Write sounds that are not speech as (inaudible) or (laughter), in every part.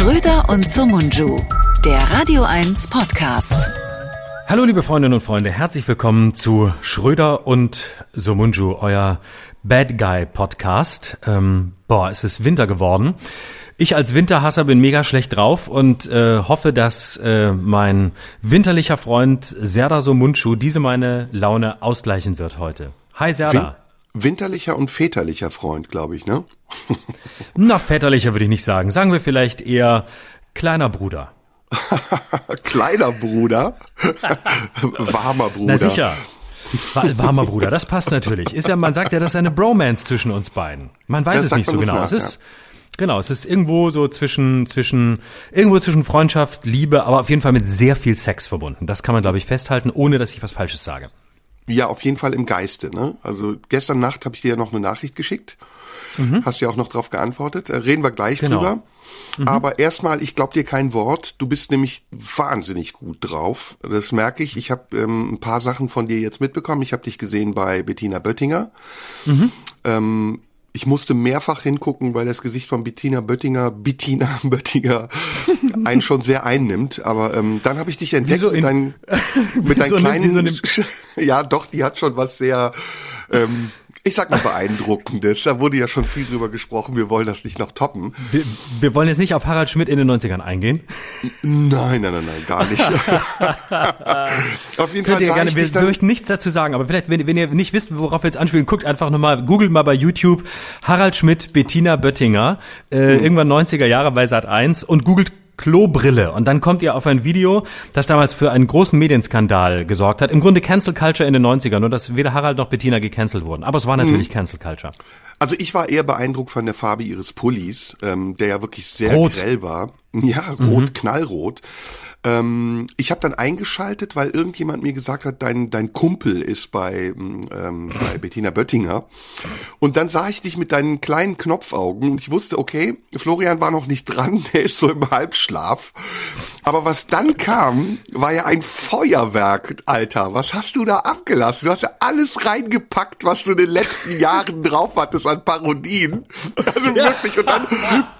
Schröder und Sumunju, der Radio 1 Podcast. Hallo liebe Freundinnen und Freunde, herzlich willkommen zu Schröder und Sumunju, euer Bad Guy Podcast. Ähm, boah, es ist Winter geworden. Ich als Winterhasser bin mega schlecht drauf und äh, hoffe, dass äh, mein winterlicher Freund Serda Somunchu diese meine Laune ausgleichen wird heute. Hi Serda. Winterlicher und väterlicher Freund, glaube ich, ne? (laughs) Na, väterlicher würde ich nicht sagen. Sagen wir vielleicht eher kleiner Bruder. (laughs) kleiner Bruder? (laughs) Warmer Bruder. Na sicher. Warmer Bruder, das passt natürlich. Ist ja, man sagt ja, das ist eine Bromance zwischen uns beiden. Man weiß das es nicht so genau. Nach, es ist, ja. Genau, es ist irgendwo so zwischen, zwischen, irgendwo zwischen Freundschaft, Liebe, aber auf jeden Fall mit sehr viel Sex verbunden. Das kann man, glaube ich, festhalten, ohne dass ich was Falsches sage. Ja, auf jeden Fall im Geiste. Ne? Also gestern Nacht habe ich dir ja noch eine Nachricht geschickt. Mhm. Hast du ja auch noch drauf geantwortet. Äh, reden wir gleich genau. drüber. Mhm. Aber erstmal, ich glaube dir kein Wort. Du bist nämlich wahnsinnig gut drauf. Das merke ich. Ich habe ähm, ein paar Sachen von dir jetzt mitbekommen. Ich habe dich gesehen bei Bettina Böttinger. Mhm. Ähm, ich musste mehrfach hingucken, weil das Gesicht von Bettina Böttinger, Bettina (laughs) Böttinger einen schon sehr einnimmt. Aber ähm, dann habe ich dich entdeckt so mit, dein, (laughs) mit deinen kleinen. So (laughs) ja, doch, die hat schon was sehr ähm, ich sag mal beeindruckendes. Da wurde ja schon viel drüber gesprochen. Wir wollen das nicht noch toppen. Wir, wir wollen jetzt nicht auf Harald Schmidt in den 90ern eingehen. Nein, nein, nein, nein, gar nicht. (laughs) auf jeden Könnt Fall ihr gerne, wir möchten nichts dazu sagen, aber vielleicht, wenn, wenn ihr nicht wisst, worauf wir jetzt anspielen, guckt einfach nochmal, googelt mal bei YouTube Harald Schmidt, Bettina Böttinger, äh, hm. irgendwann 90er Jahre bei Sat 1 und googelt Klobrille. Und dann kommt ihr auf ein Video, das damals für einen großen Medienskandal gesorgt hat. Im Grunde Cancel Culture in den 90ern, nur dass weder Harald noch Bettina gecancelt wurden. Aber es war natürlich mhm. Cancel Culture. Also ich war eher beeindruckt von der Farbe ihres Pullis, ähm, der ja wirklich sehr rot. grell war. (laughs) Ja, rot, mhm. knallrot. Ähm, ich habe dann eingeschaltet, weil irgendjemand mir gesagt hat, dein, dein Kumpel ist bei, ähm, bei Bettina Böttinger. Und dann sah ich dich mit deinen kleinen Knopfaugen und ich wusste, okay, Florian war noch nicht dran, (laughs) der ist so im Halbschlaf. Aber was dann kam, war ja ein Feuerwerk, Alter. Was hast du da abgelassen? Du hast ja alles reingepackt, was du in den letzten Jahren (laughs) drauf hattest an Parodien. Also wirklich. Und dann,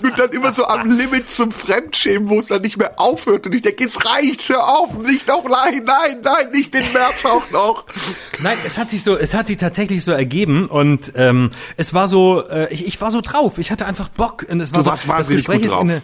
und dann immer so am Limit zum Fremdschämen, wo es dann nicht mehr aufhört. Und ich denke, jetzt reicht's, hör auf, nicht noch, nein, nein, nein, nicht den März auch noch. Nein, es hat sich so, es hat sich tatsächlich so ergeben und ähm, es war so, äh, ich, ich war so drauf, ich hatte einfach Bock und es war du so, warst wahnsinnig das Gespräch gut drauf.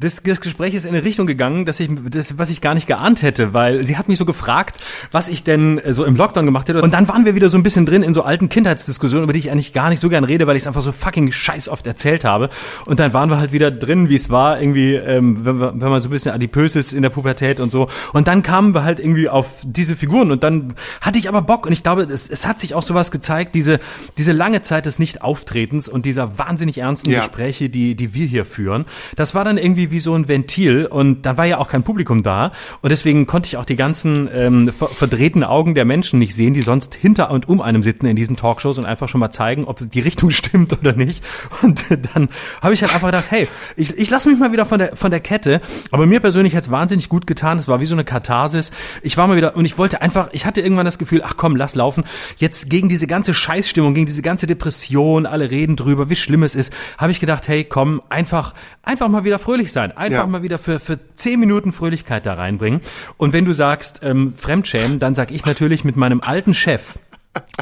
Das, das Gespräch ist in eine Richtung gegangen, dass ich, das, was ich gar nicht geahnt hätte, weil sie hat mich so gefragt, was ich denn äh, so im Lockdown gemacht hätte. Und dann waren wir wieder so ein bisschen drin in so alten Kindheitsdiskussionen, über die ich eigentlich gar nicht so gern rede, weil ich es einfach so fucking scheiß oft erzählt habe. Und dann waren wir halt wieder drin, wie es war, irgendwie, ähm, wenn, wenn man so ein bisschen adipös ist in der Pubertät und so. Und dann kamen wir halt irgendwie auf diese Figuren und dann hatte ich aber Bock und ich glaube, es, es hat sich auch sowas gezeigt, diese, diese lange Zeit des Nicht-Auftretens und dieser wahnsinnig ernsten ja. Gespräche, die, die wir hier führen. Das war dann irgendwie wie so ein Ventil und da war ja auch kein Publikum da und deswegen konnte ich auch die ganzen ähm, ver verdrehten Augen der Menschen nicht sehen, die sonst hinter und um einem sitzen in diesen Talkshows und einfach schon mal zeigen, ob die Richtung (laughs) stimmt oder nicht. Und dann habe ich halt einfach gedacht, hey, ich, ich lasse mich mal wieder von der von der Kette. Aber mir persönlich hat es wahnsinnig gut getan. Es war wie so eine Katharsis. Ich war mal wieder und ich wollte einfach, ich hatte irgendwann das Gefühl, ach komm, lass laufen. Jetzt gegen diese ganze Scheißstimmung, gegen diese ganze Depression, alle reden drüber, wie schlimm es ist, habe ich gedacht, hey, komm, einfach einfach mal wieder fröhlich sein. Einfach einfach ja. mal wieder für, für zehn Minuten Fröhlichkeit da reinbringen. Und wenn du sagst ähm, Fremdschämen, dann sag ich natürlich mit meinem alten Chef,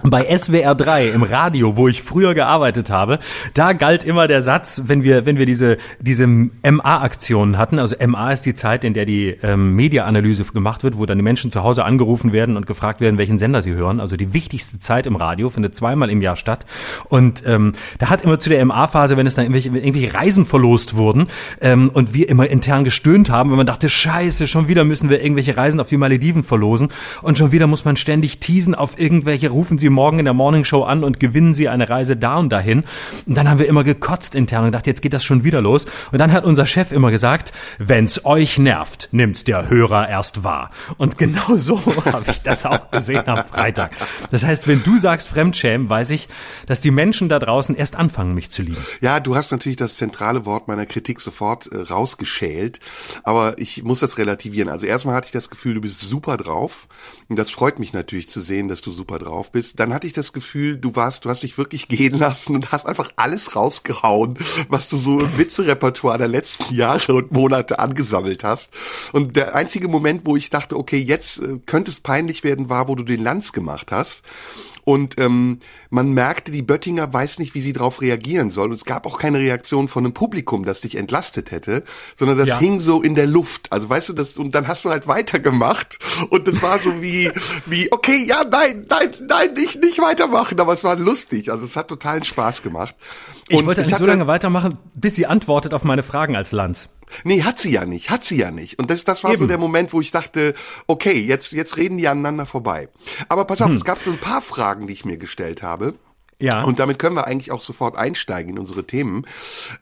bei SWR 3 im Radio, wo ich früher gearbeitet habe, da galt immer der Satz, wenn wir, wenn wir diese, diese MA-Aktionen hatten, also MA ist die Zeit, in der die ähm, Media-Analyse gemacht wird, wo dann die Menschen zu Hause angerufen werden und gefragt werden, welchen Sender sie hören. Also die wichtigste Zeit im Radio findet zweimal im Jahr statt. Und ähm, da hat immer zu der MA-Phase, wenn es dann irgendwelche, irgendwelche Reisen verlost wurden ähm, und wir immer intern gestöhnt haben, wenn man dachte, scheiße, schon wieder müssen wir irgendwelche Reisen auf die Malediven verlosen und schon wieder muss man ständig teasen auf irgendwelche rufen Sie morgen in der Morningshow an und gewinnen Sie eine Reise da und dahin. Und dann haben wir immer gekotzt intern und gedacht, jetzt geht das schon wieder los. Und dann hat unser Chef immer gesagt, wenn's euch nervt, nimmt's der Hörer erst wahr. Und genau so (laughs) habe ich das auch gesehen am Freitag. Das heißt, wenn du sagst Fremdschämen, weiß ich, dass die Menschen da draußen erst anfangen, mich zu lieben. Ja, du hast natürlich das zentrale Wort meiner Kritik sofort äh, rausgeschält. Aber ich muss das relativieren. Also erstmal hatte ich das Gefühl, du bist super drauf. Und das freut mich natürlich zu sehen, dass du super drauf drauf bist, dann hatte ich das Gefühl, du warst, du hast dich wirklich gehen lassen und hast einfach alles rausgehauen, was du so im Witzerepertoire der letzten Jahre und Monate angesammelt hast. Und der einzige Moment, wo ich dachte, okay, jetzt äh, könnte es peinlich werden, war, wo du den Lanz gemacht hast. Und ähm, man merkte, die Böttinger weiß nicht, wie sie darauf reagieren soll. Und es gab auch keine Reaktion von einem Publikum, das dich entlastet hätte, sondern das ja. hing so in der Luft. Also weißt du, das, und dann hast du halt weitergemacht. Und das war so wie, (laughs) wie, okay, ja, nein, nein, nein, nicht, nicht weitermachen. Aber es war lustig. Also es hat totalen Spaß gemacht. Und ich wollte ich so lange weitermachen, bis sie antwortet auf meine Fragen als Lanz. Nee, hat sie ja nicht, hat sie ja nicht. Und das, das war Eben. so der Moment, wo ich dachte, okay, jetzt, jetzt reden die aneinander vorbei. Aber pass auf, hm. es gab so ein paar Fragen, die ich mir gestellt habe. Ja. Und damit können wir eigentlich auch sofort einsteigen in unsere Themen.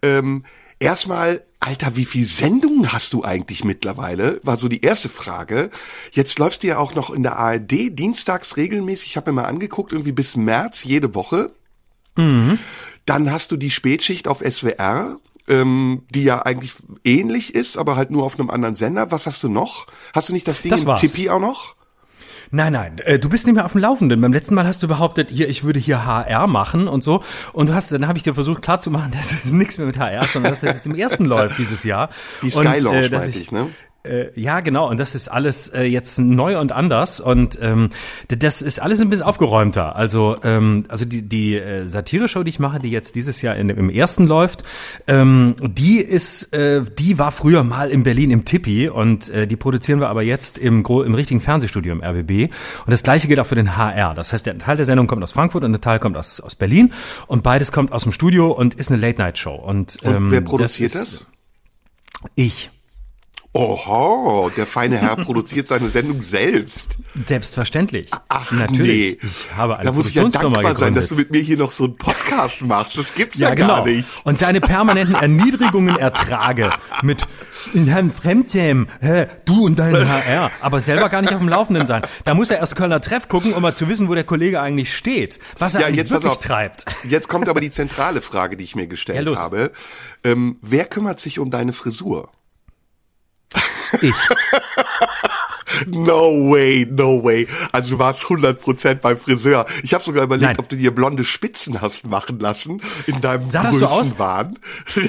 Ähm, erstmal, Alter, wie viel Sendungen hast du eigentlich mittlerweile? War so die erste Frage. Jetzt läufst du ja auch noch in der ARD dienstags regelmäßig. Ich habe mir mal angeguckt, irgendwie bis März jede Woche. Mhm. Dann hast du die Spätschicht auf SWR ähm, die ja eigentlich ähnlich ist, aber halt nur auf einem anderen Sender. Was hast du noch? Hast du nicht das Ding das im Tippi auch noch? Nein, nein, äh, du bist nicht mehr auf dem Laufenden. Beim letzten Mal hast du behauptet, hier, ich würde hier HR machen und so. Und du hast, dann habe ich dir versucht klarzumachen, (laughs) dass es nichts mehr mit HR, sondern dass es jetzt im ersten (laughs) läuft dieses Jahr. Die Sky Lounge, äh, ich, ich, ne? Äh, ja, genau. Und das ist alles äh, jetzt neu und anders. Und ähm, das ist alles ein bisschen aufgeräumter. Also, ähm, also die, die äh, Satire-Show, die ich mache, die jetzt dieses Jahr in, im ersten läuft, ähm, die ist, äh, die war früher mal in Berlin im Tippi und äh, die produzieren wir aber jetzt im, im richtigen Fernsehstudio im RBB. Und das gleiche gilt auch für den HR. Das heißt, der Teil der Sendung kommt aus Frankfurt und der Teil kommt aus, aus Berlin. Und beides kommt aus dem Studio und ist eine Late-Night-Show. Und, ähm, und wer produziert das? das? Ich. Oho, der feine Herr (laughs) produziert seine Sendung selbst. Selbstverständlich. Ach, natürlich. Nee. Ich habe eine da muss ich ja dankbar gegründet. sein, dass du mit mir hier noch so einen Podcast machst. Das gibt's ja, ja genau. gar nicht. Und deine permanenten (laughs) Erniedrigungen ertrage mit Herrn Fremdschämen, hä, du und dein HR, aber selber gar nicht auf dem Laufenden sein. Da muss er erst Kölner Treff gucken, um mal zu wissen, wo der Kollege eigentlich steht, was er ja, eigentlich jetzt wirklich treibt. Jetzt kommt aber die (laughs) zentrale Frage, die ich mir gestellt ja, habe. Ähm, wer kümmert sich um deine Frisur? Ich. (laughs) No way, no way. Also du warst 100% beim Friseur. Ich habe sogar überlegt, nein. ob du dir blonde Spitzen hast machen lassen in deinem sah Größenwahn.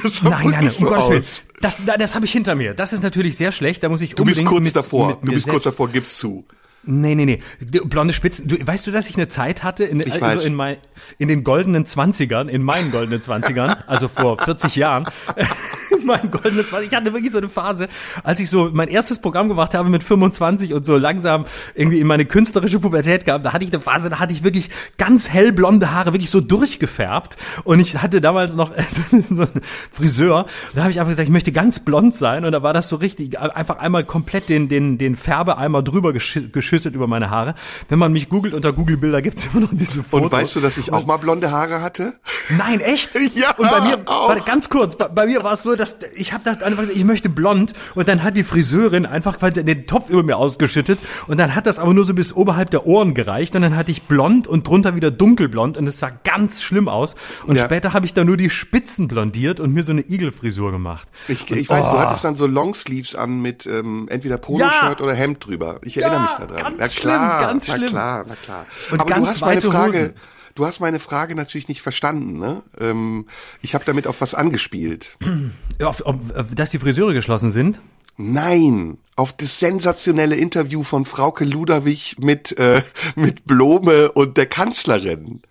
Das so (laughs) nein, nein, nein, um Gottes Willen. Das, das habe ich hinter mir. Das ist natürlich sehr schlecht. Da muss ich unbedingt Du bist kurz mit, davor. Mit du bist kurz davor, gib's zu. Nee, nee, nee. Blonde Spitzen. Du, weißt du, dass ich eine Zeit hatte, in, ich also in, mein, in den goldenen Zwanzigern, in meinen goldenen Zwanzigern, (laughs) also vor 40 Jahren, (laughs) mein goldenes Ich hatte wirklich so eine Phase, als ich so mein erstes Programm gemacht habe mit 25 und so langsam irgendwie in meine künstlerische Pubertät kam, da hatte ich eine Phase, da hatte ich wirklich ganz hellblonde Haare, wirklich so durchgefärbt. Und ich hatte damals noch (laughs) so einen Friseur. Da habe ich einfach gesagt, ich möchte ganz blond sein. Und da war das so richtig, einfach einmal komplett den, den, den Färbeeimer drüber geschüttet über meine Haare. Wenn man mich googelt, unter Google-Bilder gibt's immer noch diese Fotos. Und weißt du, dass ich auch mal blonde Haare hatte? Nein, echt? (laughs) Ja. Und bei mir, auch. Warte, ganz kurz, bei, bei mir war es so, dass ich habe das einfach gesagt, ich möchte blond und dann hat die Friseurin einfach den Topf über mir ausgeschüttet und dann hat das aber nur so bis oberhalb der Ohren gereicht und dann hatte ich blond und drunter wieder dunkelblond und es sah ganz schlimm aus und ja. später habe ich da nur die Spitzen blondiert und mir so eine Igelfrisur gemacht. Ich, ich weiß, oh. du hattest dann so Longsleeves an mit ähm, entweder Poloshirt ja. oder Hemd drüber. Ich erinnere ja, mich daran. Ganz na klar, schlimm, ganz na schlimm. klar, na klar. Und aber ganz du hast meine Frage Hosen. Du hast meine Frage natürlich nicht verstanden. Ne? Ähm, ich habe damit auf was angespielt. (clears throat) Auf, ob, dass die Friseure geschlossen sind? Nein, auf das sensationelle Interview von Frauke Ludwig mit, äh, (laughs) mit Blome und der Kanzlerin.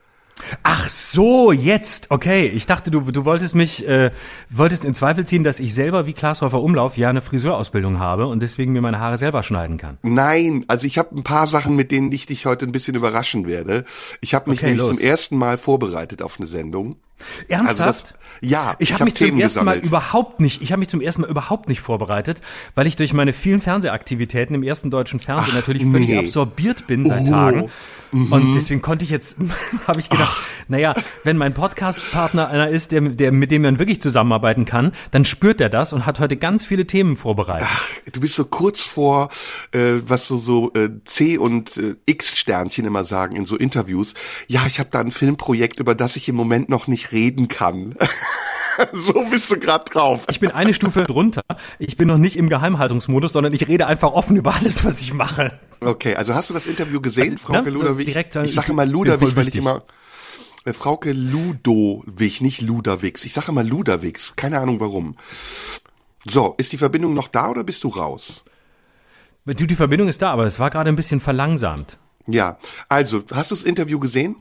Ach so, jetzt. Okay, ich dachte, du, du wolltest mich, äh, wolltest in Zweifel ziehen, dass ich selber wie Glashäufer Umlauf ja eine Friseurausbildung habe und deswegen mir meine Haare selber schneiden kann. Nein, also ich habe ein paar Sachen, mit denen ich dich heute ein bisschen überraschen werde. Ich habe mich okay, nämlich los. zum ersten Mal vorbereitet auf eine Sendung. Ernsthaft? Also das, ja, ich habe hab mich Themen zum ersten gesammelt. Mal überhaupt nicht, ich habe mich zum ersten Mal überhaupt nicht vorbereitet, weil ich durch meine vielen Fernsehaktivitäten im ersten deutschen Fernsehen Ach, natürlich völlig nee. absorbiert bin seit oh. Tagen. Mhm. Und deswegen konnte ich jetzt, (laughs) habe ich gedacht, Ach. naja, wenn mein Podcast-Partner einer ist, der, der, mit dem man wirklich zusammenarbeiten kann, dann spürt er das und hat heute ganz viele Themen vorbereitet. Ach, du bist so kurz vor, äh, was so so äh, C und äh, X-Sternchen immer sagen in so Interviews. Ja, ich habe da ein Filmprojekt, über das ich im Moment noch nicht reden kann. (laughs) (laughs) so bist du gerade drauf. Ich bin eine Stufe drunter. Ich bin noch nicht im Geheimhaltungsmodus, sondern ich rede einfach offen über alles, was ich mache. Okay, also hast du das Interview gesehen, Frau Ne, Ludwig? direkt, äh, ich sage Ludwig, voll weil ich immer äh, Frauke Ludowig, nicht Luderwix. Ich sage immer Luderwix, keine Ahnung warum. So, ist die Verbindung noch da oder bist du raus? Du, die Verbindung ist da, aber es war gerade ein bisschen verlangsamt. Ja, also, hast du das Interview gesehen?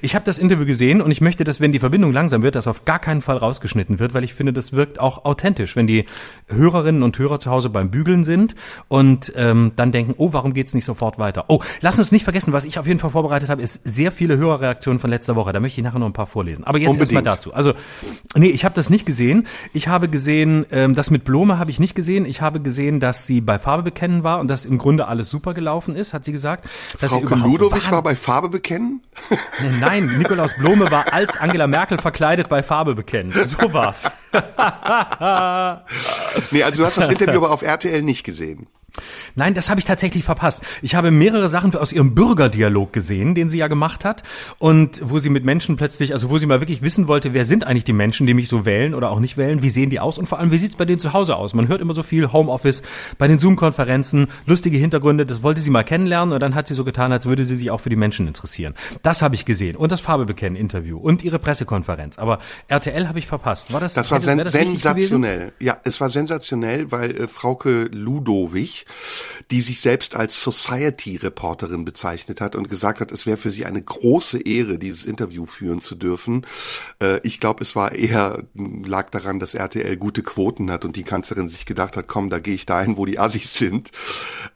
Ich habe das Interview gesehen und ich möchte, dass wenn die Verbindung langsam wird, das auf gar keinen Fall rausgeschnitten wird, weil ich finde, das wirkt auch authentisch, wenn die Hörerinnen und Hörer zu Hause beim Bügeln sind und ähm, dann denken, oh, warum geht's nicht sofort weiter? Oh, lass uns nicht vergessen, was ich auf jeden Fall vorbereitet habe, ist sehr viele Hörerreaktionen von letzter Woche. Da möchte ich nachher noch ein paar vorlesen. Aber jetzt erstmal dazu. Also, nee, ich habe das nicht gesehen. Ich habe gesehen, ähm, das mit Blome habe ich nicht gesehen. Ich habe gesehen, dass sie bei Farbe bekennen war und dass im Grunde alles super gelaufen ist, hat sie gesagt. Dass überhaupt Ludowig war bei Farbe bekennen? (laughs) Nein, Nikolaus Blome war als Angela Merkel verkleidet bei Farbe bekennt. So war's. Nee, also du hast das Interview aber auf RTL nicht gesehen. Nein, das habe ich tatsächlich verpasst. Ich habe mehrere Sachen aus ihrem Bürgerdialog gesehen, den sie ja gemacht hat und wo sie mit Menschen plötzlich, also wo sie mal wirklich wissen wollte, wer sind eigentlich die Menschen, die mich so wählen oder auch nicht wählen, wie sehen die aus und vor allem, wie sieht's bei denen zu Hause aus? Man hört immer so viel Homeoffice bei den Zoom-Konferenzen, lustige Hintergründe, das wollte sie mal kennenlernen und dann hat sie so getan, als würde sie sich auch für die Menschen interessieren. Das habe ich gesehen und das Farbe bekennen Interview und ihre Pressekonferenz, aber RTL habe ich verpasst. War das Das war hätte- sen das sensationell. Ja, es war sensationell, weil äh, Frauke Ludowig, die sich selbst als Society-Reporterin bezeichnet hat und gesagt hat, es wäre für sie eine große Ehre, dieses Interview führen zu dürfen. Äh, ich glaube, es war eher, lag daran, dass RTL gute Quoten hat und die Kanzlerin sich gedacht hat, komm, da gehe ich dahin, wo die Assis sind.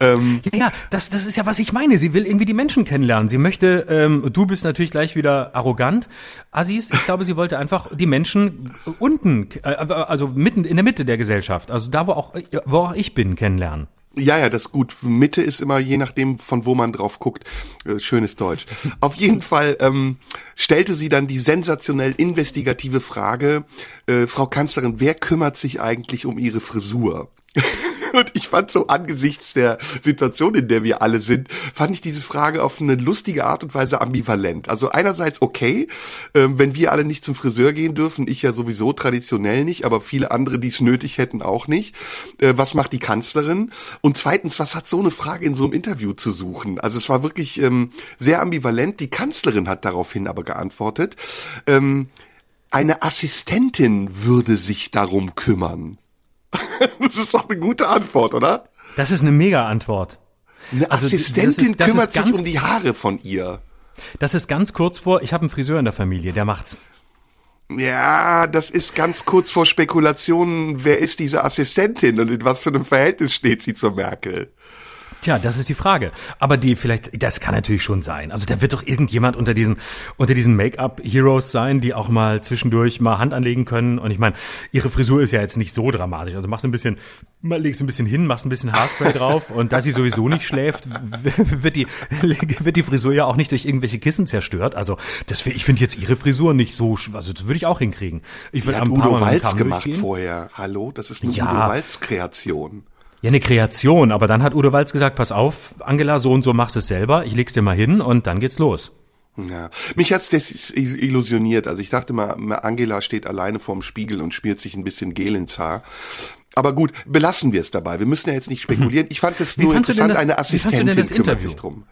Ähm, Ja, das, das ist ja, was ich meine. Sie will irgendwie die Menschen kennenlernen. Sie möchte, ähm, du bist natürlich gleich wieder arrogant. Assis, ich glaube, sie wollte einfach die Menschen unten, äh, also mitten in der Mitte der Gesellschaft, also da, wo auch, wo auch ich bin, kennenlernen. Ja, ja, das ist gut. Mitte ist immer je nachdem, von wo man drauf guckt, äh, schönes Deutsch. (laughs) Auf jeden Fall ähm, stellte sie dann die sensationell investigative Frage, äh, Frau Kanzlerin, wer kümmert sich eigentlich um Ihre Frisur? (laughs) Und ich fand so angesichts der Situation, in der wir alle sind, fand ich diese Frage auf eine lustige Art und Weise ambivalent. Also einerseits okay, ähm, wenn wir alle nicht zum Friseur gehen dürfen, ich ja sowieso traditionell nicht, aber viele andere, die es nötig hätten, auch nicht. Äh, was macht die Kanzlerin? Und zweitens, was hat so eine Frage in so einem Interview zu suchen? Also es war wirklich ähm, sehr ambivalent. Die Kanzlerin hat daraufhin aber geantwortet, ähm, eine Assistentin würde sich darum kümmern. (laughs) Das ist doch eine gute Antwort, oder? Das ist eine Mega-Antwort. Eine Also, das Assistentin ist- das kümmert sich um die Haare von ihr. Das ist ganz kurz vor, ich habe einen Friseur in der Familie, der macht's. Ja, das ist ganz kurz vor Spekulationen, wer ist diese Assistentin und in was für einem Verhältnis steht sie zur Merkel? Tja, das ist die Frage. Aber die vielleicht, das kann natürlich schon sein. Also da wird doch irgendjemand unter diesen unter diesen Make-up-Heroes sein, die auch mal zwischendurch mal Hand anlegen können. Und ich meine, ihre Frisur ist ja jetzt nicht so dramatisch. Also machst ein bisschen, legst ein bisschen hin, machst ein bisschen Haarspray drauf (laughs) und da sie sowieso nicht schläft, wird die (laughs) wird die Frisur ja auch nicht durch irgendwelche Kissen zerstört. Also das, ich finde jetzt ihre Frisur nicht so, also das würde ich auch hinkriegen. Ich würde am Udo Walz gemacht vorher. Hallo, das ist eine Ja. Udo Walz Kreation. Ja, eine Kreation, aber dann hat Udo Walz gesagt, pass auf, Angela, so und so machst es selber, ich leg's dir mal hin und dann geht's los. Ja. Mich hat's desillusioniert. Also ich dachte mal, Angela steht alleine vorm Spiegel und schmiert sich ein bisschen Gel ins Haar. Aber gut, belassen wir es dabei. Wir müssen ja jetzt nicht spekulieren. Ich fand es nur interessant, das- eine Assistentin das kümmert Interview? sich drum.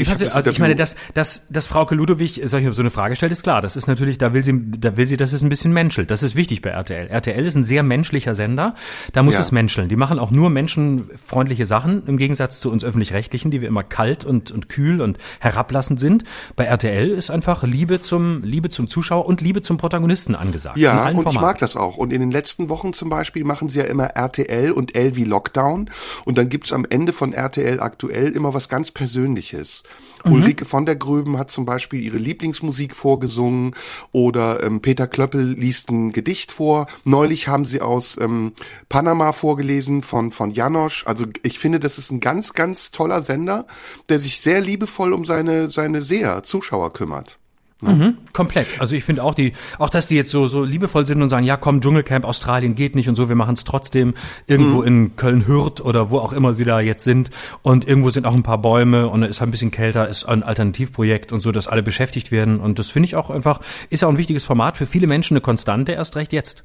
Wie Ich kannst du, also ich meine, dass, dass, dass Frauke Ludowig solche, so eine Frage stellt, ist klar. Das ist natürlich, da will sie, da will sie, dass es ein bisschen menschelt. Das ist wichtig bei RTL. RTL ist ein sehr menschlicher Sender. Da muss Ja. es menscheln. Die machen auch nur menschenfreundliche Sachen, im Gegensatz zu uns Öffentlich-Rechtlichen, die wir immer kalt und, und kühl und herablassend sind. Bei RTL ist einfach Liebe zum, Liebe zum Zuschauer und Liebe zum Protagonisten angesagt. in Ja, und ich Formaten. mag das auch. Und in den letzten Wochen zum Beispiel machen sie ja immer RTL und L wie Lockdown. Und dann gibt's am Ende von RTL aktuell immer was ganz Persönliches. Mhm. Ulrike von der Gröben hat zum Beispiel ihre Lieblingsmusik vorgesungen oder ähm, Peter Klöppel liest ein Gedicht vor. Neulich haben sie aus ähm, Panama vorgelesen von, von Janosch. Also ich finde, das ist ein ganz, ganz toller Sender, der sich sehr liebevoll um seine, seine Seher, Zuschauer kümmert. Mhm, komplett. Also ich finde auch die, auch dass die jetzt so so liebevoll sind und sagen, ja komm, Dschungelcamp Australien geht nicht und so, wir machen es trotzdem irgendwo mhm. in Köln Hürth oder wo auch immer sie da jetzt sind und irgendwo sind auch ein paar Bäume und es ist ein bisschen kälter, ist ein Alternativprojekt und so, dass alle beschäftigt werden und das finde ich auch einfach, ist ja auch ein wichtiges Format für viele Menschen eine Konstante, erst recht jetzt.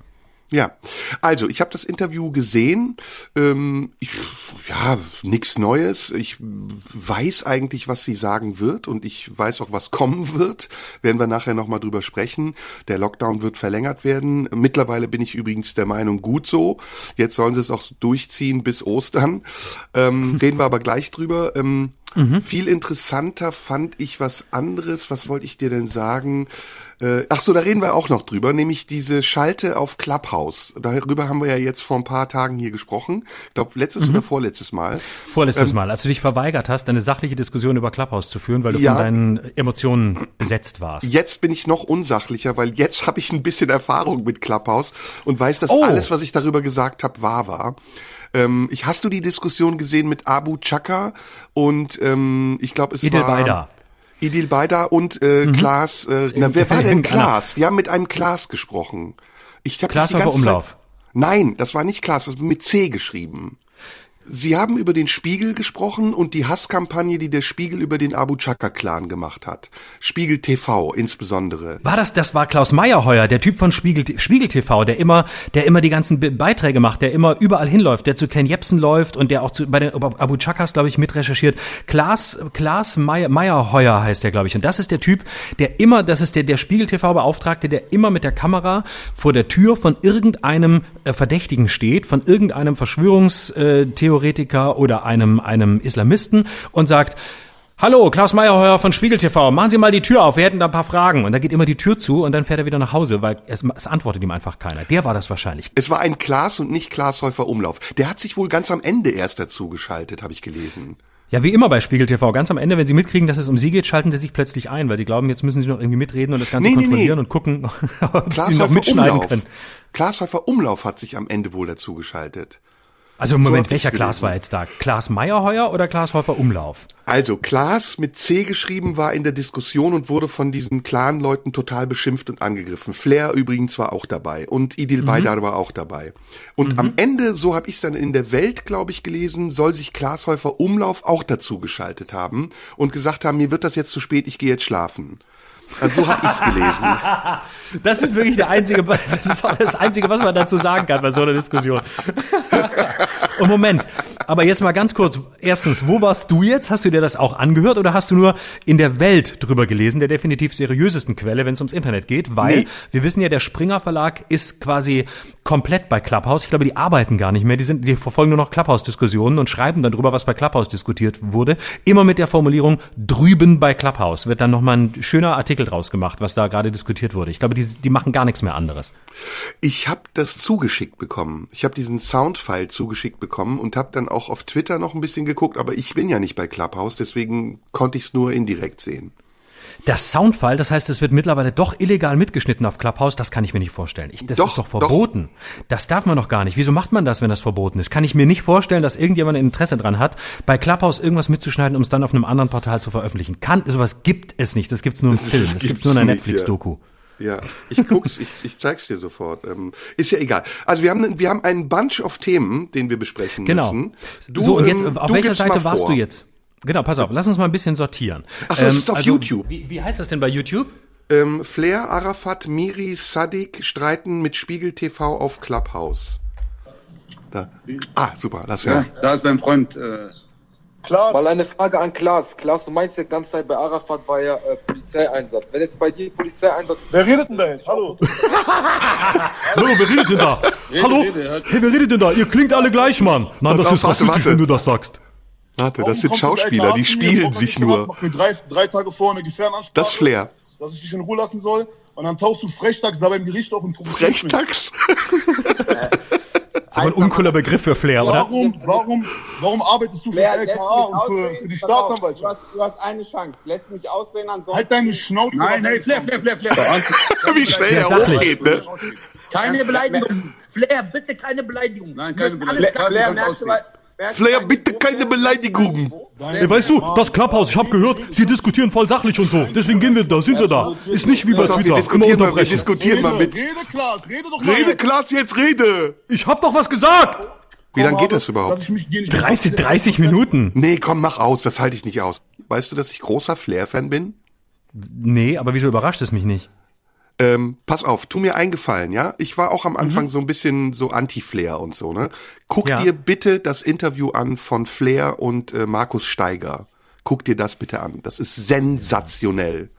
Ja, also ich habe das Interview gesehen. Ähm, ich, ja, nichts Neues. Ich weiß eigentlich, was sie sagen wird und ich weiß auch, was (laughs) kommen wird. Werden wir nachher nochmal drüber sprechen. Der Lockdown wird verlängert werden. Mittlerweile bin ich übrigens der Meinung, gut so. Jetzt sollen sie es auch durchziehen bis Ostern. Ähm, (laughs) reden wir aber gleich drüber. Ähm, Mhm. Viel interessanter fand ich was anderes. Was wollte ich dir denn sagen? Äh, ach so, da reden wir auch noch drüber, nämlich diese Schalte auf Clubhouse. Darüber haben wir ja jetzt vor ein paar Tagen hier gesprochen. Ich glaube, letztes mhm. oder vorletztes Mal. Vorletztes ähm, Mal, als du dich verweigert hast, eine sachliche Diskussion über Clubhouse zu führen, weil du ja, von deinen Emotionen besetzt warst. Jetzt bin ich noch unsachlicher, weil jetzt habe ich ein bisschen Erfahrung mit Clubhouse und weiß, dass oh. alles, was ich darüber gesagt habe, wahr war. Ähm, ich hast du die Diskussion gesehen mit Abu Chaka und ähm, ich glaube es Idil war Baida. Idil Baida und äh, mhm. Klaas. Äh, na, wer war denn Klaas? Die haben mit einem Klaas gesprochen. Ich hab Klaas die ganze Umlauf. Zeit, Nein, das war nicht Klaas, das war mit C geschrieben. Sie haben über den Spiegel gesprochen und die Hasskampagne, die der Spiegel über den Abu Chaka-Clan gemacht hat. Spiegel TV insbesondere. War das, das war Klaus Meyerheuer, der Typ von Spiegel, Spiegel TV, der immer, der immer die ganzen Beiträge macht, der immer überall hinläuft, der zu Ken Jebsen läuft und der auch zu, bei den Abu Chakas, glaube ich, mitrecherchiert. Klaas, Klaas Meyer, Meyerheuer heißt der, glaube ich. Und das ist der Typ, der immer, das ist der, der Spiegel TV Beauftragte, der immer mit der Kamera vor der Tür von irgendeinem äh, Verdächtigen steht, von irgendeinem Verschwörungstheorie Verschwörungstheoretiker oder einem, einem Islamisten und sagt, Hallo, Klaus Meyerheuer von Spiegel TV. Machen Sie mal die Tür auf. Wir hätten da ein paar Fragen. Und da geht immer die Tür zu und dann fährt er wieder nach Hause, weil es, es antwortet ihm einfach keiner. Der war das wahrscheinlich. Es war ein Klaas und nicht Klaas Häufer Umlauf. Der hat sich wohl ganz am Ende erst dazu geschaltet, habe ich gelesen. Ja, wie immer bei Spiegel TV. Ganz am Ende, wenn sie mitkriegen, dass es um sie geht, schalten sie sich plötzlich ein, weil sie glauben, jetzt müssen sie noch irgendwie mitreden und das Ganze nee, kontrollieren nee, nee. und gucken, (laughs) ob Klaas sie noch mitschneiden Umlauf. können. Klaas Häufer Umlauf hat sich am Ende wohl dazu geschaltet. Also im Moment, so welcher Klaas war jetzt da? Klaas Meyerheuer oder Klaas Häufer Umlauf? Also Klaas mit C geschrieben war in der Diskussion und wurde von diesen Clan-Leuten total beschimpft und angegriffen. Flair übrigens war auch dabei und Idil mhm. Baydar war auch dabei. Und mhm. am Ende, so habe ich es dann in der Welt, glaube ich, gelesen, soll sich Klaas Häufer Umlauf auch dazu geschaltet haben und gesagt haben, mir wird das jetzt zu spät, ich gehe jetzt schlafen. Also so habe ich's gelesen. (laughs) Das ist wirklich der einzige, (laughs) das ist auch das Einzige, was man dazu sagen kann bei so einer Diskussion. (laughs) Und Moment, aber jetzt mal ganz kurz. Erstens, wo warst du jetzt? Hast du dir das auch angehört oder hast du nur in der Welt drüber gelesen, der definitiv seriösesten Quelle, wenn es ums Internet geht? Weil nee. wir wissen ja, der Springer Verlag ist quasi komplett bei Clubhouse. Ich glaube, die arbeiten gar nicht mehr. Die sind, die verfolgen nur noch Clubhouse-Diskussionen und schreiben dann drüber, was bei Clubhouse diskutiert wurde. Immer mit der Formulierung drüben bei Clubhouse wird dann nochmal ein schöner Artikel draus gemacht, was da gerade diskutiert wurde. Ich glaube, die, die machen gar nichts mehr anderes. Ich habe das zugeschickt bekommen. Ich habe diesen Soundfile zugeschickt bekommen und habe dann auch auf Twitter noch ein bisschen geguckt, aber ich bin ja nicht bei Clubhouse, deswegen konnte ich es nur indirekt sehen. Das Soundfile, das heißt, es wird mittlerweile doch illegal mitgeschnitten auf Clubhouse, das kann ich mir nicht vorstellen. Ich, das doch, ist doch verboten. Doch. Das darf man doch gar nicht. Wieso macht man das, wenn das verboten ist? Kann ich mir nicht vorstellen, dass irgendjemand ein Interesse dran hat, bei Clubhouse irgendwas mitzuschneiden, um es dann auf einem anderen Portal zu veröffentlichen. Kann, sowas gibt es nicht. Das gibt es nur im Film. (laughs) Das, das gibt nur in einer Netflix-Doku. Ja. Ja, ich guck's, ich, ich zeig's dir sofort. Ähm, ist ja egal. Also wir haben, wir haben einen Bunch of Themen, den wir besprechen genau. müssen. Genau. so, und jetzt, ähm, auf welcher Seite warst du jetzt? Genau, pass auf, lass uns mal ein bisschen sortieren. Ach so, ähm, das ist auf also, YouTube. Wie, wie heißt das denn bei YouTube? Ähm, Flair, Arafat, Miri, Sadik streiten mit Spiegel TV auf Clubhouse. Da. Ah, super, lass hören. Ja, da ist dein Freund, äh, Klaas. Mal eine Frage an Klaas. Klaas, du meinst ja die ganze Zeit bei Arafat war ja äh, Polizeieinsatz. Wenn jetzt bei dir Polizeieinsatz. Wer redet denn da jetzt? Hallo? (laughs) Hallo, wer redet denn da? Rede, Hallo? Rede, halt. Hey, wer redet denn da? Ihr klingt alle gleich, Mann. Nein, das, das ist rassistisch, warte. wenn du das sagst. Warte, das sind Schauspieler, die spielen sich nur. Mach mir drei, drei Tage vor eine Gefährdenansprache. Das Flair. Dass ich dich in Ruhe lassen soll. Und dann tauchst du Frechtags da beim Gericht auf und Frechtags? (laughs) ist aber ein uncooler Begriff für Flair, oder? Warum, warum, warum arbeitest du für Flair, LKA und für, für die Staatsanwaltschaft? Du hast, du hast eine Chance. Lässt mich ausreden, ansonsten... Halt deine Schnauze. Nein, nein, Flair, Flair, Flair, Flair. (laughs) Wie schnell er hochgeht, ne? Keine Beleidigung. Flair, bitte keine Beleidigung. Nein, keine Beleidigung. Flair, merkst du, Flair, bitte keine Beleidigungen. Ey, weißt du, das Clubhouse, ich habe gehört, sie diskutieren voll sachlich und so. Deswegen gehen wir da, sind wir da. Ist nicht wie bei auf, wir Twitter. diskutieren mal, wir diskutieren mal mit. Rede, Klaas, rede doch mal. Rede, Klaas, jetzt rede. Ich hab doch was gesagt. Wie lange geht das überhaupt? ich mich dir nicht 30, 30 Minuten. Nee, komm, mach aus, das halte ich nicht aus. Weißt du, dass ich großer Flair-Fan bin? Nee, aber wieso überrascht es mich nicht? Ähm, pass auf, tu mir eingefallen, ja? Ich war auch am Mhm. Anfang so ein bisschen so anti-Flair und so, ne? Guck Ja. dir bitte das Interview an von Flair und äh, Markus Steiger. Guck dir das bitte an. Das ist sensationell.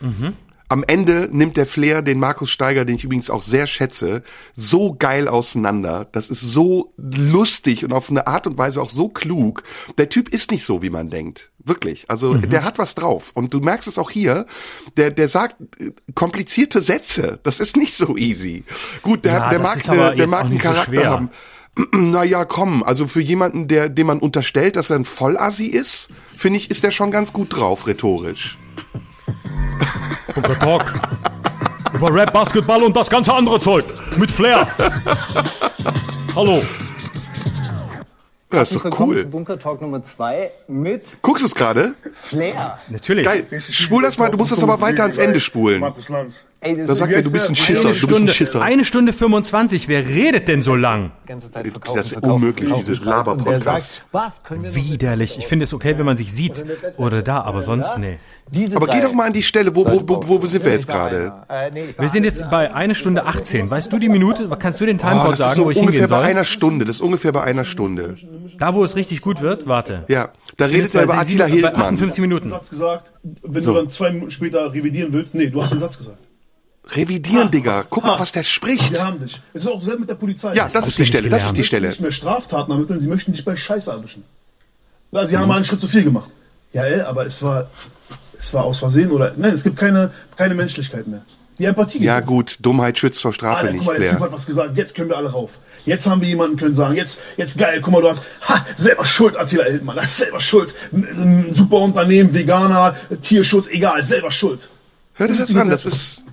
Mhm. Am Ende nimmt der Flair den Markus Steiger, den ich übrigens auch sehr schätze, so geil auseinander. Das ist so lustig und auf eine Art und Weise auch so klug. Der Typ ist nicht so, wie man denkt. Wirklich. Also Mhm. der hat was drauf. Und du merkst es auch hier. Der, der sagt äh, komplizierte Sätze. Das ist nicht so easy. Gut, der, Ja, der mag, eine, der mag einen so Charakter schwer. haben. (clears throat) Naja, komm, also für jemanden, der, dem man unterstellt, dass er ein Vollassi ist, finde ich, ist der schon ganz gut drauf, rhetorisch. (laughs) Bunker Talk. Über Rap, Basketball und das ganze andere Zeug. Mit Flair. Hallo. Das ist doch Willkommen cool. zu Bunker Talk Nummer 2 mit Guckst du es gerade? Flair. Natürlich. Geil. Spul das mal, du musst das aber weiter ans Ende spulen. Markus Lanz. Ey, das Da sagt er, du bist ein Schisser, Eine du bist ein Stunde, Schisser. eine Stunde 25. Wer redet denn so lang? Das ist unmöglich, diese noch Widerlich. Ich finde es okay, wenn man sich sieht. Oder da, aber sonst, nee. Aber geh doch mal an die Stelle, wo, wo, wo, wo sind wir jetzt gerade? Äh, Wir sind jetzt bei eine Stunde 18. Weißt du die Minute? Kannst du den Oh, Timecode das ist sagen, so wo ich ungefähr hingehen bei soll? einer Stunde. Das ist ungefähr bei einer Stunde. Da, wo es richtig gut wird? Warte. Ja, da redet er bei über Attila Bei Hildmann. 58 Minuten. Satz gesagt, wenn du dann zwei Minuten später revidieren willst, nee, du hast den Satz gesagt. Revidieren, Digga. Guck mal, was der spricht. Wir haben dich. Es ist auch selber mit der Polizei. Ja, das ist die Stelle, das ist die Sie Stelle. möchten nicht mehr Straftaten ermitteln, sie möchten dich bei Scheiße erwischen. Ja, sie haben mal einen Schritt zu viel gemacht. Ja, ey, aber es war, es war aus Versehen oder, nein, es gibt keine, keine Menschlichkeit mehr. Die Empathie. Ja gut, Dummheit schützt vor Strafe Alter, nicht, guck mal, der Typ hat was gesagt, jetzt können wir alle rauf. Jetzt haben wir jemanden können sagen, jetzt, jetzt geil, guck mal, du hast, ha, selber schuld, Attila Hildmann, das (laughs) ist selber schuld. Super Unternehmen, Veganer, Tierschutz, egal, selber schuld. Hör dir das an, das ist...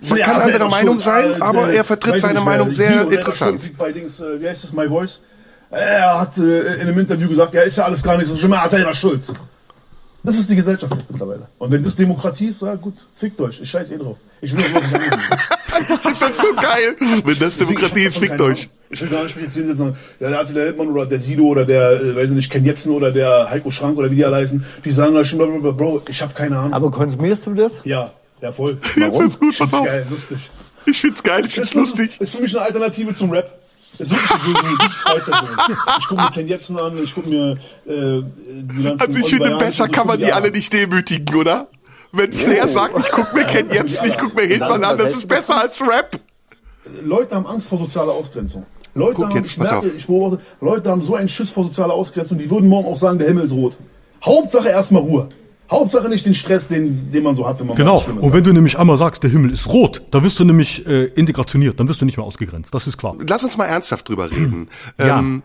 Man Ja, kann anderer Meinung sein, Äh, aber der- er vertritt seine nicht, Meinung sehr Gio, interessant. schuld Bei Dings, äh, wie heißt das, My Voice? Er hat äh, in einem Interview gesagt, ja, ist ja alles gar nicht so schlimm, er hat selber schuld. Das ist die Gesellschaft jetzt mittlerweile. Und wenn das Demokratie ist, ja gut, fickt euch, ich scheiß eh drauf. Ich will das angeben. (laughs) Ich das so geil. Wenn das Demokratie ist, fickt euch. Ich will gar nicht mich jetzt hinsetzen und sagen, ja, der Attila Hildmann oder der Sido oder der, äh, weiß ich nicht, Ken Jebsen oder der Heiko Schrank oder wie die alle heißen, die sagen. Bro, ich habe keine Ahnung. Aber konsumierst du das? ja, ja, voll. Jetzt wird's gut, pass auf. geil, lustig. Ich find's geil, ich find's lustig. Ist für mich eine Alternative zum Rap. Das ist ist. Ich gucke mir Ken Jebsen an, ich gucke mir äh, die ganzen Also ich finde, besser kann man die alle nicht demütigen, oder? Wenn Flair sagt, ich guck mir (laughs) Ken Jebsen, ich guck mir Hildmann an, das ist besser als Rap. Leute haben Angst vor sozialer Ausgrenzung. Leute Guck haben, jetzt, merke, ich beobachte, Leute haben so einen Schiss vor sozialer Ausgrenzung, die würden morgen auch sagen, der Himmel ist rot. Hauptsache erstmal Ruhe. Hauptsache nicht den Stress, den, den man so hat, wenn man Genau. Und wenn du nämlich einmal sagst, der Himmel ist rot, da wirst du nämlich äh, integrationiert, dann wirst du nicht mehr ausgegrenzt. Das ist klar. Lass uns mal ernsthaft drüber reden. Ja. Ähm,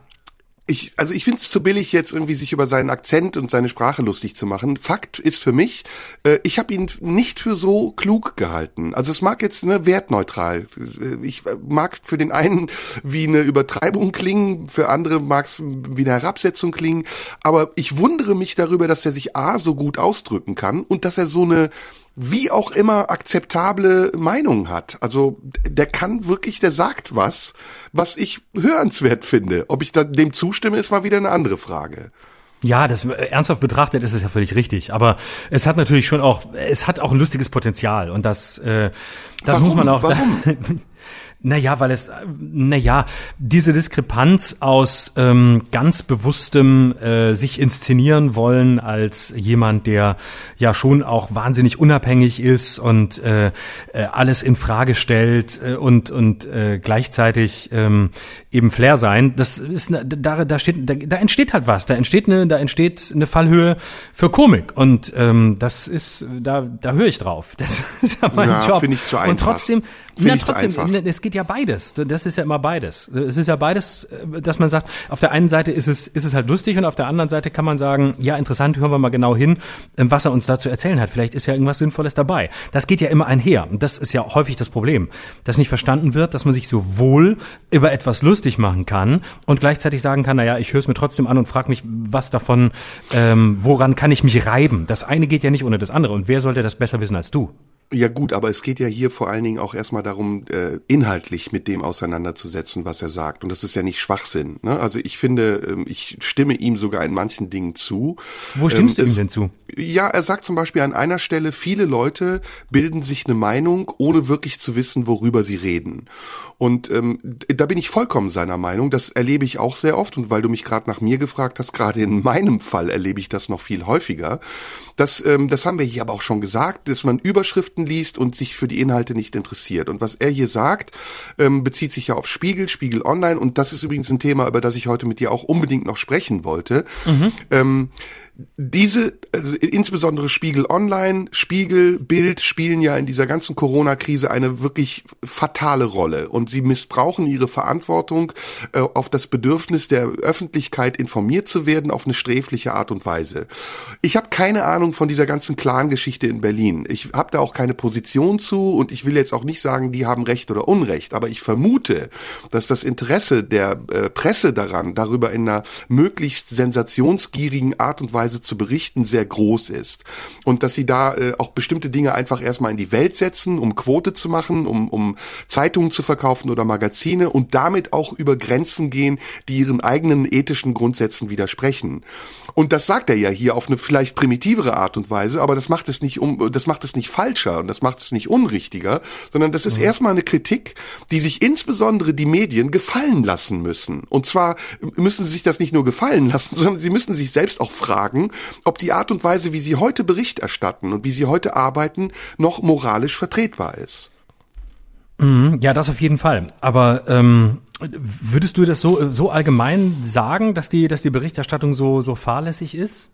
ich, also ich finde es zu billig, jetzt irgendwie sich über seinen Akzent und seine Sprache lustig zu machen. Fakt ist für mich, äh, ich habe ihn nicht für so klug gehalten. Also es mag jetzt ne, wertneutral. Äh, Ich äh, mag für den einen wie eine Übertreibung klingen, für andere mag es wie eine Herabsetzung klingen. Aber ich wundere mich darüber, dass er sich A so gut ausdrücken kann und dass er so eine wie auch immer akzeptable Meinung hat. Also der kann wirklich, der sagt was, was ich hörenswert finde. Ob ich da dem zustimme, ist mal wieder eine andere Frage. Ja, das äh, ernsthaft betrachtet ist es ja völlig richtig. Aber es hat natürlich schon auch, es hat auch ein lustiges Potenzial und das, äh, das Warum? muss man auch. Warum? (laughs) Naja, weil es, naja, diese Diskrepanz aus ähm, ganz bewusstem äh, sich inszenieren wollen als jemand, der ja schon auch wahnsinnig unabhängig ist und äh, äh, alles in Frage stellt äh, und und äh, gleichzeitig ähm, eben Flair sein, das ist ne- da da steht da, da entsteht halt was, da entsteht eine da entsteht eine Fallhöhe für Komik und ähm, das ist da da höre ich drauf. Das (laughs) ist ja mein Ja, Job. finde ich zu Und einfach. trotzdem Finde na, zu trotzdem, einfach. es geht ja beides. Das ist ja immer beides. Es ist ja beides, äh, dass man sagt, auf der einen Seite ist es, ist es halt lustig und auf der anderen Seite kann man sagen, ja, interessant, hören wir mal genau hin, ähm, was er uns dazu erzählen hat. Vielleicht ist ja irgendwas Sinnvolles dabei. Das geht ja immer einher. Und das ist ja häufig das Problem, dass nicht verstanden wird, dass man sich sowohl über etwas lustig machen kann und gleichzeitig sagen kann, na ja, ich höre es mir trotzdem an und frage mich, was davon, ähm, woran kann ich mich reiben? Das eine geht ja nicht ohne das andere. Und wer sollte das besser wissen als du? Ja gut, aber es geht ja hier vor allen Dingen auch erstmal darum, äh, inhaltlich mit dem auseinanderzusetzen, was er sagt. Und das ist ja nicht Schwachsinn. Ne? Also ich finde, ähm, ich stimme ihm sogar in manchen Dingen zu. Wo stimmst ähm, du ihm denn zu? Ja, er sagt zum Beispiel an einer Stelle, viele Leute bilden sich eine Meinung, ohne wirklich zu wissen, worüber sie reden. Und ähm, da bin ich vollkommen seiner Meinung. Das erlebe ich auch sehr oft. Und weil du mich gerade nach mir gefragt hast, gerade in (laughs) meinem Fall erlebe ich das noch viel häufiger. Das, ähm, das haben wir hier aber auch schon gesagt, dass man Überschriften liest und sich für die Inhalte nicht interessiert. Und was er hier sagt, ähm, bezieht sich ja auf Spiegel, Spiegel Online. Und das ist übrigens ein Thema, über das ich heute mit dir auch unbedingt noch sprechen wollte. Mhm. Ähm, diese, also insbesondere Spiegel Online, Spiegel, Bild spielen ja in dieser ganzen Corona-Krise eine wirklich fatale Rolle und sie missbrauchen ihre Verantwortung äh, auf das Bedürfnis der Öffentlichkeit informiert zu werden auf eine sträfliche Art und Weise. Ich habe keine Ahnung von dieser ganzen Clan-Geschichte in Berlin. Ich habe da auch keine Position zu und ich will jetzt auch nicht sagen, die haben Recht oder Unrecht, aber ich vermute, dass das Interesse der äh, Presse daran, darüber in einer möglichst sensationsgierigen Art und Weise Weise zu berichten sehr groß ist. Und dass sie da äh, auch bestimmte Dinge einfach erstmal in die Welt setzen, um Quote zu machen, um, um Zeitungen zu verkaufen oder Magazine und damit auch über Grenzen gehen, die ihren eigenen ethischen Grundsätzen widersprechen. Und das sagt er ja hier auf eine vielleicht primitivere Art und Weise, aber das macht es nicht um, das macht es nicht falscher und das macht es nicht unrichtiger, sondern das ist mhm. erstmal eine Kritik, die sich insbesondere die Medien gefallen lassen müssen. Und zwar müssen sie sich das nicht nur gefallen lassen, (laughs) sondern sie müssen sich selbst auch fragen, ob die Art und Weise, wie sie heute Bericht erstatten und wie sie heute arbeiten, noch moralisch vertretbar ist. Mhm, ja, das auf jeden Fall. Aber ähm, Würdest du das so, so allgemein sagen, dass die, dass die Berichterstattung so, so fahrlässig ist?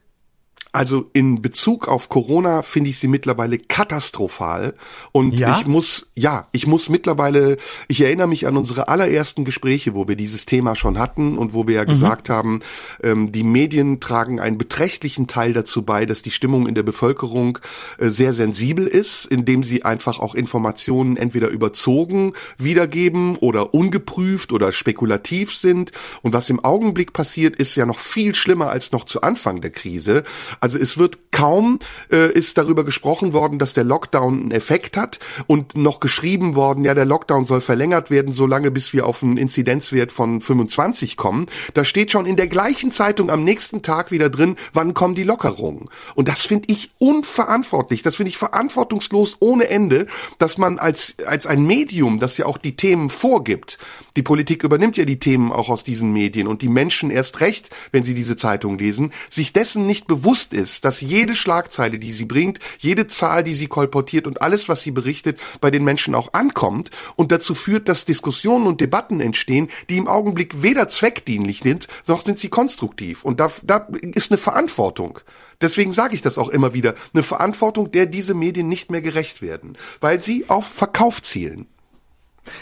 Also in Bezug auf Corona finde ich sie mittlerweile katastrophal und ja? ich muss ja, ich muss mittlerweile, ich erinnere mich an unsere allerersten Gespräche, wo wir dieses Thema schon hatten und wo wir ja mhm. gesagt haben, ähm, die Medien tragen einen beträchtlichen Teil dazu bei, dass die Stimmung in der Bevölkerung äh, sehr sensibel ist, indem sie einfach auch Informationen entweder überzogen wiedergeben oder ungeprüft oder spekulativ sind und was im Augenblick passiert, ist ja noch viel schlimmer als noch zu Anfang der Krise. Also es wird kaum äh, ist darüber gesprochen worden, dass der Lockdown einen Effekt hat und noch geschrieben worden, ja, der Lockdown soll verlängert werden, solange bis wir auf einen Inzidenzwert von 25 kommen. Da steht schon in der gleichen Zeitung am nächsten Tag wieder drin, wann kommen die Lockerungen. Und das finde ich unverantwortlich. Das finde ich verantwortungslos ohne Ende, dass man als, als ein Medium, das ja auch die Themen vorgibt, die Politik übernimmt ja die Themen auch aus diesen Medien und die Menschen erst recht, wenn sie diese Zeitung lesen, sich dessen nicht bewusst bewusst ist, dass jede Schlagzeile, die sie bringt, jede Zahl, die sie kolportiert und alles, was sie berichtet, bei den Menschen auch ankommt und dazu führt, dass Diskussionen und Debatten entstehen, die im Augenblick weder zweckdienlich sind, noch sind sie konstruktiv. Und da, da ist eine Verantwortung. Deswegen sage ich das auch immer wieder, eine Verantwortung, der diese Medien nicht mehr gerecht werden, weil sie auf Verkauf zielen.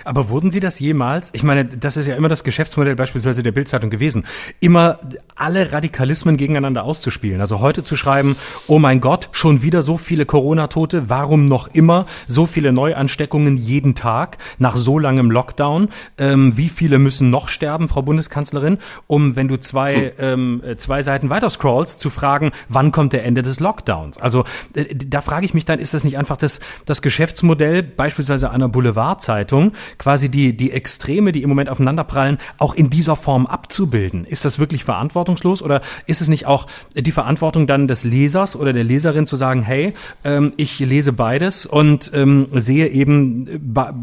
Aber wurden Sie das jemals? Ich meine, das ist ja immer das Geschäftsmodell beispielsweise der Bildzeitung gewesen, immer alle Radikalismen gegeneinander auszuspielen. Also heute zu schreiben, oh mein Gott, schon wieder so viele Corona-Tote, warum noch immer so viele Neuansteckungen jeden Tag nach so langem Lockdown? Ähm, wie viele müssen noch sterben, Frau Bundeskanzlerin? Um, wenn du zwei, hm. ähm, zwei Seiten weiter scrollst, zu fragen, wann kommt der Ende des Lockdowns? Also äh, da frage ich mich dann, ist das nicht einfach das, das Geschäftsmodell beispielsweise einer Boulevardzeitung, quasi die, die Extreme, die im Moment aufeinanderprallen, auch in dieser Form abzubilden. Ist das wirklich verantwortungslos oder ist es nicht auch die Verantwortung dann des Lesers oder der Leserin zu sagen, hey, ähm, ich lese beides und ähm, sehe eben be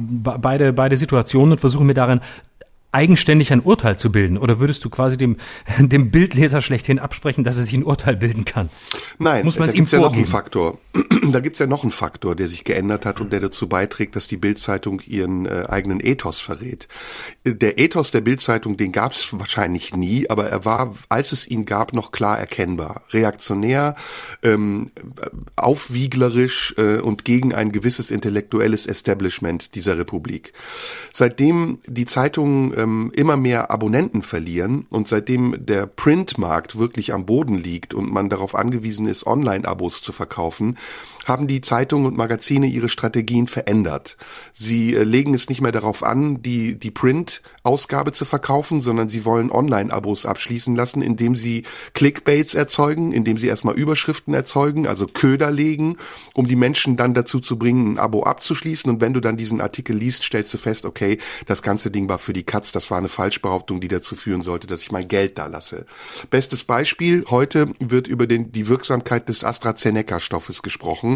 beide, beide Situationen und versuche mir darin eigenständig ein Urteil zu bilden? Oder würdest du quasi dem, (laughs) dem Bildleser schlechthin absprechen, dass er sich ein Urteil bilden kann? Nein, Muss man es ihm ja noch einen? Faktor. (clears throat) da gibt's ja noch einen Faktor, der sich geändert hat und der dazu beiträgt, dass die Bildzeitung ihren äh, eigenen Ethos verrät. Äh, Der Ethos der Bildzeitung, den gab's wahrscheinlich nie, aber er war, als es ihn gab, noch klar erkennbar. Reaktionär, ähm, aufwieglerisch äh, und gegen ein gewisses intellektuelles Establishment dieser Republik. Seitdem die Zeitungen ähm, immer mehr Abonnenten verlieren und seitdem der Printmarkt wirklich am Boden liegt und man darauf angewiesen ist, Online-Abos zu verkaufen, haben die Zeitungen und Magazine ihre Strategien verändert. Sie äh, legen es nicht mehr darauf an, die, die Print-Ausgabe zu verkaufen, sondern sie wollen Online-Abos abschließen lassen, indem sie Clickbaits erzeugen, indem sie erstmal Überschriften erzeugen, also Köder legen, um die Menschen dann dazu zu bringen, ein Abo abzuschließen. Und wenn du dann diesen Artikel liest, stellst du fest, okay, das ganze Ding war für die Katz, das war eine Falschbehauptung, die dazu führen sollte, dass ich mein Geld da lasse. Bestes Beispiel, heute wird über den, die Wirksamkeit des AstraZeneca-Stoffes gesprochen.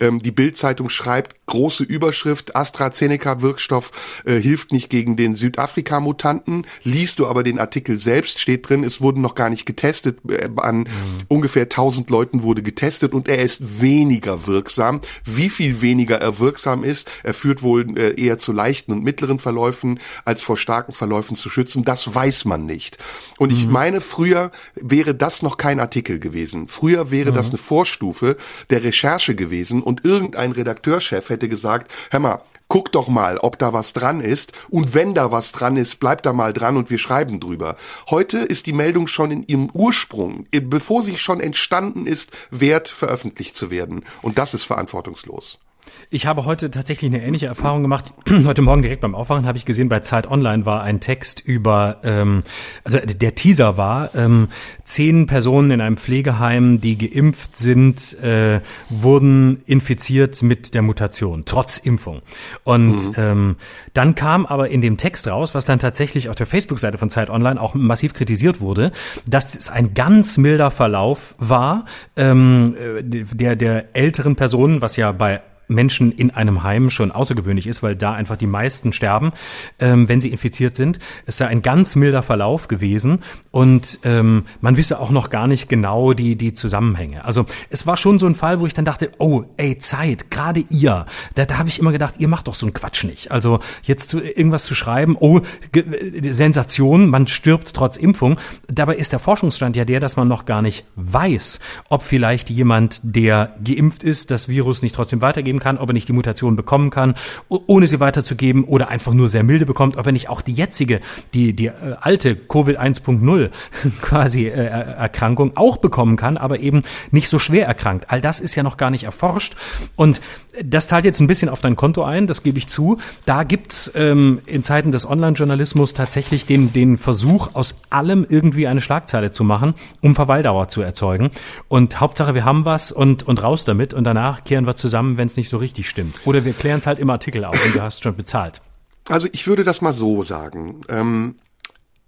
Ähm, die Bild-Zeitung schreibt, große Überschrift, AstraZeneca-Wirkstoff äh, hilft nicht gegen den Südafrika-Mutanten. Liest du aber den Artikel selbst, steht drin, es wurden noch gar nicht getestet, äh, an ungefähr 1000 Leuten wurde getestet und er ist weniger wirksam. Wie viel weniger er wirksam ist, er führt wohl äh, eher zu leichten und mittleren Verläufen als vor starken Verläufen zu schützen, das weiß man nicht. Und ich meine, früher wäre das noch kein Artikel gewesen. Früher wäre das eine Vorstufe der Recherche gewesen und irgendein Redakteurchef hätte gesagt, hör mal, Guck doch mal, ob da was dran ist. Und wenn da was dran ist, bleibt da mal dran und wir schreiben drüber. Heute ist die Meldung schon in ihrem Ursprung, bevor sie schon entstanden ist, wert, veröffentlicht zu werden. Und das ist verantwortungslos. Ich habe heute tatsächlich eine ähnliche Erfahrung gemacht. (clears throat) Heute Morgen direkt beim Aufwachen habe ich gesehen, bei Zeit Online war ein Text über, ähm, also der Teaser war, ähm, zehn Personen in einem Pflegeheim, die geimpft sind, äh, wurden infiziert mit der Mutation, trotz Impfung. Und ähm, dann kam aber in dem Text raus, was dann tatsächlich auf der Facebook-Seite von Zeit Online auch massiv kritisiert wurde, dass es ein ganz milder Verlauf war, ähm, äh, der, der älteren Personen, was ja bei Menschen in einem Heim schon außergewöhnlich ist, weil da einfach die meisten sterben, ähm, wenn sie infiziert sind. Es sei ein ganz milder Verlauf gewesen und ähm, man wisse auch noch gar nicht genau die, die Zusammenhänge. Also es war schon so ein Fall, wo ich dann dachte, oh, ey, Zeit, gerade ihr. Da, da habe ich immer gedacht, ihr macht doch so einen Quatsch nicht. Also jetzt zu, irgendwas zu schreiben, oh, Ge Sensation, man stirbt trotz Impfung. Dabei ist der Forschungsstand ja der, dass man noch gar nicht weiß, ob vielleicht jemand, der geimpft ist, das Virus nicht trotzdem weitergeben kann, ob er nicht die Mutation bekommen kann, ohne sie weiterzugeben oder einfach nur sehr milde bekommt, ob er nicht auch die jetzige, die, die äh, alte Covid 1.0 (laughs) quasi äh, Erkrankung auch bekommen kann, aber eben nicht so schwer erkrankt. All das ist ja noch gar nicht erforscht und das zahlt jetzt ein bisschen auf dein Konto ein, das gebe ich zu. Da gibt's ähm, in Zeiten des Online-Journalismus tatsächlich den, den Versuch, aus allem irgendwie eine Schlagzeile zu machen, um Verweildauer zu erzeugen. Und Hauptsache, wir haben was und, und raus damit und danach kehren wir zusammen, wenn es nicht so richtig stimmt. Oder wir klären es halt im Artikel auf und du hast schon bezahlt. Also ich würde das mal so sagen. Ähm,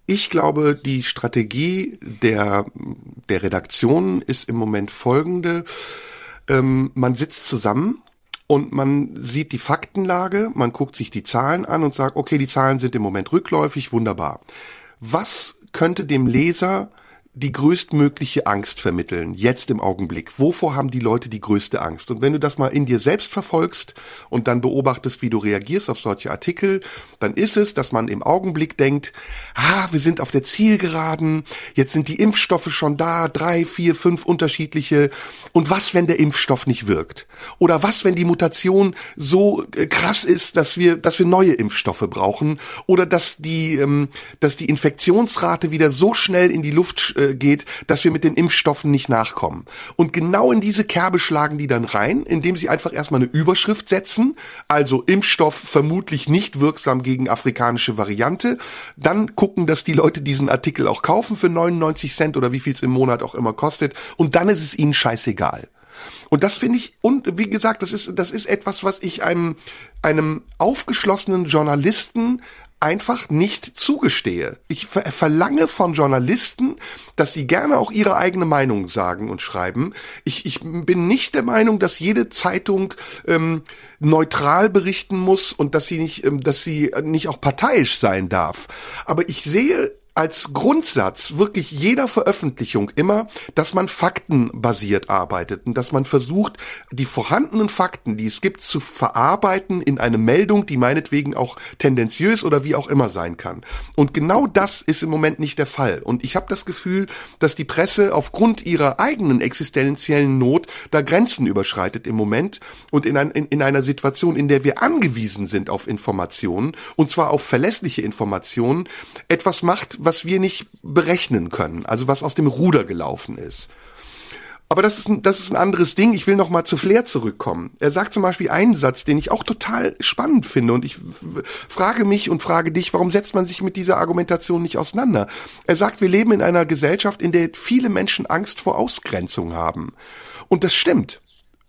ich glaube, die Strategie der, der Redaktion ist im Moment folgende. Ähm, man sitzt zusammen und man sieht die Faktenlage, man guckt sich die Zahlen an und sagt, okay, die Zahlen sind im Moment rückläufig, wunderbar. Was könnte dem Leser die größtmögliche Angst vermitteln, jetzt im Augenblick? Wovor haben die Leute die größte Angst? Und wenn du das mal in dir selbst verfolgst und dann beobachtest, wie du reagierst auf solche Artikel, dann ist es, dass man im Augenblick denkt, ah, wir sind auf der Zielgeraden, jetzt sind die Impfstoffe schon da, drei, vier, fünf unterschiedliche. Und was, wenn der Impfstoff nicht wirkt? Oder was, wenn die Mutation so äh, krass ist, dass wir, dass wir neue Impfstoffe brauchen? Oder dass die, ähm, dass die Infektionsrate wieder so schnell in die Luft äh, geht, dass wir mit den Impfstoffen nicht nachkommen. Und genau in diese Kerbe schlagen die dann rein, indem sie einfach erstmal eine Überschrift setzen, also Impfstoff vermutlich nicht wirksam gegen afrikanische Variante, dann gucken, dass die Leute diesen Artikel auch kaufen für 99 Cent oder wie viel es im Monat auch immer kostet und dann ist es ihnen scheißegal. Und das finde ich, und wie gesagt, das ist, das ist etwas, was ich einem, einem aufgeschlossenen Journalisten einfach nicht zugestehe. Ich ver verlange von Journalisten, dass sie gerne auch ihre eigene Meinung sagen und schreiben. Ich, ich bin nicht der Meinung, dass jede Zeitung ähm, neutral berichten muss und dass sie nicht, ähm, dass sie nicht auch parteiisch sein darf. Aber ich sehe als Grundsatz wirklich jeder Veröffentlichung immer, dass man faktenbasiert arbeitet und dass man versucht, die vorhandenen Fakten, die es gibt, zu verarbeiten in eine Meldung, die meinetwegen auch tendenziös oder wie auch immer sein kann. Und genau das ist im Moment nicht der Fall. Und ich habe das Gefühl, dass die Presse aufgrund ihrer eigenen existenziellen Not da Grenzen überschreitet im Moment und in, ein, in, in einer Situation, in der wir angewiesen sind auf Informationen, und zwar auf verlässliche Informationen, etwas macht, was wir nicht berechnen können, also was aus dem Ruder gelaufen ist. Aber das ist, ein, das ist ein anderes Ding. Ich will noch mal zu Flair zurückkommen. Er sagt zum Beispiel einen Satz, den ich auch total spannend finde. Und ich frage mich und frage dich, warum setzt man sich mit dieser Argumentation nicht auseinander? Er sagt, wir leben in einer Gesellschaft, in der viele Menschen Angst vor Ausgrenzung haben. Und das stimmt.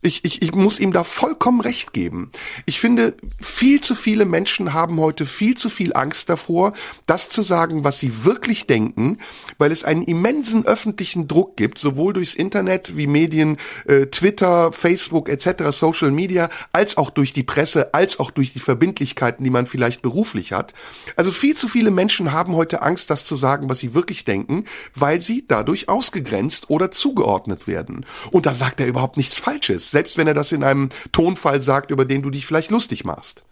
Ich, ich, ich muss ihm da vollkommen recht geben. Ich finde, viel zu viele Menschen haben heute viel zu viel Angst davor, das zu sagen, was sie wirklich denken, weil es einen immensen öffentlichen Druck gibt, sowohl durchs Internet wie Medien, äh, Twitter, Facebook etc., Social Media, als auch durch die Presse, als auch durch die Verbindlichkeiten, die man vielleicht beruflich hat. Also viel zu viele Menschen haben heute Angst, das zu sagen, was sie wirklich denken, weil sie dadurch ausgegrenzt oder zugeordnet werden. Und da sagt er überhaupt nichts Falsches selbst wenn er das in einem Tonfall sagt, über den du dich vielleicht lustig machst.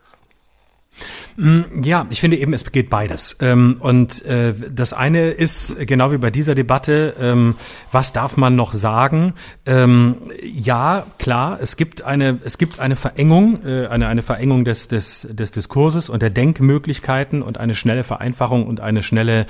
Mm, ja, ich finde eben, es geht beides. Ähm, und äh, das eine ist, genau wie bei dieser Debatte, ähm, was darf man noch sagen? Ähm, ja, klar, es gibt eine, es gibt eine Verengung, äh, eine, eine Verengung des, des, des Diskurses und der Denkmöglichkeiten und eine schnelle Vereinfachung und eine schnelle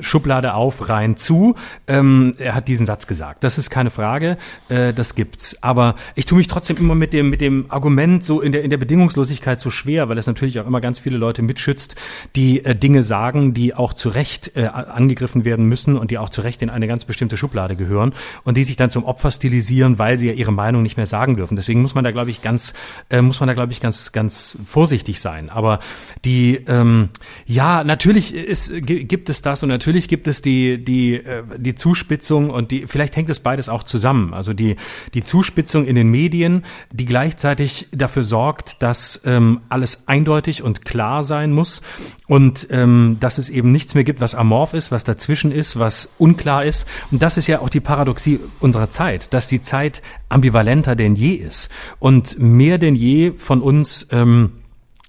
Schublade auf, rein zu. er hat diesen Satz gesagt. Das ist keine Frage, äh, das gibt's. Aber ich tue mich trotzdem immer mit dem, mit dem Argument so in der, in der Bedingungslosigkeit so schwer, weil es natürlich auch immer ganz viele Leute mitschützt, die äh, Dinge sagen, die auch zu Recht äh, angegriffen werden müssen und die auch zu Recht in eine ganz bestimmte Schublade gehören und die sich dann zum Opfer stilisieren, weil sie ja ihre Meinung nicht mehr sagen dürfen. Deswegen muss man da, glaube ich, ganz, äh, muss man da, glaube ich, ganz, ganz vorsichtig sein. Aber die, ähm, ja, natürlich ist, gibt es das und natürlich gibt es die, die, äh, die Zuspitzung und die, vielleicht hängt es beides auch zusammen. Also die, die Zuspitzung in den Medien, die gleichzeitig dafür sorgt, dass ähm, alles eindeutig und und klar sein muss und ähm, dass es eben nichts mehr gibt, was amorph ist, was dazwischen ist, was unklar ist. Und das ist ja auch die Paradoxie unserer Zeit, dass die Zeit ambivalenter denn je ist und mehr denn je von uns ähm,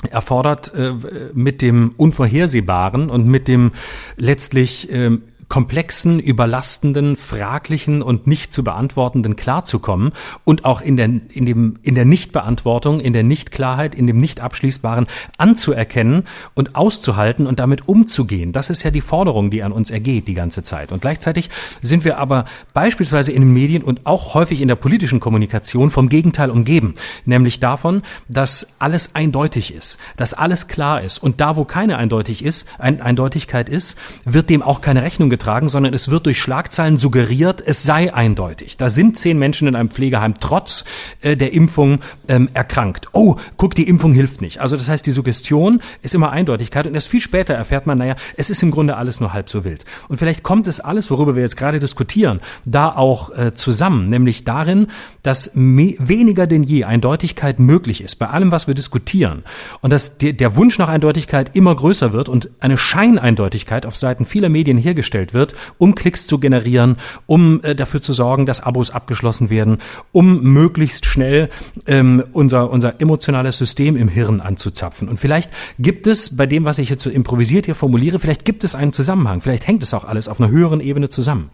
erfordert äh, mit dem Unvorhersehbaren und mit dem letztlich ähm, komplexen, überlastenden, fraglichen und nicht zu beantwortenden klarzukommen und auch in der, in dem, in der Nichtbeantwortung, in der Nichtklarheit, in dem Nicht-Abschließbaren anzuerkennen und auszuhalten und damit umzugehen. Das ist ja die Forderung, die an uns ergeht die ganze Zeit. Und gleichzeitig sind wir aber beispielsweise in den Medien und auch häufig in der politischen Kommunikation vom Gegenteil umgeben, nämlich davon, dass alles eindeutig ist, dass alles klar ist. Und da, wo keine eindeutig ist, Eindeutigkeit ist, wird dem auch keine Rechnung getragen getragen, sondern es wird durch Schlagzeilen suggeriert, es sei eindeutig. Da sind zehn Menschen in einem Pflegeheim trotz äh, der Impfung ähm, erkrankt. Oh, guck, die Impfung hilft nicht. Also das heißt, die Suggestion ist immer Eindeutigkeit und erst viel später erfährt man, naja, es ist im Grunde alles nur halb so wild. Und vielleicht kommt es alles, worüber wir jetzt gerade diskutieren, da auch äh, zusammen, nämlich darin, dass weniger denn je Eindeutigkeit möglich ist bei allem, was wir diskutieren. Und dass der Wunsch nach Eindeutigkeit immer größer wird und eine Scheineindeutigkeit auf Seiten vieler Medien hergestellt wird, um Klicks zu generieren, um äh, dafür zu sorgen, dass Abos abgeschlossen werden, um möglichst schnell ähm, unser, unser emotionales System im Hirn anzuzapfen. Und vielleicht gibt es bei dem, was ich jetzt so improvisiert hier formuliere, vielleicht gibt es einen Zusammenhang. Vielleicht hängt es auch alles auf einer höheren Ebene zusammen.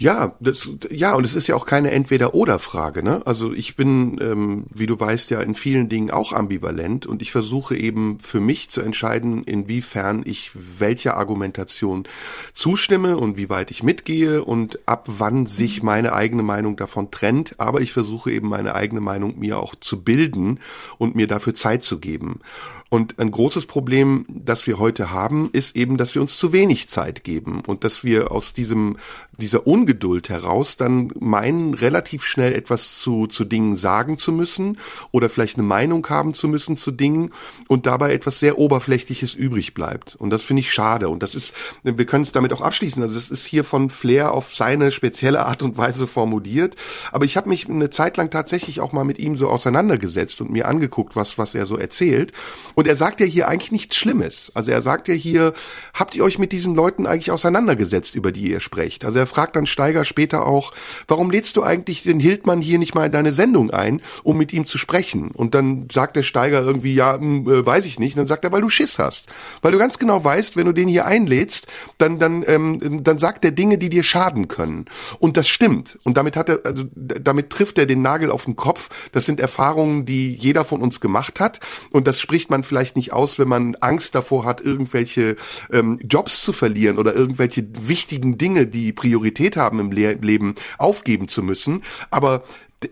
Ja, das, ja, und es ist ja auch keine Entweder-Oder-Frage. Ne? Also ich bin, ähm, wie du weißt, ja in vielen Dingen auch ambivalent und ich versuche eben für mich zu entscheiden, inwiefern ich welcher Argumentation zustimme und wie weit ich mitgehe und ab wann sich meine eigene Meinung davon trennt. Aber ich versuche eben meine eigene Meinung mir auch zu bilden und mir dafür Zeit zu geben. Und ein großes Problem, das wir heute haben, ist eben, dass wir uns zu wenig Zeit geben und dass wir aus diesem, dieser Ungeduld heraus dann meinen, relativ schnell etwas zu, zu Dingen sagen zu müssen oder vielleicht eine Meinung haben zu müssen zu Dingen und dabei etwas sehr Oberflächliches übrig bleibt. Und das finde ich schade. Und das ist, wir können es damit auch abschließen. Also das ist hier von Flair auf seine spezielle Art und Weise formuliert. Aber ich habe mich eine Zeit lang tatsächlich auch mal mit ihm so auseinandergesetzt und mir angeguckt, was, was er so erzählt. Und er sagt ja hier eigentlich nichts Schlimmes. Also er sagt ja hier, habt ihr euch mit diesen Leuten eigentlich auseinandergesetzt, über die ihr sprecht? Also er fragt dann Steiger später auch, warum lädst du eigentlich den Hildmann hier nicht mal in deine Sendung ein, um mit ihm zu sprechen? Und dann sagt der Steiger irgendwie, ja, hm, äh, weiß ich nicht. Und dann sagt er, weil du Schiss hast. Weil du ganz genau weißt, wenn du den hier einlädst, dann, dann, ähm, dann sagt er Dinge, die dir schaden können. Und das stimmt. Und damit hat er, also damit trifft er den Nagel auf den Kopf. Das sind Erfahrungen, die jeder von uns gemacht hat. Und das spricht man vielleicht nicht aus, wenn man Angst davor hat, irgendwelche ähm, Jobs zu verlieren oder irgendwelche wichtigen Dinge, die Priorität haben im Le Leben, aufgeben zu müssen. Aber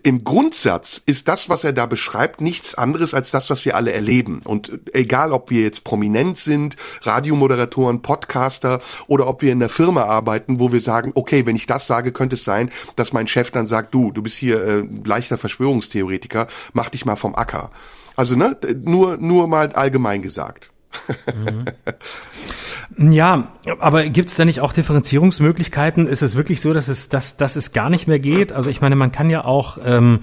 im Grundsatz ist das, was er da beschreibt, nichts anderes als das, was wir alle erleben. Und egal, ob wir jetzt prominent sind, Radiomoderatoren, Podcaster oder ob wir in der Firma arbeiten, wo wir sagen, okay, wenn ich das sage, könnte es sein, dass mein Chef dann sagt, du, du bist hier äh, leichter Verschwörungstheoretiker, mach dich mal vom Acker. Also ne, nur nur mal allgemein gesagt. Mhm. (laughs) Ja, aber gibt es da nicht auch Differenzierungsmöglichkeiten? Ist es wirklich so, dass es, dass, dass es gar nicht mehr geht? Also ich meine, man kann ja auch, ähm,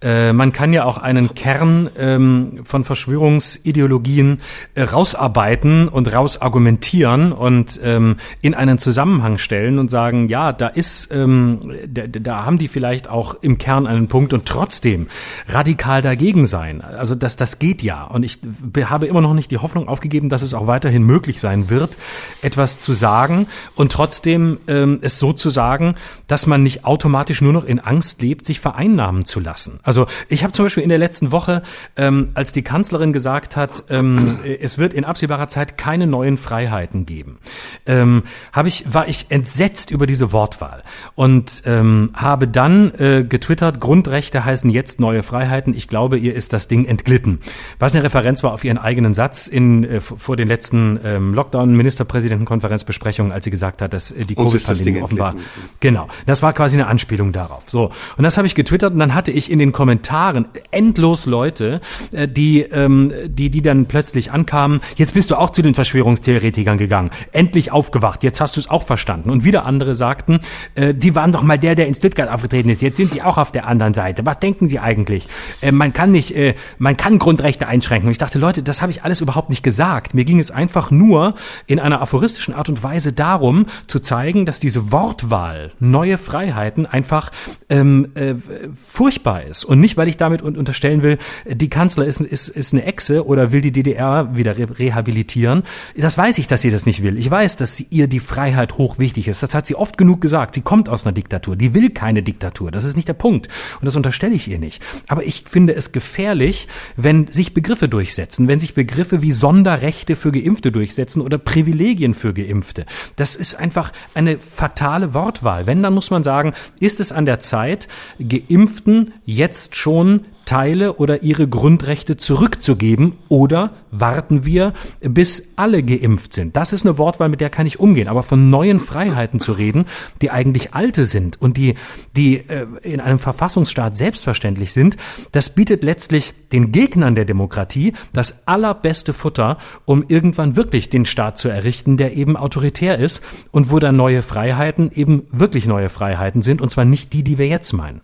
äh, man kann ja auch einen Kern ähm, von Verschwörungsideologien äh, rausarbeiten und rausargumentieren und ähm, in einen Zusammenhang stellen und sagen, ja, da ist, ähm, da, da haben die vielleicht auch im Kern einen Punkt und trotzdem radikal dagegen sein. Also das, das geht ja. Und ich habe immer noch nicht die Hoffnung aufgegeben, dass es auch weiterhin möglich sein wird, etwas zu sagen und trotzdem ähm, es so zu sagen, dass man nicht automatisch nur noch in Angst lebt, sich vereinnahmen zu lassen. Also ich habe zum Beispiel in der letzten Woche, ähm, als die Kanzlerin gesagt hat, ähm, es wird in absehbarer Zeit keine neuen Freiheiten geben, ähm, habe ich war ich entsetzt über diese Wortwahl und ähm, habe dann äh, getwittert: Grundrechte heißen jetzt neue Freiheiten. Ich glaube, ihr ist das Ding entglitten. Was eine Referenz war auf ihren eigenen Satz in äh, vor den letzten ähm, Lockdown-Ministerpräsidentenkonferenzbesprechungen, als sie gesagt hat, dass äh, die Covid-Pandemie offenbar. Genau, das war quasi eine Anspielung darauf. So und das habe ich getwittert und dann hatte ich in den Kommentaren endlos Leute, äh, die ähm, die die dann plötzlich ankamen. Jetzt bist du auch zu den Verschwörungstheoretikern gegangen. Endlich aufgewacht. Jetzt hast du es auch verstanden. Und wieder andere sagten, äh, die waren doch mal der, der in Stuttgart aufgetreten ist. Jetzt sind sie auch auf der anderen Seite. Was denken sie eigentlich? Äh, man kann nicht, äh, man kann Grundrechte einschränken. Und ich dachte, Leute, das habe ich alles überhaupt nicht gesagt. Mir ging es einfach nur in einer aphoristischen Art und Weise darum, zu zeigen, dass diese Wortwahl, neue Freiheiten einfach ähm, äh, furchtbar ist. Und nicht, weil ich damit un unterstellen will, die Kanzler ist, ist, ist eine Echse oder will die DDR wieder re rehabilitieren. Das weiß ich, dass sie das nicht will. Ich weiß, dass sie, ihr die Freiheit hoch wichtig ist. Das hat sie oft genug gesagt. Sie kommt aus einer Diktatur. Die will keine Diktatur. Das ist nicht der Punkt. Und das unterstelle ich ihr nicht. Aber ich finde es gefährlich, wenn sich Begriffe durchsetzen, wenn sich Begriffe wie Sonderrechte für Geimpfte durchsetzen oder Privilegien für Geimpfte. Das ist einfach eine fatale Wortwahl. Wenn, dann muss man sagen, ist es an der Zeit, Geimpften jetzt schon Teile oder ihre Grundrechte zurückzugeben oder warten wir, bis alle geimpft sind. Das ist eine Wortwahl, mit der kann ich umgehen. Aber von neuen Freiheiten zu reden, die eigentlich alte sind und die, die äh, in einem Verfassungsstaat selbstverständlich sind, das bietet letztlich den Gegnern der Demokratie das allerbeste Futter, um irgendwann wirklich den Staat zu errichten, der eben autoritär ist und wo dann neue Freiheiten eben wirklich neue Freiheiten sind und zwar nicht die, die wir jetzt meinen.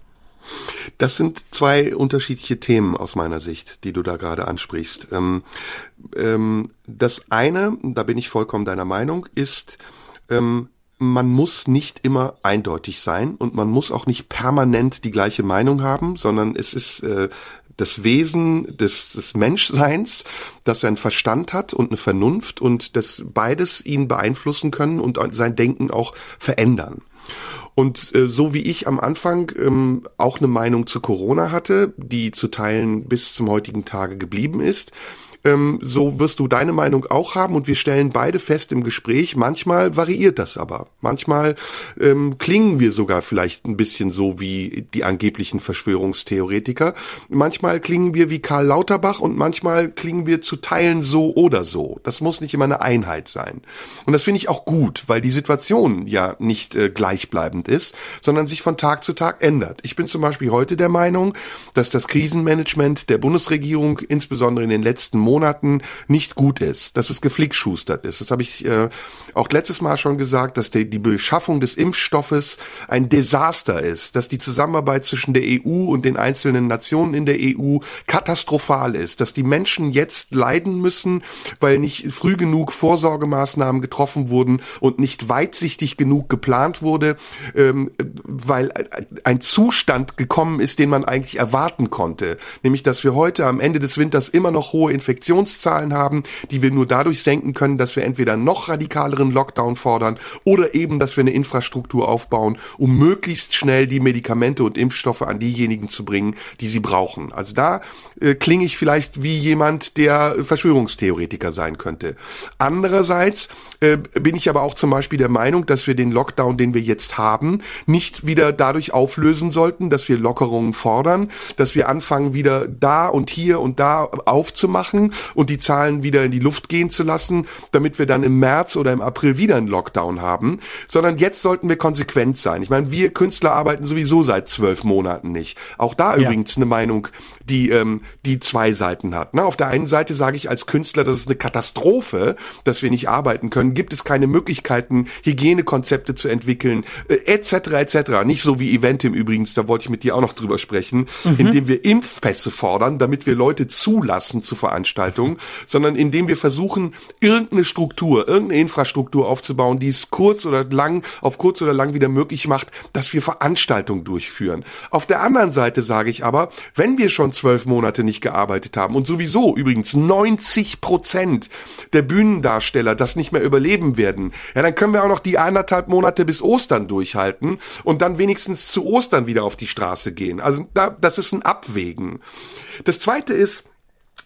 Das sind zwei unterschiedliche Themen aus meiner Sicht, die du da gerade ansprichst. Ähm, ähm, das eine, da bin ich vollkommen deiner Meinung, ist, ähm, man muss nicht immer eindeutig sein und man muss auch nicht permanent die gleiche Meinung haben, sondern es ist äh, das Wesen des, des Menschseins, dass er einen Verstand hat und eine Vernunft und dass beides ihn beeinflussen können und sein Denken auch verändern. Und äh, so wie ich am Anfang ähm, auch eine Meinung zu Corona hatte, die zu Teilen bis zum heutigen Tage geblieben ist, ähm, so wirst du deine Meinung auch haben und wir stellen beide fest im Gespräch, manchmal variiert das aber. Manchmal ähm, klingen wir sogar vielleicht ein bisschen so wie die angeblichen Verschwörungstheoretiker. Manchmal klingen wir wie Karl Lauterbach und manchmal klingen wir zu Teilen so oder so. Das muss nicht immer eine Einheit sein. Und das finde ich auch gut, weil die Situation ja nicht äh, gleichbleibend ist, sondern sich von Tag zu Tag ändert. Ich bin zum Beispiel heute der Meinung, dass das Krisenmanagement der Bundesregierung insbesondere in den letzten Monaten nicht gut ist, dass es geflickschustert ist. Das habe ich äh, auch letztes Mal schon gesagt, dass die, die Beschaffung des Impfstoffes ein Desaster ist, dass die Zusammenarbeit zwischen der EU und den einzelnen Nationen in der EU katastrophal ist, dass die Menschen jetzt leiden müssen, weil nicht früh genug Vorsorgemaßnahmen getroffen wurden und nicht weitsichtig genug geplant wurde, ähm, weil ein Zustand gekommen ist, den man eigentlich erwarten konnte, nämlich dass wir heute am Ende des Winters immer noch hohe Infektionszahlen haben, die wir nur dadurch senken können, dass wir entweder noch radikaleren Lockdown fordern oder eben, dass wir eine Infrastruktur aufbauen, um möglichst schnell die Medikamente und Impfstoffe an diejenigen zu bringen, die sie brauchen. Also da äh, klinge ich vielleicht wie jemand, der Verschwörungstheoretiker sein könnte. Andererseits äh, bin ich aber auch zum Beispiel der Meinung, dass wir den Lockdown, den wir jetzt haben, nicht wieder dadurch auflösen sollten, dass wir Lockerungen fordern, dass wir anfangen, wieder da und hier und da aufzumachen und die Zahlen wieder in die Luft gehen zu lassen, damit wir dann im März oder im April wieder einen Lockdown haben, sondern jetzt sollten wir konsequent sein. Ich meine, wir Künstler arbeiten sowieso seit zwölf Monaten nicht. Auch da ja. übrigens eine Meinung, die, ähm, die zwei Seiten hat. Ne? Auf der einen Seite sage ich als Künstler, das ist eine Katastrophe, dass wir nicht arbeiten können. Gibt es keine Möglichkeiten, Hygienekonzepte zu entwickeln, äh, etc. etc. Nicht so wie Eventim übrigens, da wollte ich mit dir auch noch drüber sprechen, mhm. indem wir Impfpässe fordern, damit wir Leute zulassen zu Veranstaltungen, sondern indem wir versuchen, irgendeine Struktur, irgendeine Infrastruktur aufzubauen, die es kurz oder lang, auf kurz oder lang wieder möglich macht, dass wir Veranstaltungen durchführen. Auf der anderen Seite sage ich aber, wenn wir schon zwölf Monate nicht gearbeitet haben und sowieso übrigens 90 Prozent der Bühnendarsteller das nicht mehr überleben werden, ja, dann können wir auch noch die eineinhalb Monate bis Ostern durchhalten und dann wenigstens zu Ostern wieder auf die Straße gehen. Also da, das ist ein Abwägen. Das zweite ist,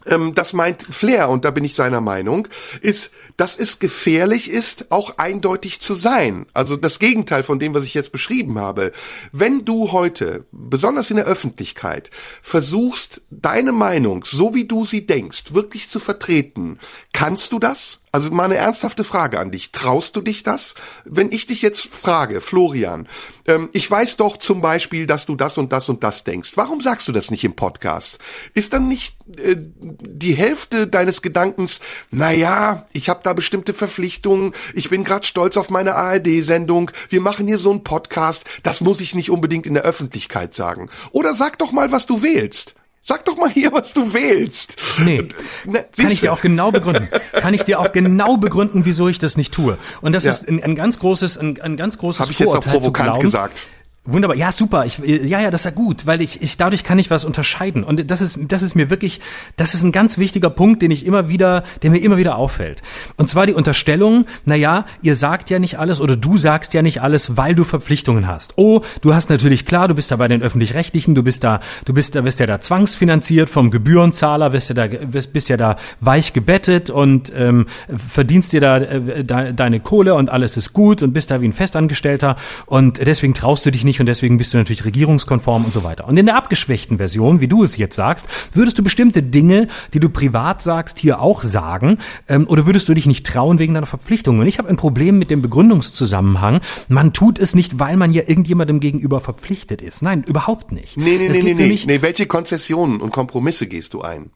ähm, das meint Flair, und da bin ich seiner Meinung, ist, dass es gefährlich ist, auch eindeutig zu sein. Also das Gegenteil von dem, was ich jetzt beschrieben habe. Wenn du heute, besonders in der Öffentlichkeit, versuchst, deine Meinung, so wie du sie denkst, wirklich zu vertreten, kannst du das? Also mal eine ernsthafte Frage an dich. Traust du dich das? Wenn ich dich jetzt frage, Florian, ähm, ich weiß doch zum Beispiel, dass du das und das und das denkst. Warum sagst du das nicht im Podcast? Ist dann nicht äh, die Hälfte deines Gedankens, na ja, ich habe da bestimmte Verpflichtungen, ich bin gerade stolz auf meine ARD-Sendung, wir machen hier so einen Podcast, das muss ich nicht unbedingt in der Öffentlichkeit sagen. Oder sag doch mal, was du wählst. Sag doch mal hier, was du willst. Nee, Na, kann ich dir auch genau begründen. kann ich dir auch genau begründen, wieso ich das nicht tue. Und das ja. ist ein, ein, ganz großes, ein, ein ganz großes Hab ich jetzt auch provokant gesagt. Wunderbar. Ja, super. Ich, ja, ja, das ist ja gut, weil ich, ich dadurch kann ich was unterscheiden. Und das ist, das ist mir wirklich, das ist ein ganz wichtiger Punkt, den ich immer wieder, der mir immer wieder auffällt. Und zwar die Unterstellung, na ja, ihr sagt ja nicht alles oder du sagst ja nicht alles, weil du Verpflichtungen hast. Oh, du hast natürlich klar, du bist da bei den öffentlich-rechtlichen, du bist da, du bist da, wirst ja da zwangsfinanziert vom Gebührenzahler, wirst ja da, bist, bist ja da weich gebettet und ähm, verdienst dir da äh, de, deine Kohle und alles ist gut und bist da wie ein Festangestellter und deswegen traust du dich nicht und deswegen bist du natürlich regierungskonform und so weiter. Und in der abgeschwächten Version, wie du es jetzt sagst, würdest du bestimmte Dinge, die du privat sagst, hier auch sagen ähm, oder würdest du dich nicht trauen wegen deiner Verpflichtungen? Und ich habe ein Problem mit dem Begründungszusammenhang. Man tut es nicht, weil man ja irgendjemandem gegenüber verpflichtet ist. Nein, überhaupt nicht. Nee, nee, nee, nee, nee. nee. Welche Konzessionen und Kompromisse gehst du ein?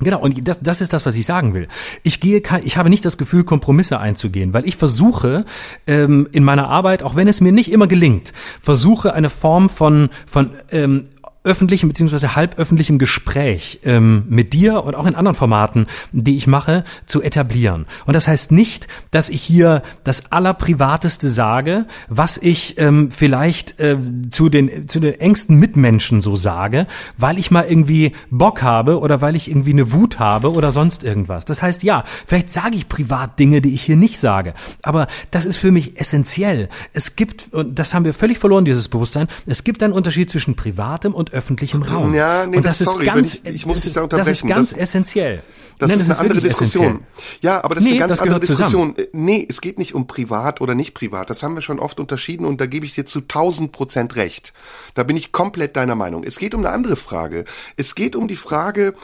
Genau, und das, das ist das, was ich sagen will. Ich gehe, ich habe nicht das Gefühl, Kompromisse einzugehen, weil ich versuche ähm, in meiner Arbeit, auch wenn es mir nicht immer gelingt, versuche eine Form von von ähm, öffentlichem beziehungsweise halböffentlichem Gespräch ähm, mit dir und auch in anderen Formaten, die ich mache, zu etablieren. Und das heißt nicht, dass ich hier das Allerprivateste sage, was ich ähm, vielleicht äh, zu, den, zu den engsten Mitmenschen so sage, weil ich mal irgendwie Bock habe oder weil ich irgendwie eine Wut habe oder sonst irgendwas. Das heißt, ja, vielleicht sage ich privat Dinge, die ich hier nicht sage. Aber das ist für mich essentiell. Es gibt, und das haben wir völlig verloren, dieses Bewusstsein, es gibt einen Unterschied zwischen privatem und öffentlichem Raum. Ja, nee, und das, das sorry, ist ganz, ich, ich muss das, dich da ist, das ist ganz das, essentiell. Das Nein, ist das eine ist andere Diskussion. essentiell. Ja, aber das ist Nee, eine ganz andere gehört zusammen. Diskussion. Äh, Nee, es geht nicht um privat oder nicht privat. Das haben wir schon oft unterschieden und da gebe ich dir zu 1000 Prozent recht. Da bin ich komplett deiner Meinung. Es geht um eine andere Frage. Es geht um die Frage,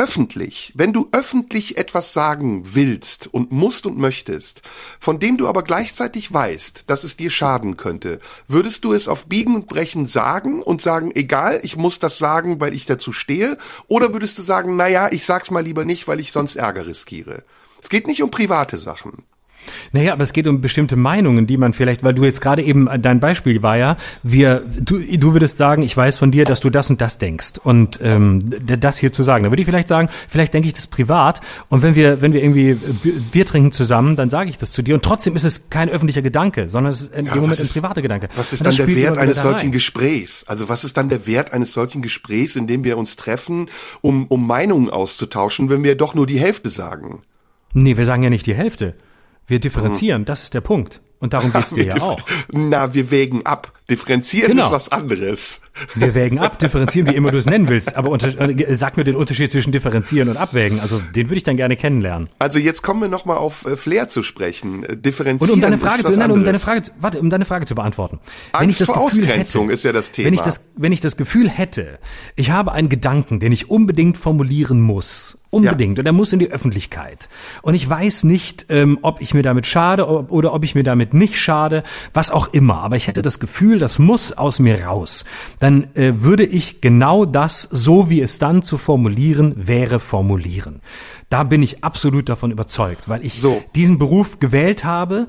öffentlich, wenn du öffentlich etwas sagen willst und musst und möchtest, von dem du aber gleichzeitig weißt, dass es dir schaden könnte, würdest du es auf Biegen und Brechen sagen und sagen, egal, ich muss das sagen, weil ich dazu stehe, oder würdest du sagen, naja, ich sag's mal lieber nicht, weil ich sonst Ärger riskiere? Es geht nicht um private Sachen. Naja, aber es geht um bestimmte Meinungen, die man vielleicht, weil du jetzt gerade eben, äh, dein Beispiel war ja, wir, du, du würdest sagen, ich weiß von dir, dass du das und das denkst und ähm, das hier zu sagen. Da würde ich vielleicht sagen, vielleicht denke ich das privat und wenn wir, wenn wir irgendwie Bi- Bier trinken zusammen, dann sage ich das zu dir und trotzdem ist es kein öffentlicher Gedanke, sondern es ist in Ja, dem Moment was ein ist- privater Gedanke. Was ist dann der Wert eines solchen rein. Gesprächs? Also was ist dann der Wert eines solchen Gesprächs, in dem wir uns treffen, um, um Meinungen auszutauschen, wenn wir doch nur die Hälfte sagen? Nee, wir sagen ja nicht die Hälfte. Wir differenzieren, das ist der Punkt. Und darum (laughs) geht's dir ja auch. Na, wir wägen ab. Differenzieren Genau. ist was anderes. Wir (laughs) wägen ab, differenzieren, wie immer du es nennen willst. Aber äh, sag mir den Unterschied zwischen differenzieren und abwägen. Also den würde ich dann gerne kennenlernen. Also jetzt kommen wir noch mal auf äh, Flair zu sprechen. Äh, Differenzieren Und um deine Frage zu, nein, um deine. Frage, zu, warte, um deine Frage zu beantworten. Angst vor Ausgrenzung ist ja das Thema. Wenn ich das, wenn ich das Gefühl hätte, ich habe einen Gedanken, den ich unbedingt formulieren muss. Unbedingt. Und er muss in die Öffentlichkeit. Und ich weiß nicht, ähm, ob ich mir damit schade oder ob ich mir damit nicht schade, was auch immer. Aber ich hätte das Gefühl, das muss aus mir raus. Dann äh, würde ich genau das, so wie es dann zu formulieren wäre, formulieren. Da bin ich absolut davon überzeugt, weil ich So. diesen Beruf gewählt habe,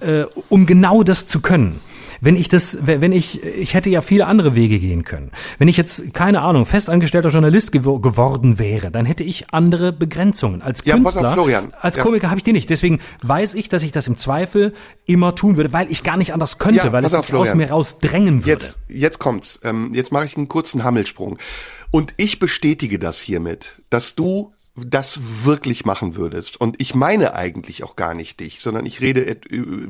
äh, um genau das zu können. Wenn ich das, wenn ich, ich hätte ja viele andere Wege gehen können. Wenn ich jetzt, keine Ahnung, festangestellter Journalist gewo geworden wäre, dann hätte ich andere Begrenzungen. Als Ja, Künstler, Florian. als Ja. Komiker habe ich die nicht. Deswegen weiß ich, dass ich das im Zweifel immer tun würde, weil ich gar nicht anders könnte, Ja, weil es sich aus mir rausdrängen würde. Jetzt, jetzt kommt's. Ähm, jetzt mache ich einen kurzen Hammelsprung. Und ich bestätige das hiermit, dass du das wirklich machen würdest. Und ich meine eigentlich auch gar nicht dich, sondern ich rede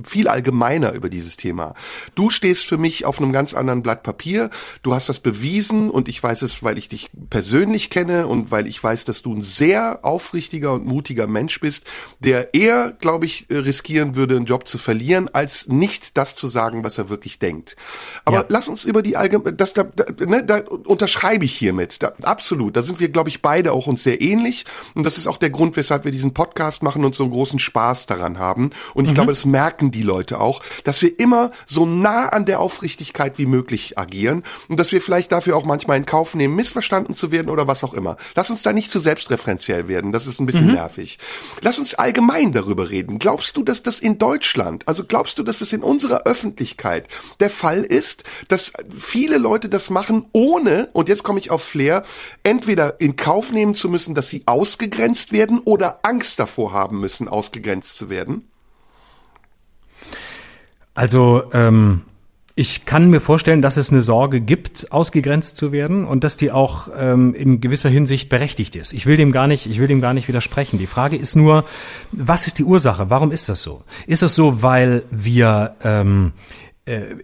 viel allgemeiner über dieses Thema. Du stehst für mich auf einem ganz anderen Blatt Papier. Du hast das bewiesen und ich weiß es, weil ich dich persönlich kenne und weil ich weiß, dass du ein sehr aufrichtiger und mutiger Mensch bist, der eher, glaube ich, riskieren würde, einen Job zu verlieren, als nicht das zu sagen, was er wirklich denkt. Aber Ja. lass uns über die allgemeine, das da, da, ne, da unterschreibe ich hiermit. Da, absolut. Da sind wir, glaube ich, beide auch uns sehr ähnlich. Und das ist auch der Grund, weshalb wir diesen Podcast machen und so einen großen Spaß daran haben. Und ich glaube, das merken die Leute auch, dass wir immer so nah an der Aufrichtigkeit wie möglich agieren und dass wir vielleicht dafür auch manchmal in Kauf nehmen, missverstanden zu werden oder was auch immer. Lass uns da nicht zu selbstreferenziell werden. Das ist ein bisschen nervig. Lass uns allgemein darüber reden. Glaubst du, dass das in Deutschland, also glaubst du, dass das in unserer Öffentlichkeit der Fall ist, dass viele Leute das machen, ohne, und jetzt komme ich auf Flair, entweder in Kauf nehmen zu müssen, dass sie ausgegrenzt werden oder Angst davor haben müssen, ausgegrenzt zu werden? Also ähm, ich kann mir vorstellen, dass es eine Sorge gibt, ausgegrenzt zu werden und dass die auch ähm, in gewisser Hinsicht berechtigt ist. Ich will dem gar nicht, ich will dem gar nicht widersprechen. Die Frage ist nur, was ist die Ursache? Warum ist das so? Ist es so, weil wir ähm, äh,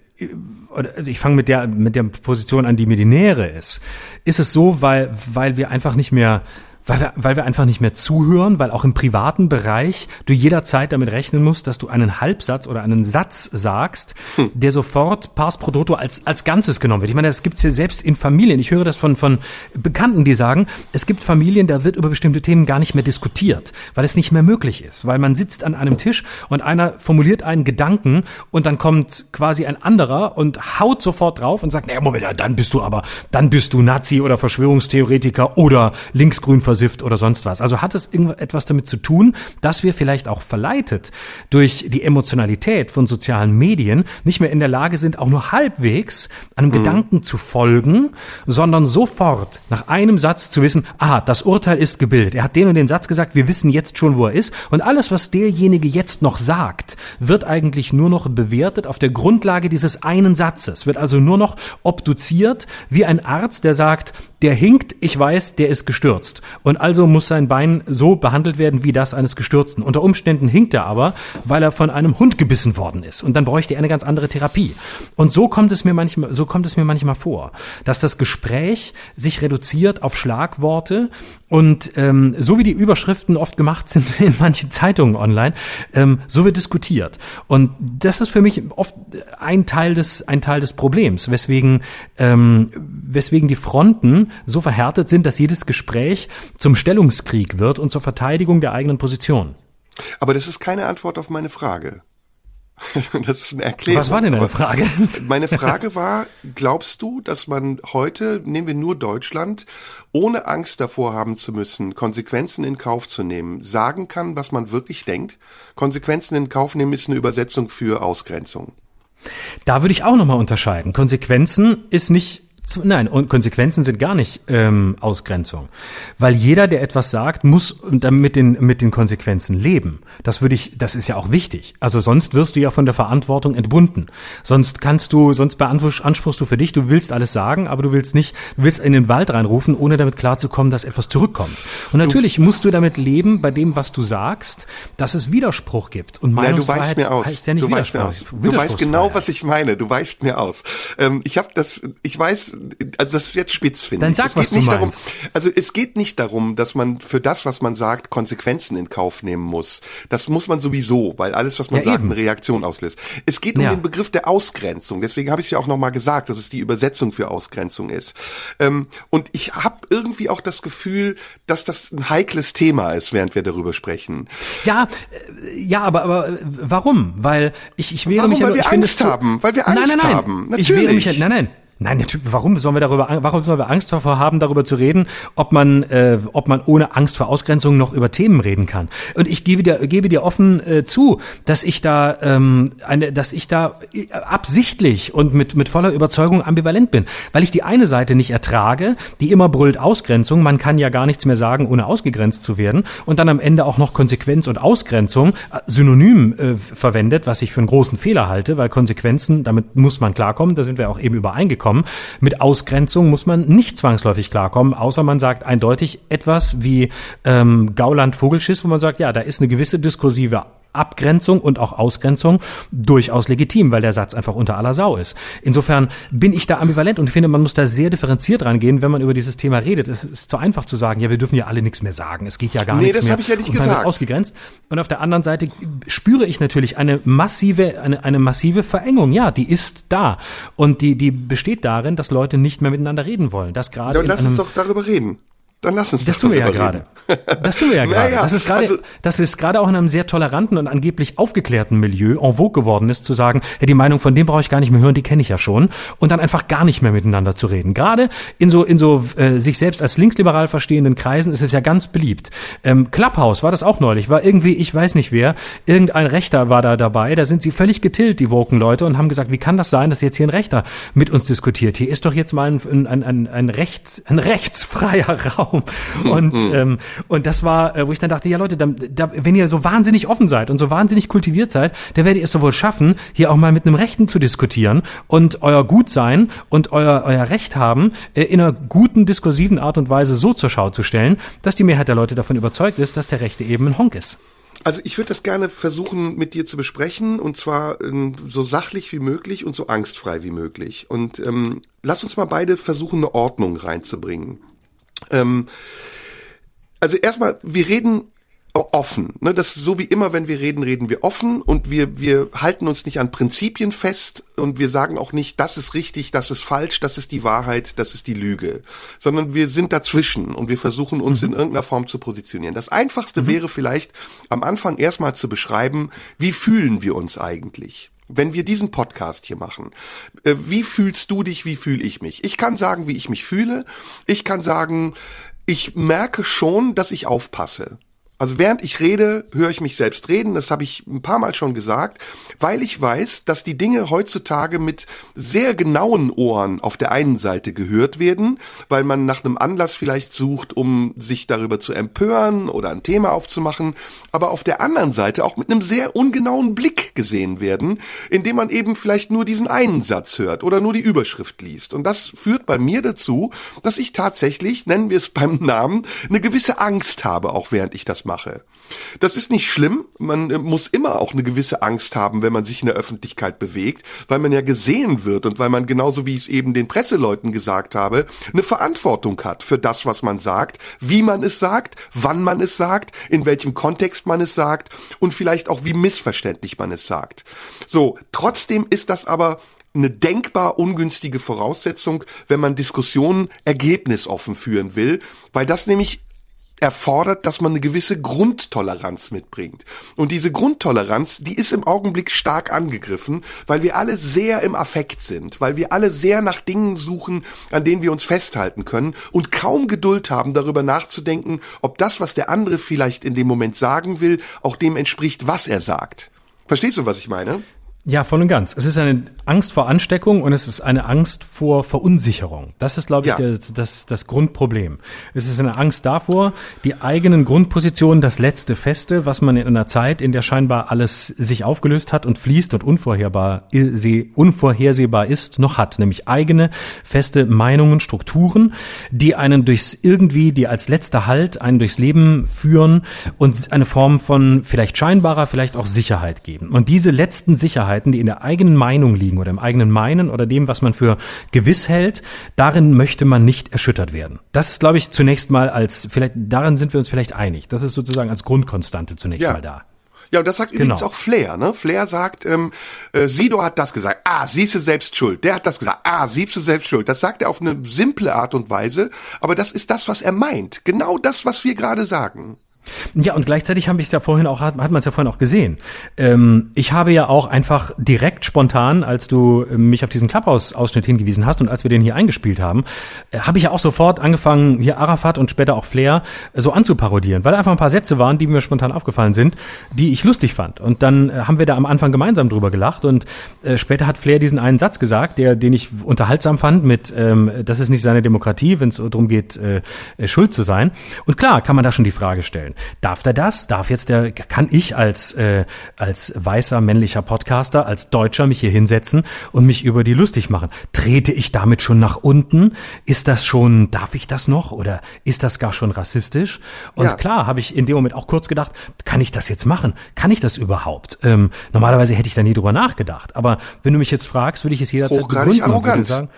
oder ich fange mit der mit der Position an, die mir die nähere ist. Ist es so, weil weil wir einfach nicht mehr weil wir, weil wir einfach nicht mehr zuhören, weil auch im privaten Bereich du jederzeit damit rechnen musst, dass du einen Halbsatz oder einen Satz sagst, der sofort pars pro toto als, als Ganzes genommen wird. Ich meine, das gibt's ja selbst in Familien. Ich höre das von, von Bekannten, die sagen, es gibt Familien, da wird über bestimmte Themen gar nicht mehr diskutiert, weil es nicht mehr möglich ist, weil man sitzt an einem Tisch und einer formuliert einen Gedanken und dann kommt quasi ein anderer und haut sofort drauf und sagt, naja, Moment, ja, dann bist du aber, dann bist du Nazi oder Verschwörungstheoretiker oder linksgrün versifft oder sonst was. Also hat es irgendetwas damit zu tun, dass wir vielleicht auch verleitet durch die Emotionalität von sozialen Medien nicht mehr in der Lage sind, auch nur halbwegs einem Gedanken zu folgen, sondern sofort nach einem Satz zu wissen, aha, das Urteil ist gebildet. Er hat den und den Satz gesagt, wir wissen jetzt schon, wo er ist. Und alles, was derjenige jetzt noch sagt, wird eigentlich nur noch bewertet auf der Grundlage dieses einen Satzes, wird also nur noch obduziert wie ein Arzt, der sagt, der hinkt, ich weiß, der ist gestürzt. Und also muss sein Bein so behandelt werden wie das eines Gestürzten. Unter Umständen hinkt er aber, weil er von einem Hund gebissen worden ist. Und dann bräuchte er eine ganz andere Therapie. Und so kommt es mir manchmal, so kommt es mir manchmal vor, dass das Gespräch sich reduziert auf Schlagworte und ähm, so wie die Überschriften oft gemacht sind (laughs) in manchen Zeitungen online, ähm, so wird diskutiert. Und das ist für mich oft ein Teil des, ein Teil des Problems, weswegen, ähm, weswegen die Fronten so verhärtet sind, dass jedes Gespräch zum Stellungskrieg wird und zur Verteidigung der eigenen Position. Aber das ist keine Antwort auf meine Frage. (laughs) Das ist eine Erklärung. Was war denn deine Frage? (laughs) Meine Frage war, glaubst du, dass man heute, nehmen wir nur Deutschland, ohne Angst davor haben zu müssen, Konsequenzen in Kauf zu nehmen, sagen kann, was man wirklich denkt? Konsequenzen in Kauf nehmen ist eine Übersetzung für Ausgrenzung. Da würde ich auch nochmal unterscheiden. Konsequenzen ist nicht Nein, und Konsequenzen sind gar nicht ähm, Ausgrenzung. Weil jeder, der etwas sagt, muss dann mit den, mit den Konsequenzen leben. Das würde ich, das ist ja auch wichtig. Also sonst wirst du ja von der Verantwortung entbunden. Sonst kannst du, sonst beanspruchst du für dich, du willst alles sagen, aber du willst nicht, du willst in den Wald reinrufen, ohne damit klarzukommen, dass etwas zurückkommt. Und natürlich du, musst du damit leben, bei dem, was du sagst, dass es Widerspruch gibt. Und Meinungsfreiheit Nein, du weißt mir aus. heißt ja nicht du weißt mir aus. Du weißt genau, was ich meine. Du weißt mir aus. Ähm, ich habe das, ich weiß, also das ist jetzt spitz, finde Dann ich. sag, es was geht nicht du darum, meinst. also es geht nicht darum, dass man für das, was man sagt, Konsequenzen in Kauf nehmen muss. Das muss man sowieso, weil alles, was man Ja, sagt, eben. eine Reaktion auslöst. Es geht um Ja. den Begriff der Ausgrenzung. Deswegen habe ich es ja auch nochmal gesagt, dass es die Übersetzung für Ausgrenzung ist. Ähm, und ich habe irgendwie auch das Gefühl, dass das ein heikles Thema ist, während wir darüber sprechen. Ja, äh, ja, aber, aber warum? Weil ich, ich wehre Warum? mich ja Weil nur- wir Angst haben. Weil wir nein, Angst nein, nein. haben. Ich wehre mich ja, Natürlich. nein, nein. Nein, natürlich, warum sollen wir darüber, warum sollen wir Angst davor haben, darüber zu reden, ob man, äh, ob man ohne Angst vor Ausgrenzung noch über Themen reden kann? Und ich gebe dir, gebe dir offen äh, zu, dass ich da, ähm, eine, dass ich da äh, absichtlich und mit mit voller Überzeugung ambivalent bin, weil ich die eine Seite nicht ertrage, die immer brüllt Ausgrenzung. Man kann ja gar nichts mehr sagen, ohne ausgegrenzt zu werden, und dann am Ende auch noch Konsequenz und Ausgrenzung äh, synonym äh, verwendet, was ich für einen großen Fehler halte, weil Konsequenzen, damit muss man klarkommen. Da sind wir auch eben übereingekommen. Mit Ausgrenzung muss man nicht zwangsläufig klarkommen, außer man sagt eindeutig etwas wie ähm, Gauland Vogelschiss, wo man sagt, ja, da ist eine gewisse diskursive Abgrenzung und auch Ausgrenzung durchaus legitim, weil der Satz einfach unter aller Sau ist. Insofern bin ich da ambivalent und finde, man muss da sehr differenziert rangehen, wenn man über dieses Thema redet. Es ist zu einfach zu sagen, ja, wir dürfen ja alle nichts mehr sagen. Es geht ja gar Nee, nichts das mehr. hab ich ja nicht und gesagt. Ausgegrenzt. Und auf der anderen Seite spüre ich natürlich eine massive, eine, eine massive Verengung. Ja, die ist da. Und die, die besteht darin, dass Leute nicht mehr miteinander reden wollen. Das gerade Dann in lass einem uns doch darüber reden. Dann lass uns das doch tun wir ja gerade. Das tun wir ja (laughs) gerade. Naja, das ist gerade, also- das ist gerade auch in einem sehr toleranten und angeblich aufgeklärten Milieu en vogue geworden ist, zu sagen, ja, die Meinung von dem brauche ich gar nicht mehr hören, die kenne ich ja schon, und dann einfach gar nicht mehr miteinander zu reden. Gerade in so in so äh, sich selbst als linksliberal verstehenden Kreisen ist es ja ganz beliebt. Ähm, Clubhouse war das auch neulich, war irgendwie, ich weiß nicht wer, irgendein Rechter war da dabei, da sind sie völlig getillt, die woken Leute, und haben gesagt, wie kann das sein, dass jetzt hier ein Rechter mit uns diskutiert? Hier ist doch jetzt mal ein, ein, ein, ein, Recht, ein rechtsfreier (laughs) Raum. Und, ähm, und das war, äh, wo ich dann dachte, ja Leute, da, da, wenn ihr so wahnsinnig offen seid und so wahnsinnig kultiviert seid, dann werdet ihr es doch wohl schaffen, hier auch mal mit einem Rechten zu diskutieren und euer Gutsein und euer, euer Recht haben, äh, in einer guten, diskursiven Art und Weise so zur Schau zu stellen, dass die Mehrheit der Leute davon überzeugt ist, dass der Rechte eben ein Honk ist. Also ich würde das gerne versuchen mit dir zu besprechen und zwar ähm, so sachlich wie möglich und so angstfrei wie möglich. Und ähm, lass uns mal beide versuchen, eine Ordnung reinzubringen. Ähm, also erstmal, wir reden offen. Ne? Das ist so wie immer, wenn wir reden, reden wir offen und wir, wir halten uns nicht an Prinzipien fest und wir sagen auch nicht, das ist richtig, das ist falsch, das ist die Wahrheit, das ist die Lüge, sondern wir sind dazwischen und wir versuchen uns in irgendeiner Form zu positionieren. Das Einfachste wäre vielleicht am Anfang erstmal zu beschreiben, wie fühlen wir uns eigentlich? Wenn wir diesen Podcast hier machen, äh, wie fühlst du dich, wie fühle ich mich? Ich kann sagen, wie ich mich fühle. Ich kann sagen, ich merke schon, dass ich aufpasse. Also während ich rede, höre ich mich selbst reden. Das habe ich ein paar Mal schon gesagt, weil ich weiß, dass die Dinge heutzutage mit sehr genauen Ohren auf der einen Seite gehört werden, weil man nach einem Anlass vielleicht sucht, um sich darüber zu empören oder ein Thema aufzumachen, aber auf der anderen Seite auch mit einem sehr ungenauen Blick gesehen werden, indem man eben vielleicht nur diesen einen Satz hört oder nur die Überschrift liest. Und das führt bei mir dazu, dass ich tatsächlich, nennen wir es beim Namen, eine gewisse Angst habe, auch während ich das mache. Das ist nicht schlimm. Man äh, muss immer auch eine gewisse Angst haben, wenn man sich in der Öffentlichkeit bewegt, weil man ja gesehen wird und weil man genauso wie ich es eben den Presseleuten gesagt habe, eine Verantwortung hat für das, was man sagt, wie man es sagt, wann man es sagt, in welchem Kontext man es sagt und vielleicht auch wie missverständlich man es sagt. So, trotzdem ist das aber eine denkbar ungünstige Voraussetzung, wenn man Diskussionen ergebnisoffen führen will, weil das nämlich erfordert, dass man eine gewisse Grundtoleranz mitbringt. Und diese Grundtoleranz, die ist im Augenblick stark angegriffen, weil wir alle sehr im Affekt sind, weil wir alle sehr nach Dingen suchen, an denen wir uns festhalten können und kaum Geduld haben, darüber nachzudenken, ob das, was der andere vielleicht in dem Moment sagen will, auch dem entspricht, was er sagt. Verstehst du, was ich meine? Ja, voll und ganz. Es ist eine Angst vor Ansteckung und es ist eine Angst vor Verunsicherung. Das ist, glaube ich, ja. das, das, das Grundproblem. Es ist eine Angst davor, die eigenen Grundpositionen, das letzte Feste, was man in einer Zeit, in der scheinbar alles sich aufgelöst hat und fließt und unvorhersehbar, unvorhersehbar ist, noch hat. Nämlich eigene, feste Meinungen, Strukturen, die einen durchs irgendwie, die als letzter Halt einen durchs Leben führen und eine Form von vielleicht scheinbarer, vielleicht auch Sicherheit geben. Und diese letzten Sicherheiten Wahrheiten, die in der eigenen Meinung liegen oder im eigenen Meinen oder dem, was man für gewiss hält, darin möchte man nicht erschüttert werden. Das ist, glaube ich, zunächst mal als, vielleicht, darin sind wir uns vielleicht einig. Das ist sozusagen als Grundkonstante zunächst ja. mal da. Ja, und das sagt genau. übrigens auch Flair, ne? Flair sagt, ähm, äh, Sido hat das gesagt, ah, siehst du selbst schuld. Der hat das gesagt, ah, siehst du selbst schuld. Das sagt er auf eine simple Art und Weise, aber das ist das, was er meint. Genau das, was wir gerade sagen. Ja, und gleichzeitig habe ich es ja vorhin auch, hat, hat man es ja vorhin auch gesehen. Ähm, ich habe ja auch einfach direkt spontan, als du mich auf diesen Clubhouse-Ausschnitt hingewiesen hast und als wir den hier eingespielt haben, äh, habe ich ja auch sofort angefangen, hier Arafat und später auch Flair äh, so anzuparodieren, weil einfach ein paar Sätze waren, die mir spontan aufgefallen sind, die ich lustig fand. Und dann äh, haben wir da am Anfang gemeinsam drüber gelacht und äh, später hat Flair diesen einen Satz gesagt, der, den ich unterhaltsam fand mit, ähm, das ist nicht seine Demokratie, wenn es darum geht, äh, schuld zu sein. Und klar, kann man da schon die Frage stellen. Darf der das? Darf jetzt der, kann ich als, äh, als weißer männlicher Podcaster, als Deutscher mich hier hinsetzen und mich über die lustig machen? Trete ich damit schon nach unten? Ist das schon, darf ich das noch? Oder ist das gar schon rassistisch? Und ja. klar, habe ich in dem Moment auch kurz gedacht, kann ich das jetzt machen? Kann ich das überhaupt? Ähm, normalerweise hätte ich da nie drüber nachgedacht. Aber wenn du mich jetzt fragst, würde ich es jederzeit Hochgradig begründen arrogant. und würde sagen,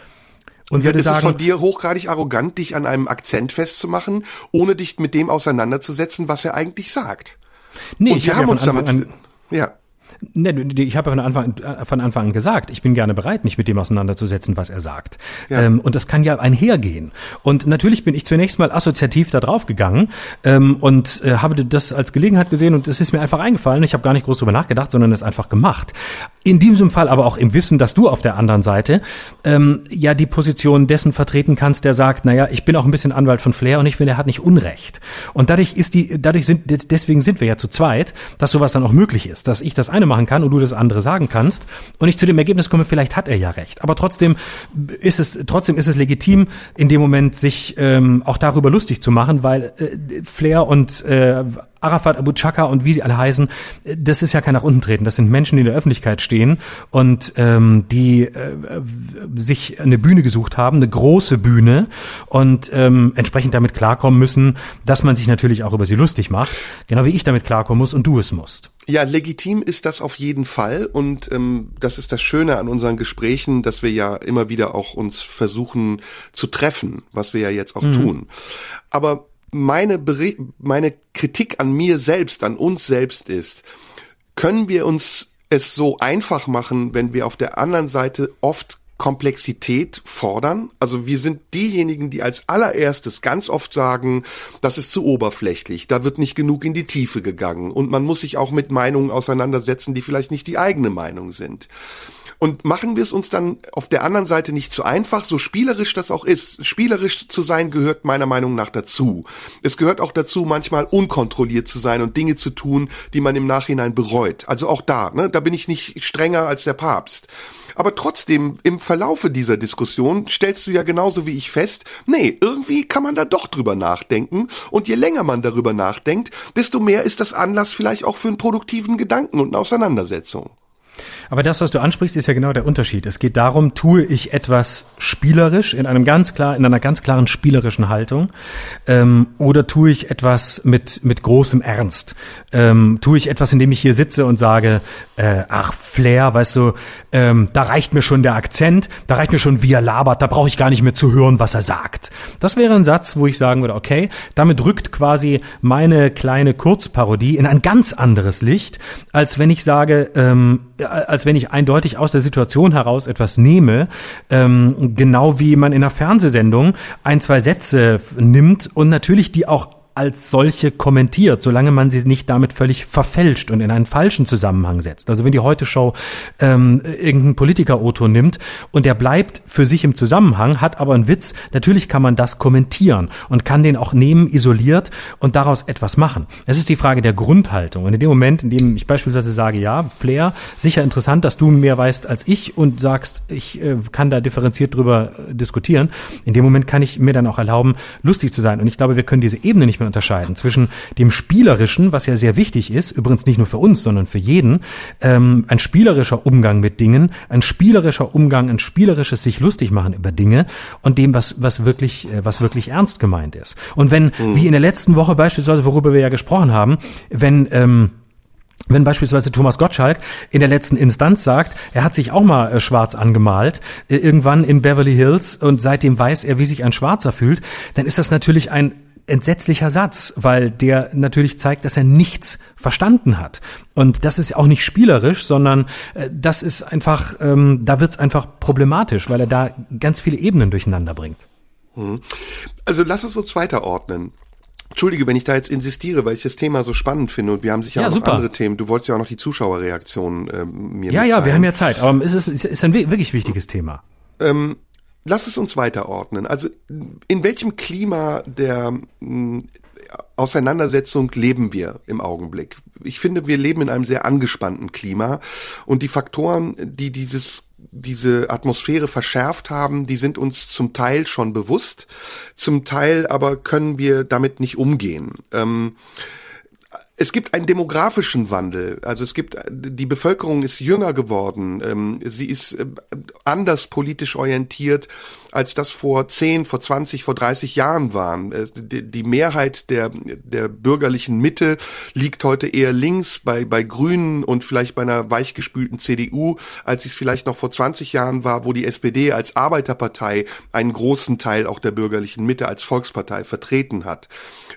und würde ist sagen, es von dir hochgradig arrogant, dich an einem Akzent festzumachen, ohne dich mit dem auseinanderzusetzen, was er eigentlich sagt. Nee, und ich wir haben ja uns damit, an, ja. Ne, ich habe ja von Anfang, von Anfang an gesagt, ich bin gerne bereit, mich mit dem auseinanderzusetzen, was er sagt. Ja. Ähm, und das kann ja einhergehen. Und natürlich bin ich zunächst mal assoziativ da drauf gegangen ähm, und äh, habe das als Gelegenheit gesehen und es ist mir einfach eingefallen. Ich habe gar nicht groß drüber nachgedacht, sondern es einfach gemacht. In diesem Fall aber auch im Wissen, dass du auf der anderen Seite ähm, ja die Position dessen vertreten kannst, der sagt, naja, ich bin auch ein bisschen Anwalt von Flair und ich finde, er hat nicht Unrecht. Und dadurch ist die, dadurch sind, deswegen sind wir ja zu zweit, dass sowas dann auch möglich ist, dass ich das eine machen kann und du das andere sagen kannst und ich zu dem Ergebnis komme, vielleicht hat er ja recht. Aber trotzdem ist es, trotzdem ist es legitim, in dem Moment sich ähm, auch darüber lustig zu machen, weil äh, Flair und äh, Arafat, Abu Chaka und wie sie alle heißen, das ist ja kein nach unten treten. Das sind Menschen, die in der Öffentlichkeit stehen und ähm, die äh, sich eine Bühne gesucht haben, eine große Bühne und ähm, entsprechend damit klarkommen müssen, dass man sich natürlich auch über sie lustig macht, genau wie ich damit klarkommen muss und du es musst. Ja, legitim ist das auf jeden Fall und ähm, das ist das Schöne an unseren Gesprächen, dass wir ja immer wieder auch uns versuchen zu treffen, was wir ja jetzt auch mhm. tun. Aber meine, meine Kritik an mir selbst, an uns selbst ist, können wir uns es so einfach machen, wenn wir auf der anderen Seite oft Komplexität fordern. Also wir sind diejenigen, die als allererstes ganz oft sagen, das ist zu oberflächlich, da wird nicht genug in die Tiefe gegangen und man muss sich auch mit Meinungen auseinandersetzen, die vielleicht nicht die eigene Meinung sind. Und machen wir es uns dann auf der anderen Seite nicht zu einfach, so spielerisch das auch ist. Spielerisch zu sein gehört meiner Meinung nach dazu. Es gehört auch dazu, manchmal unkontrolliert zu sein und Dinge zu tun, die man im Nachhinein bereut. Also auch da, ne, da bin ich nicht strenger als der Papst. Aber trotzdem, im Verlaufe dieser Diskussion stellst du ja genauso wie ich fest, nee, irgendwie kann man da doch drüber nachdenken. Und je länger man darüber nachdenkt, desto mehr ist das Anlass vielleicht auch für einen produktiven Gedanken und eine Auseinandersetzung. Aber das, was du ansprichst, ist ja genau der Unterschied. Es geht darum, tue ich etwas spielerisch in einem ganz klar, in einer ganz klaren spielerischen Haltung, ähm, oder tue ich etwas mit mit großem Ernst? Ähm, tue ich etwas, indem ich hier sitze und sage, äh, ach Flair, weißt du, ähm, da reicht mir schon der Akzent, da reicht mir schon, wie er labert, da brauche ich gar nicht mehr zu hören, was er sagt. Das wäre ein Satz, wo ich sagen würde, okay, damit rückt quasi meine kleine Kurzparodie in ein ganz anderes Licht, als wenn ich sage, ähm, als wenn ich eindeutig aus der Situation heraus etwas nehme, ähm, genau wie man in einer Fernsehsendung ein, zwei Sätze nimmt und natürlich die auch als solche kommentiert, solange man sie nicht damit völlig verfälscht und in einen falschen Zusammenhang setzt. Also wenn die Heute-Show ähm, irgendeinen Politiker-Otto nimmt und der bleibt für sich im Zusammenhang, hat aber einen Witz, natürlich kann man das kommentieren und kann den auch nehmen, isoliert und daraus etwas machen. Es ist die Frage der Grundhaltung. Und in dem Moment, in dem ich beispielsweise sage, ja, Flair, sicher interessant, dass du mehr weißt als ich und sagst, ich äh, kann da differenziert drüber äh, diskutieren, in dem Moment kann ich mir dann auch erlauben, lustig zu sein. Und ich glaube, wir können diese Ebene nicht mehr unterscheiden zwischen dem Spielerischen, was ja sehr wichtig ist, übrigens nicht nur für uns, sondern für jeden, ähm, ein spielerischer Umgang mit Dingen, ein spielerischer Umgang, ein spielerisches sich lustig machen über Dinge und dem, was, was wirklich, äh, was wirklich ernst gemeint ist. Und wenn, mhm. wie in der letzten Woche beispielsweise, worüber wir ja gesprochen haben, wenn, ähm, wenn beispielsweise Thomas Gottschalk in der letzten Instanz sagt, er hat sich auch mal äh, schwarz angemalt, äh, irgendwann in Beverly Hills und seitdem weiß er, wie sich ein Schwarzer fühlt, dann ist das natürlich ein entsetzlicher Satz, weil der natürlich zeigt, dass er nichts verstanden hat. Und das ist auch nicht spielerisch, sondern äh, das ist einfach, ähm, da wird's einfach problematisch, weil er da ganz viele Ebenen durcheinander bringt. Hm. Also lass es uns weiterordnen. Entschuldige, wenn ich da jetzt insistiere, weil ich das Thema so spannend finde und wir haben sicher ja, auch noch super. andere Themen. Du wolltest ja auch noch die Zuschauerreaktionen äh, mir Ja, mitteilen. ja, wir haben ja Zeit, aber es ist, es ist ein wirklich wichtiges Thema. Ähm, lass es uns weiterordnen. Also in welchem Klima der hm, Auseinandersetzung leben wir im Augenblick? Ich finde, wir leben in einem sehr angespannten Klima und die Faktoren, die dieses diese Atmosphäre verschärft haben, die sind uns zum Teil schon bewusst, zum Teil aber können wir damit nicht umgehen. Ähm, es gibt einen demografischen Wandel. Also es gibt, die Bevölkerung ist jünger geworden. Ähm, sie ist äh, anders politisch orientiert, als das vor 10, vor 20, vor 30 Jahren waren. Äh, die Mehrheit der, der bürgerlichen Mitte liegt heute eher links bei, bei Grünen und vielleicht bei einer weichgespülten CDU, als es vielleicht noch vor 20 Jahren war, wo die SPD als Arbeiterpartei einen großen Teil auch der bürgerlichen Mitte als Volkspartei vertreten hat.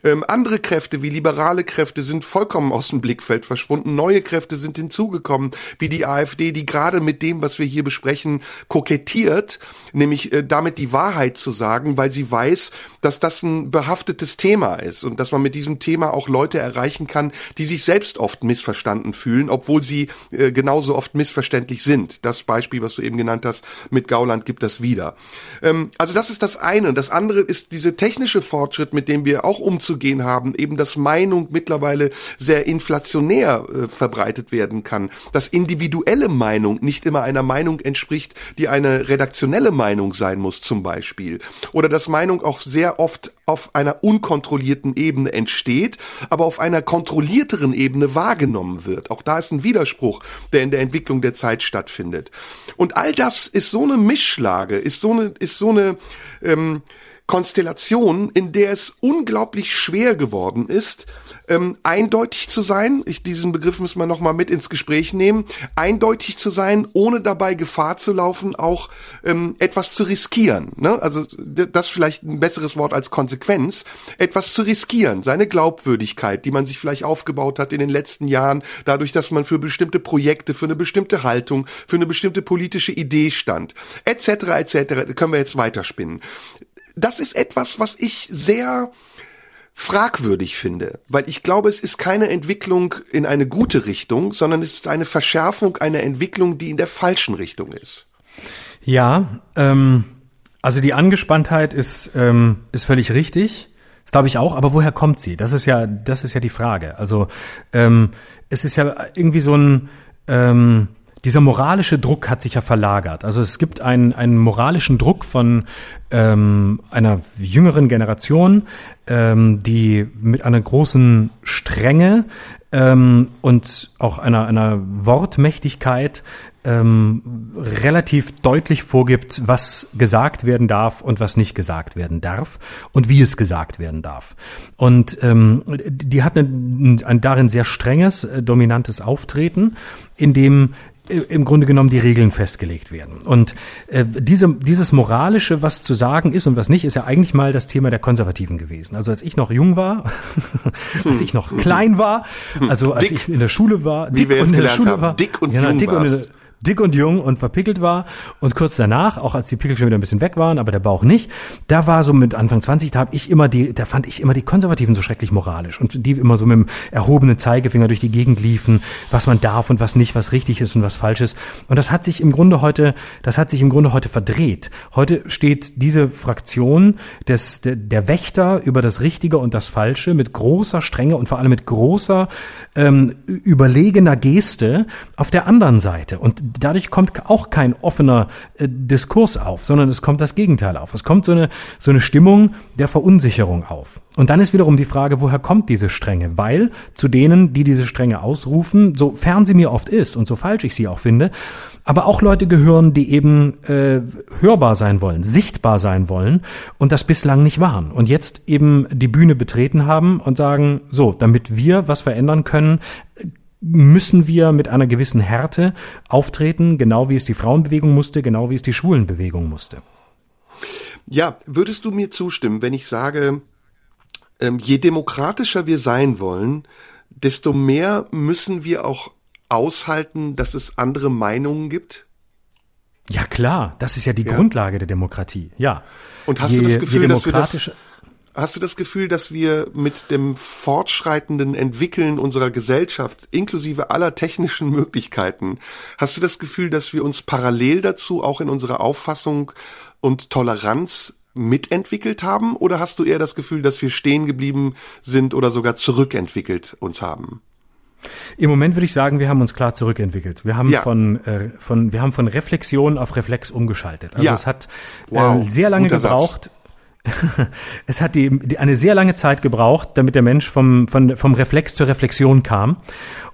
Ähm, andere Kräfte wie liberale Kräfte sind vollkommen aus dem Blickfeld verschwunden. Neue Kräfte sind hinzugekommen, wie die AfD, die gerade mit dem, was wir hier besprechen, kokettiert, nämlich äh, damit die Wahrheit zu sagen, weil sie weiß, dass das ein behaftetes Thema ist und dass man mit diesem Thema auch Leute erreichen kann, die sich selbst oft missverstanden fühlen, obwohl sie äh, genauso oft missverständlich sind. Das Beispiel, was du eben genannt hast, mit Gauland gibt das wieder. Ähm, also das ist das eine. Das andere ist diese technische Fortschritt, mit dem wir auch umzugehen haben, eben dass Meinung mittlerweile sehr inflationär äh, verbreitet werden kann, dass individuelle Meinung nicht immer einer Meinung entspricht, die eine redaktionelle Meinung sein muss zum Beispiel. Oder dass Meinung auch sehr oft auf einer unkontrollierten Ebene entsteht, aber auf einer kontrollierteren Ebene wahrgenommen wird. Auch da ist ein Widerspruch, der in der Entwicklung der Zeit stattfindet. Und all das ist so eine Mischlage, ist so eine, ist so eine ähm, Konstellation, in der es unglaublich schwer geworden ist, ähm, eindeutig zu sein. Ich, diesen Begriff müssen wir nochmal mit ins Gespräch nehmen. Eindeutig zu sein, ohne dabei Gefahr zu laufen, auch ähm, etwas zu riskieren. Ne? Also das vielleicht ein besseres Wort als Konsequenz. Etwas zu riskieren, seine Glaubwürdigkeit, die man sich vielleicht aufgebaut hat in den letzten Jahren, dadurch, dass man für bestimmte Projekte, für eine bestimmte Haltung, für eine bestimmte politische Idee stand, etc. etc. Können wir jetzt weiterspinnen das ist etwas, was ich sehr fragwürdig finde, weil ich glaube, es ist keine Entwicklung in eine gute Richtung, sondern es ist eine Verschärfung einer Entwicklung, die in der falschen Richtung ist. Ja, ähm, also die Angespanntheit ist, ähm, ist völlig richtig. Das glaube ich auch, aber woher kommt sie? Das ist ja, das ist ja die Frage. Also ähm, es ist ja irgendwie so ein ähm, dieser moralische Druck hat sich ja verlagert. Also es gibt einen, einen moralischen Druck von ähm, einer jüngeren Generation, ähm, die mit einer großen Strenge ähm, und auch einer, einer Wortmächtigkeit ähm, relativ deutlich vorgibt, was gesagt werden darf und was nicht gesagt werden darf und wie es gesagt werden darf. Und ähm, die hat ein, ein darin sehr strenges, äh, dominantes Auftreten, in dem im Grunde genommen die Regeln festgelegt werden. Und äh, diese, dieses Moralische, was zu sagen ist und was nicht, ist ja eigentlich mal das Thema der Konservativen gewesen. Also als ich noch jung war, (laughs) als ich noch klein war, also als Dick, ich in der Schule war, dick und in der Schule haben, war, dick und genau, jung dick warst. und dick und jung und verpickelt war und kurz danach, auch als die Pickel schon wieder ein bisschen weg waren, aber der Bauch nicht, da war so mit Anfang 20, da habe ich immer die, da fand ich immer die Konservativen so schrecklich moralisch und die immer so mit dem erhobenen Zeigefinger durch die Gegend liefen, was man darf und was nicht, was richtig ist und was falsch ist. Und das hat sich im Grunde heute, das hat sich im Grunde heute verdreht. Heute steht diese Fraktion des, der, der Wächter über das Richtige und das Falsche mit großer Strenge und vor allem mit großer ähm, überlegener Geste auf der anderen Seite. Und dadurch kommt auch kein offener äh, Diskurs auf, sondern es kommt das Gegenteil auf. Es kommt so eine, so eine Stimmung der Verunsicherung auf. Und dann ist wiederum die Frage, woher kommt diese Strenge? Weil zu denen, die diese Strenge ausrufen, so fern sie mir oft ist und so falsch ich sie auch finde, aber auch Leute gehören, die eben äh, hörbar sein wollen, sichtbar sein wollen und das bislang nicht waren. Und jetzt eben die Bühne betreten haben und sagen, so, damit wir was verändern können, müssen wir mit einer gewissen Härte auftreten, genau wie es die Frauenbewegung musste, genau wie es die Schwulenbewegung musste. Ja, würdest du mir zustimmen, wenn ich sage, ähm, je demokratischer wir sein wollen, desto mehr müssen wir auch aushalten, dass es andere Meinungen gibt? Ja klar, das ist ja die Ja. Grundlage der Demokratie. Ja. Und hast Je- du das Gefühl, dass wir das, hast du das Gefühl, dass wir mit dem fortschreitenden Entwickeln unserer Gesellschaft, inklusive aller technischen (laughs) Möglichkeiten, hast du das Gefühl, dass wir uns parallel dazu auch in unserer Auffassung und Toleranz mitentwickelt haben? Oder hast du eher das Gefühl, dass wir stehen geblieben sind oder sogar zurückentwickelt uns haben? Im Moment würde ich sagen, wir haben uns klar zurückentwickelt. Wir haben Ja. von, äh, von, wir haben von Reflexion auf Reflex umgeschaltet. Also Ja. es hat Wow, äh, sehr lange guter Satz. gebraucht. Es hat die, die, eine sehr lange Zeit gebraucht, damit der Mensch vom, von, vom Reflex zur Reflexion kam.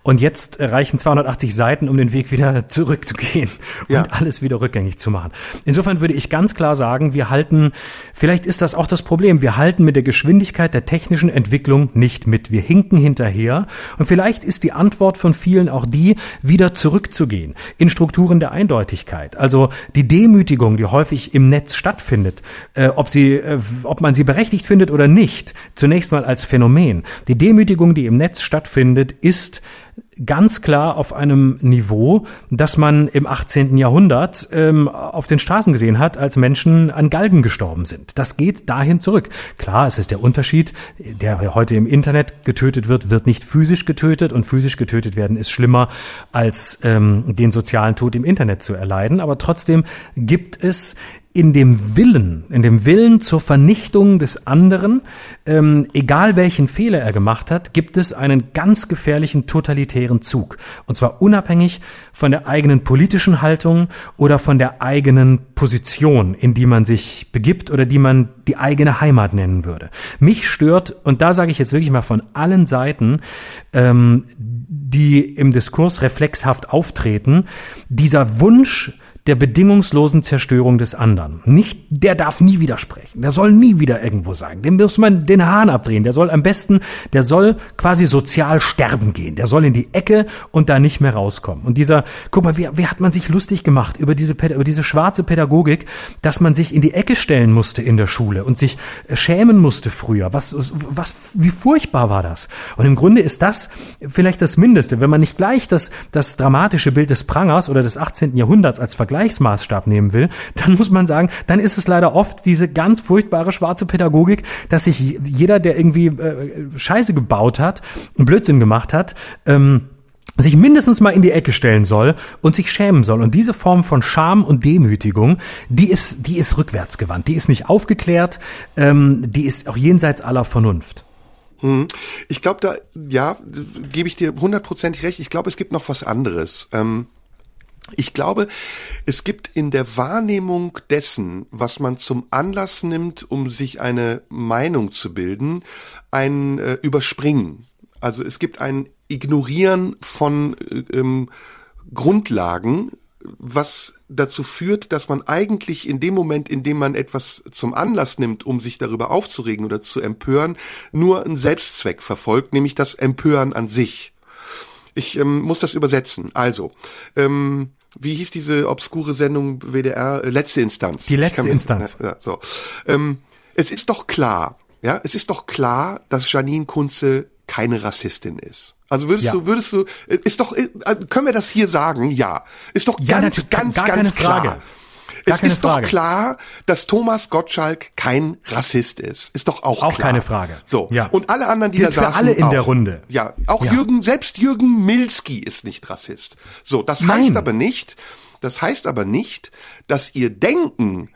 Und jetzt reichen 280 Seiten, um den Weg wieder (laughs) zurückzugehen Ja. und alles wieder rückgängig zu machen. Insofern würde ich ganz klar sagen, wir halten, vielleicht ist das auch das Problem, wir halten mit der Geschwindigkeit der technischen Entwicklung nicht mit. Wir hinken hinterher. Und vielleicht ist die Antwort von vielen auch die, wieder zurückzugehen in Strukturen der Eindeutigkeit. Also die Demütigung, die häufig im Netz stattfindet, äh, ob sie, äh, ob man sie berechtigt findet oder nicht, zunächst mal als Phänomen. Die Demütigung, die im Netz stattfindet, ist ganz klar auf einem Niveau, das man im 18. Jahrhundert ähm, auf den Straßen gesehen hat, als Menschen an Galgen gestorben sind. Das geht dahin zurück. Klar, es ist der Unterschied, der heute im Internet getötet wird, wird nicht physisch getötet und physisch getötet werden ist schlimmer, als ähm, den sozialen Tod im Internet zu erleiden. Aber trotzdem gibt es in dem Willen, in dem Willen zur Vernichtung des anderen, ähm, egal welchen Fehler er gemacht hat, gibt es einen ganz gefährlichen totalitären Zug. Und zwar unabhängig von der eigenen politischen Haltung oder von der eigenen Position, in die man sich begibt oder die man die eigene Heimat nennen würde. Mich stört, und da sage ich jetzt wirklich mal von allen Seiten, ähm, die im Diskurs reflexhaft auftreten, dieser Wunsch, der bedingungslosen Zerstörung des anderen. Nicht, der darf nie widersprechen, der soll nie wieder irgendwo sein. Dem muss man den Hahn abdrehen. Der soll am besten, der soll quasi sozial sterben gehen. Der soll in die Ecke und da nicht mehr rauskommen. Und dieser, guck mal, wie, wie hat man sich lustig gemacht über diese, über diese schwarze Pädagogik, dass man sich in die Ecke stellen musste in der Schule und sich äh, schämen musste früher. Was, was, wie furchtbar war das? Und im Grunde ist das vielleicht das Mindeste, wenn man nicht gleich das, das dramatische Bild des Prangers oder des 18. Jahrhunderts als Vergleichsmaßstab nehmen will, dann muss man sagen, dann ist es leider oft diese ganz furchtbare schwarze Pädagogik, dass sich jeder, der irgendwie äh, Scheiße gebaut hat, einen Blödsinn gemacht hat, ähm, sich mindestens mal in die Ecke stellen soll und sich schämen soll. Und diese Form von Scham und Demütigung, die ist, die ist rückwärtsgewandt, die ist nicht aufgeklärt, ähm, die ist auch jenseits aller Vernunft. Hm. Ich glaube, da, ja, gebe ich dir hundertprozentig recht. Ich glaube, es gibt noch was anderes. Ähm, ich glaube, es gibt in der Wahrnehmung dessen, was man zum Anlass nimmt, um sich eine Meinung zu bilden, ein äh, Überspringen. Also es gibt ein Ignorieren von äh, ähm, Grundlagen, was dazu führt, dass man eigentlich in dem Moment, in dem man etwas zum Anlass nimmt, um sich darüber aufzuregen oder zu empören, nur einen Selbstzweck verfolgt, nämlich das Empören an sich. Ich ähm, muss das übersetzen. Also, ähm, wie hieß diese obskure Sendung WDR? Äh, letzte Instanz. Die letzte Instanz. Ja, so. Ähm, es ist doch klar, ja, es ist doch klar, dass Janine Kunze keine Rassistin ist. Also würdest Ja. du, würdest du, äh, ist doch, äh, können wir das hier sagen? Ja. Ist doch Ja, ganz, ganz, ganz Frage. klar. Es ist doch Frage. klar, dass Thomas Gottschalk kein Rassist ist. Ist doch auch, Auch klar. keine Frage. So. Ja. Und alle anderen, die Gilt da für saßen, alle in auch. der Runde. Ja. Auch Ja. Jürgen, selbst Jürgen Milski ist nicht Rassist. So. Das Nein. heißt aber nicht, das heißt aber nicht, dass ihr Denken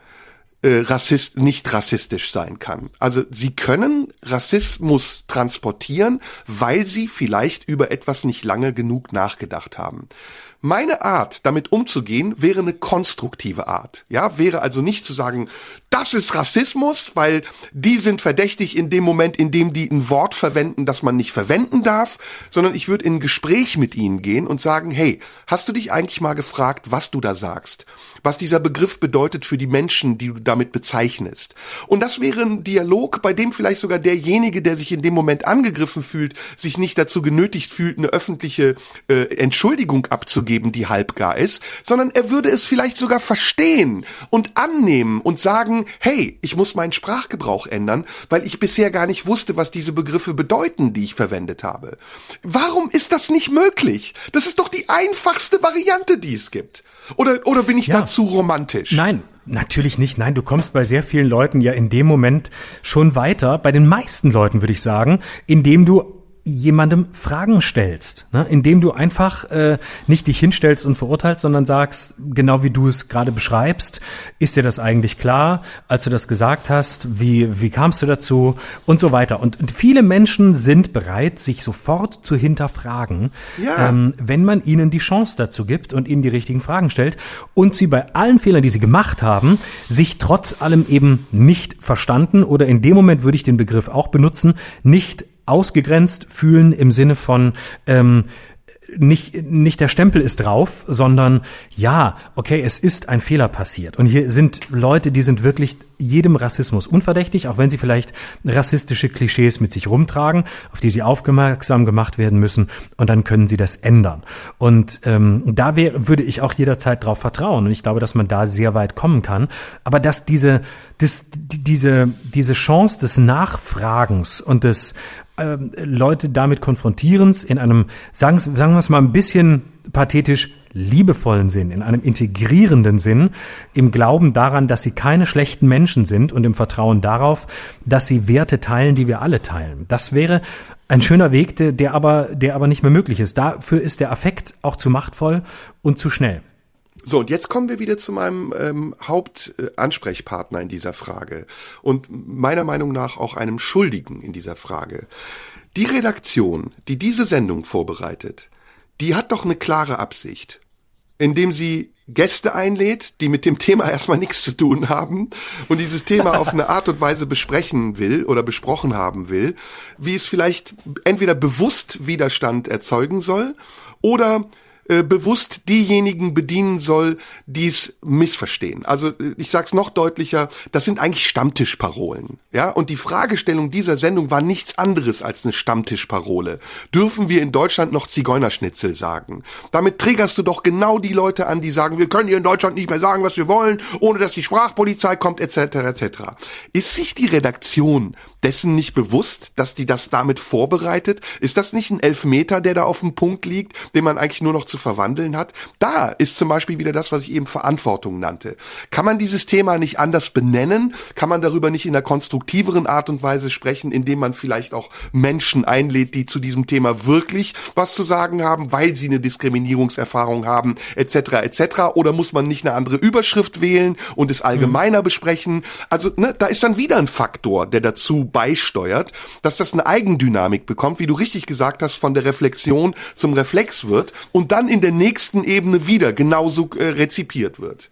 äh, Rassist, nicht rassistisch sein kann. Also sie können Rassismus transportieren, weil sie vielleicht über etwas nicht lange genug nachgedacht haben. Meine Art, damit umzugehen, wäre eine konstruktive Art. Ja, wäre also nicht zu sagen, das ist Rassismus, weil die sind verdächtig in dem Moment, in dem die ein Wort verwenden, das man nicht verwenden darf, sondern ich würde in ein Gespräch mit ihnen gehen und sagen, hey, hast du dich eigentlich mal gefragt, was du da sagst? Was dieser Begriff bedeutet für die Menschen, die du damit bezeichnest? Und das wäre ein Dialog, bei dem vielleicht sogar derjenige, der sich in dem Moment angegriffen fühlt, sich nicht dazu genötigt fühlt, eine öffentliche äh, Entschuldigung abzugeben, die halbgar ist, sondern er würde es vielleicht sogar verstehen und annehmen und sagen, hey, ich muss meinen Sprachgebrauch ändern, weil ich bisher gar nicht wusste, was diese Begriffe bedeuten, die ich verwendet habe. Warum ist das nicht möglich? Das ist doch die einfachste Variante, die es gibt. Oder, oder bin ich Ja. da zu romantisch? Nein, natürlich nicht. Nein, du kommst bei sehr vielen Leuten ja in dem Moment schon weiter, bei den meisten Leuten würde ich sagen, indem du jemandem Fragen stellst, ne? indem du einfach äh, nicht dich hinstellst und verurteilst, sondern sagst, genau wie du es gerade beschreibst, ist dir das eigentlich klar, als du das gesagt hast, wie, wie kamst du dazu und so weiter. Und, und viele Menschen sind bereit, sich sofort zu hinterfragen, Ja. ähm, wenn man ihnen die Chance dazu gibt und ihnen die richtigen Fragen stellt und sie bei allen Fehlern, die sie gemacht haben, sich trotz allem eben nicht verstanden oder in dem Moment würde ich den Begriff auch benutzen, nicht ausgegrenzt fühlen im Sinne von ähm, nicht, nicht der Stempel ist drauf, sondern ja, okay, es ist ein Fehler passiert. Und hier sind Leute, die sind wirklich jedem Rassismus unverdächtig, auch wenn sie vielleicht rassistische Klischees mit sich rumtragen, auf die sie aufmerksam gemacht werden müssen. Und dann können sie das ändern. Und ähm, da wäre, würde ich auch jederzeit drauf vertrauen. Und ich glaube, dass man da sehr weit kommen kann. Aber dass diese, das, die- diese, diese Chance des Nachfragens und des ähm, Leute damit konfrontierens in einem, sagen, sagen wir es mal ein bisschen pathetisch, liebevollen Sinn, in einem integrierenden Sinn, im Glauben daran, dass sie keine schlechten Menschen sind und im Vertrauen darauf, dass sie Werte teilen, die wir alle teilen. Das wäre ein schöner Weg, der, der aber, der aber nicht mehr möglich ist. Dafür ist der Affekt auch zu machtvoll und zu schnell. So, und jetzt kommen wir wieder zu meinem ähm, Hauptansprechpartner in dieser Frage und meiner Meinung nach auch einem Schuldigen in dieser Frage. Die Redaktion, die diese Sendung vorbereitet, die hat doch eine klare Absicht, indem sie Gäste einlädt, die mit dem Thema erstmal nichts zu tun haben und dieses Thema auf eine Art und Weise besprechen will oder besprochen haben will, wie es vielleicht entweder bewusst Widerstand erzeugen soll oder äh, bewusst diejenigen bedienen soll, die es missverstehen. Also äh, ich sag's noch deutlicher, das sind eigentlich Stammtischparolen. Ja, und die Fragestellung dieser Sendung war nichts anderes als eine Stammtischparole. Dürfen wir in Deutschland noch Zigeunerschnitzel sagen? Damit triggerst du doch genau die Leute an, die sagen, wir können hier in Deutschland nicht mehr sagen, was wir wollen, ohne dass die Sprachpolizei kommt, etc. etc. Ist sich die Redaktion dessen nicht bewusst, dass die das damit vorbereitet? Ist das nicht ein Elfmeter, der da auf dem Punkt liegt, den man eigentlich nur noch zu verwandeln hat? Da ist zum Beispiel wieder das, was ich eben Verantwortung nannte. Kann man dieses Thema nicht anders benennen? Kann man darüber nicht in einer konstruktiveren Art und Weise sprechen, indem man vielleicht auch Menschen einlädt, die zu diesem Thema wirklich was zu sagen haben, weil sie eine Diskriminierungserfahrung haben, etc. etc. Oder muss man nicht eine andere Überschrift wählen und es allgemeiner mhm. besprechen? Also ne, da ist dann wieder ein Faktor, der dazu beisteuert, dass das eine Eigendynamik bekommt, wie du richtig gesagt hast, von der Reflexion zum Reflex wird und dann in der nächsten Ebene wieder genauso äh, rezipiert wird.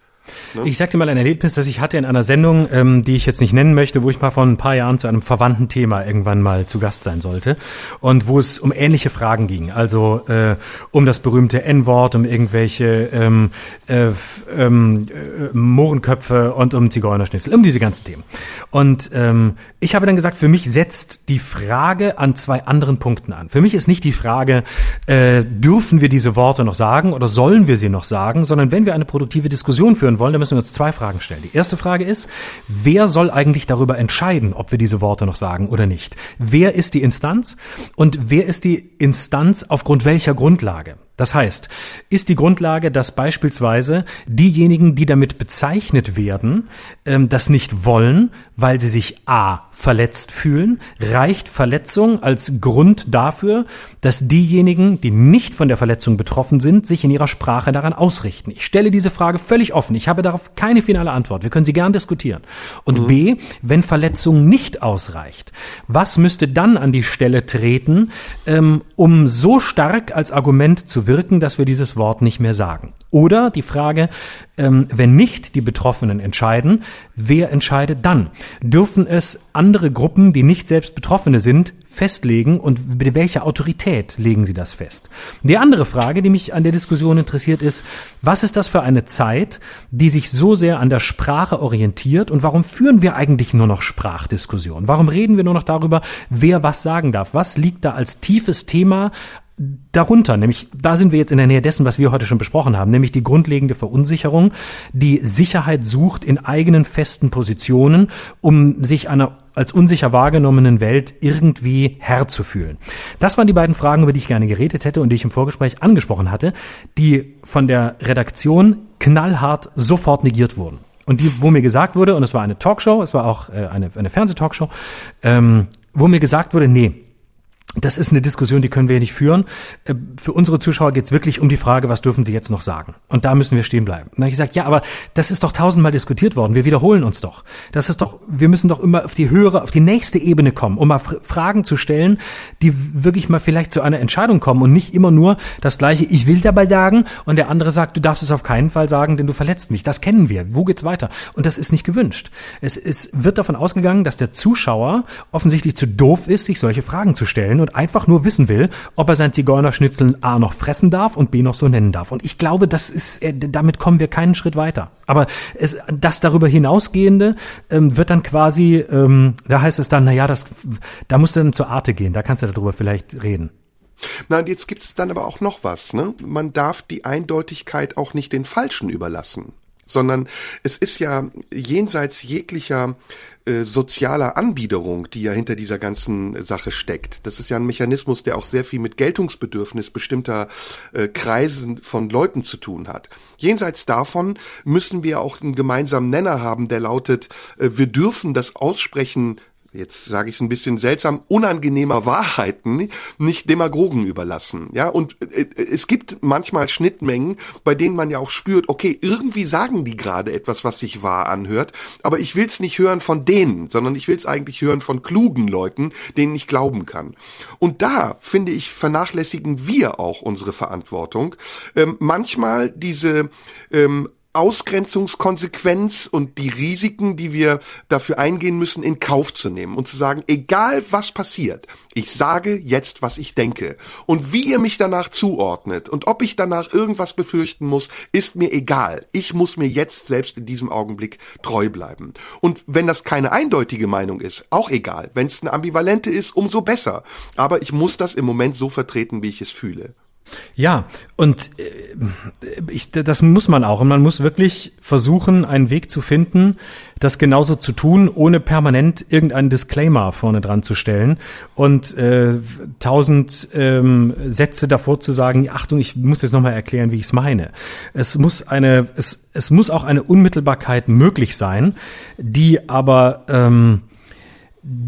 Ne? Ich sagte mal ein Erlebnis, das ich hatte in einer Sendung, ähm, die ich jetzt nicht nennen möchte, wo ich mal vor ein paar Jahren zu einem verwandten Thema irgendwann mal zu Gast sein sollte und wo es um ähnliche Fragen ging, also äh, um das berühmte N-Wort, um irgendwelche ähm, äh, ähm, äh, Mohrenköpfe und um Zigeunerschnitzel, um diese ganzen Themen. Und ähm, ich habe dann gesagt, für mich setzt die Frage an zwei anderen Punkten an. Für mich ist nicht die Frage, äh, dürfen wir diese Worte noch sagen oder sollen wir sie noch sagen, sondern wenn wir eine produktive Diskussion führen wollen, dann müssen wir uns zwei Fragen stellen. Die erste Frage ist, wer soll eigentlich darüber entscheiden, ob wir diese Worte noch sagen oder nicht? Wer ist die Instanz und wer ist die Instanz aufgrund welcher Grundlage? Das heißt, ist die Grundlage, dass beispielsweise diejenigen, die damit bezeichnet werden, ähm, das nicht wollen, weil sie sich a verletzt fühlen, reicht Verletzung als Grund dafür, dass diejenigen, die nicht von der Verletzung betroffen sind, sich in ihrer Sprache daran ausrichten. Ich stelle diese Frage völlig offen. Ich habe darauf keine finale Antwort. Wir können sie gern diskutieren. Und mhm. B, wenn Verletzung nicht ausreicht, was müsste dann an die Stelle treten, ähm, um so stark als Argument zu wirken, dass wir dieses Wort nicht mehr sagen? Oder die Frage, ähm, wenn nicht die Betroffenen entscheiden, wer entscheidet dann? Dürfen es andere Gruppen, die nicht selbst Betroffene sind, festlegen und mit welcher Autorität legen sie das fest? Die andere Frage, die mich an der Diskussion interessiert, ist, was ist das für eine Zeit, die sich so sehr an der Sprache orientiert und warum führen wir eigentlich nur noch Sprachdiskussionen? Warum reden wir nur noch darüber, wer was sagen darf? Was liegt da als tiefes Thema darunter, nämlich da sind wir jetzt in der Nähe dessen, was wir heute schon besprochen haben, nämlich die grundlegende Verunsicherung, die Sicherheit sucht in eigenen festen Positionen, um sich einer als unsicher wahrgenommenen Welt irgendwie Herr zu fühlen. Das waren die beiden Fragen, über die ich gerne geredet hätte und die ich im Vorgespräch angesprochen hatte, die von der Redaktion knallhart sofort negiert wurden. Und die, wo mir gesagt wurde, und es war eine Talkshow, es war auch äh, eine, eine Fernsehtalkshow, ähm, wo mir gesagt wurde, nee, das ist eine Diskussion, die können wir nicht führen. Äh, für unsere Zuschauer geht es wirklich um die Frage, was dürfen sie jetzt noch sagen? Und da müssen wir stehen bleiben. dann habe ich gesagt, ja, aber das ist doch tausendmal diskutiert worden. Wir wiederholen uns doch. Das ist doch, wir müssen doch immer auf die höhere, auf die nächste Ebene kommen, um mal Fragen zu stellen, die wirklich mal vielleicht zu einer Entscheidung kommen und nicht immer nur das gleiche, ich will dabei sagen und der andere sagt, du darfst es auf keinen Fall sagen, denn du verletzt mich. Das kennen wir. Wo geht's weiter? Und das ist nicht gewünscht. Es, es wird davon ausgegangen, dass der Zuschauer offensichtlich zu doof ist, sich solche Fragen zu stellen und einfach nur wissen will, ob er sein Zigeunerschnitzel A noch fressen darf und B noch so nennen darf. Und ich glaube, das ist, äh, damit kommen wir keinen Schritt weiter. Aber es, das darüber hinausgehende ähm, wird dann quasi, ähm, da heißt es dann, na ja, das, da musst du dann zur Arte gehen. Da kannst du darüber vielleicht reden. Na, und jetzt gibt es dann aber auch noch was. Ne? Man darf die Eindeutigkeit auch nicht den Falschen überlassen sondern es ist ja jenseits jeglicher äh, sozialer Anbiederung, die ja hinter dieser ganzen Sache steckt. Das ist ja ein Mechanismus, der auch sehr viel mit Geltungsbedürfnis bestimmter äh, Kreisen von Leuten zu tun hat. Jenseits davon müssen wir auch einen gemeinsamen Nenner haben, der lautet, äh, wir dürfen das Aussprechen jetzt sage ich es ein bisschen seltsam, unangenehmer Wahrheiten nicht Demagogen überlassen. Ja, und äh, es gibt manchmal Schnittmengen, bei denen man ja auch spürt, okay, irgendwie sagen die gerade etwas, was sich wahr anhört, aber ich will es nicht hören von denen, sondern ich will es eigentlich hören von klugen Leuten, denen ich glauben kann. Und da, finde ich, vernachlässigen wir auch unsere Verantwortung, ähm, manchmal diese ähm, Ausgrenzungskonsequenz und die Risiken, die wir dafür eingehen müssen, in Kauf zu nehmen und zu sagen, egal was passiert, ich sage jetzt, was ich denke. Und wie ihr mich danach zuordnet und ob ich danach irgendwas befürchten muss, ist mir egal. Ich muss mir jetzt selbst in diesem Augenblick treu bleiben. Und wenn das keine eindeutige Meinung ist, auch egal. Wenn es eine ambivalente ist, umso besser. Aber ich muss das im Moment so vertreten, wie ich es fühle. Ja, und äh, ich, das muss man auch. Und man muss wirklich versuchen, einen Weg zu finden, das genauso zu tun, ohne permanent irgendeinen Disclaimer vorne dran zu stellen und äh, tausend ähm, Sätze davor zu sagen, Achtung, ich muss jetzt nochmal erklären, wie ich es meine. Es muss eine, es, es muss auch eine Unmittelbarkeit möglich sein, die aber ähm,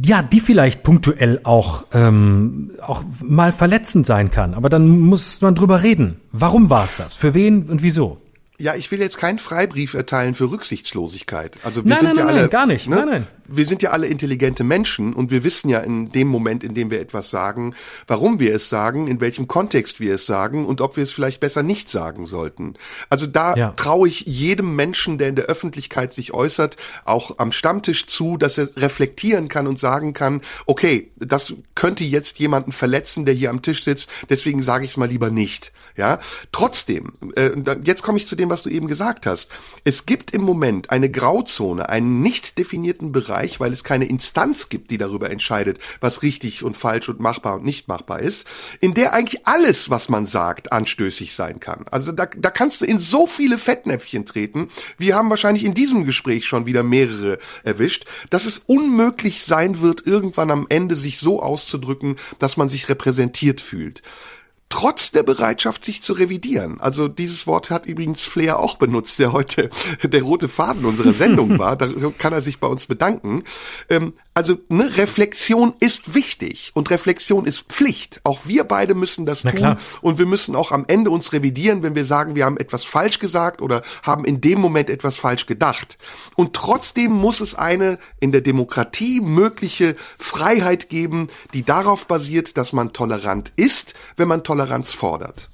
ja, die vielleicht punktuell auch, ähm, auch mal verletzend sein kann. Aber dann muss man drüber reden. Warum war es das? Für wen und wieso? Ja, ich will jetzt keinen Freibrief erteilen für Rücksichtslosigkeit. Also wir nein, sind nein, ja nein, alle nein, gar nicht. Ne? Nein, nein. Wir sind ja alle intelligente Menschen und wir wissen ja in dem Moment, in dem wir etwas sagen, warum wir es sagen, in welchem Kontext wir es sagen und ob wir es vielleicht besser nicht sagen sollten. Also da Ja. traue ich jedem Menschen, der in der Öffentlichkeit sich äußert, auch am Stammtisch zu, dass er reflektieren kann und sagen kann, okay, das könnte jetzt jemanden verletzen, der hier am Tisch sitzt, deswegen sage ich es mal lieber nicht. Ja, trotzdem, äh, jetzt komme ich zu dem, was du eben gesagt hast. Es gibt im Moment eine Grauzone, einen nicht definierten Bereich, weil es keine Instanz gibt, die darüber entscheidet, was richtig und falsch und machbar und nicht machbar ist, in der eigentlich alles, was man sagt, anstößig sein kann. Also da, da kannst du in so viele Fettnäpfchen treten. Wir haben wahrscheinlich in diesem Gespräch schon wieder mehrere erwischt, dass es unmöglich sein wird, irgendwann am Ende sich so auszudrücken, dass man sich repräsentiert fühlt trotz der Bereitschaft, sich zu revidieren. Also dieses Wort hat übrigens Flair auch benutzt, der heute der rote Faden unserer Sendung (laughs) war. Da kann er sich bei uns bedanken. Ähm, also ne, Reflexion ist wichtig und Reflexion ist Pflicht. Auch wir beide müssen das Na tun klar. und wir müssen auch am Ende uns revidieren, wenn wir sagen, wir haben etwas falsch gesagt oder haben in dem Moment etwas falsch gedacht. Und trotzdem muss es eine in der Demokratie mögliche Freiheit geben, die darauf basiert, dass man tolerant ist, wenn man Toleranz fordert.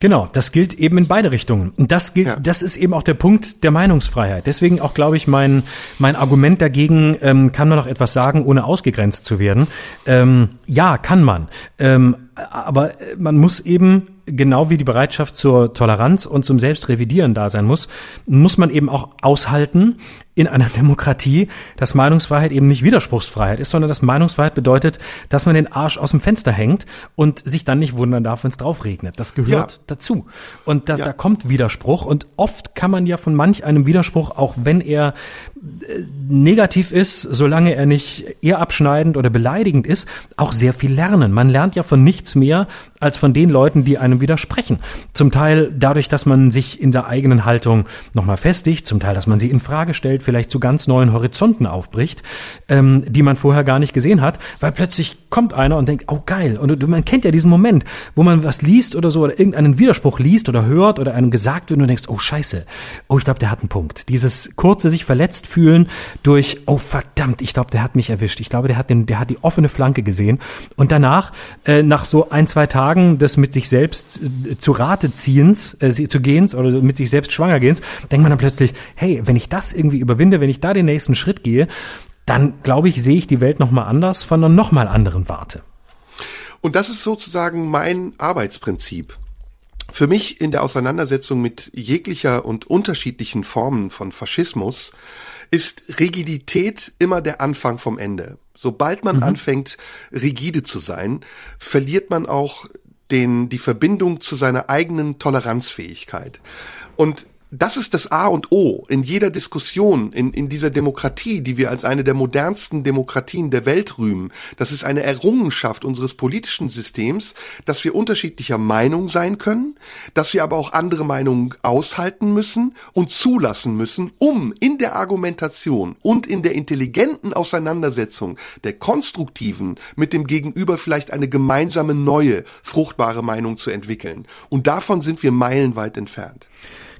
Genau, das gilt eben in beide Richtungen. Und das gilt, Ja. das ist eben auch der Punkt der Meinungsfreiheit. Deswegen auch, glaube ich, mein, mein Argument dagegen, ähm, kann man noch etwas sagen, ohne ausgegrenzt zu werden. Ähm, ja, kann man. Ähm, aber äh, man muss eben, genau wie die Bereitschaft zur Toleranz und zum Selbstrevidieren da sein muss, muss man eben auch aushalten in einer (laughs) Demokratie, dass Meinungsfreiheit eben nicht Widerspruchsfreiheit ist, sondern dass Meinungsfreiheit bedeutet, dass man den Arsch aus dem Fenster hängt und sich dann nicht wundern darf, wenn es drauf regnet. Das gehört Ja. dazu. Und da, Ja. da kommt Widerspruch. Und oft kann man ja von manch einem Widerspruch, auch wenn er äh, negativ ist, solange er nicht eher abschneidend oder beleidigend ist, auch sehr viel lernen. Man lernt ja von nichts mehr als von den Leuten, die einem widersprechen. Zum Teil dadurch, dass man sich in der eigenen Haltung nochmal festigt, zum Teil, dass man sie in Frage stellt, vielleicht zu ganz neuen Horizonten aufbricht, ähm, die man vorher gar nicht gesehen hat, weil plötzlich kommt einer und denkt, oh geil. Und man kennt ja diesen Moment, wo man was liest oder so oder irgendeinen Widerspruch liest oder hört oder einem gesagt wird und du denkst, oh scheiße, oh ich glaube, der hat einen Punkt. Dieses kurze sich verletzt fühlen durch, oh verdammt, ich glaube, der hat mich erwischt. Ich glaube, der hat den, der hat die offene Flanke gesehen. Und danach, äh, nach so ein, zwei Tagen des mit sich selbst äh, zu Rate ziehens, äh, zu gehens oder mit sich selbst schwanger gehens, denkt man dann plötzlich, hey, wenn ich das irgendwie überwinde, wenn ich da den nächsten Schritt gehe, dann glaube ich, sehe ich die Welt nochmal anders von einer nochmal anderen Warte. Und das ist sozusagen mein Arbeitsprinzip. Für mich in der Auseinandersetzung mit jeglicher und unterschiedlichen Formen von Faschismus ist Rigidität immer der Anfang vom Ende. Sobald man anfängt, rigide zu sein, verliert man auch den, die Verbindung zu seiner eigenen Toleranzfähigkeit. Und das ist das A und O in jeder Diskussion, in, in dieser Demokratie, die wir als eine der modernsten Demokratien der Welt rühmen. Das ist eine Errungenschaft unseres politischen Systems, dass wir unterschiedlicher Meinung sein können, dass wir aber auch andere Meinungen aushalten müssen und zulassen müssen, um in der Argumentation und in der intelligenten Auseinandersetzung der konstruktiven mit dem Gegenüber vielleicht eine gemeinsame neue, fruchtbare Meinung zu entwickeln. Und davon sind wir meilenweit entfernt.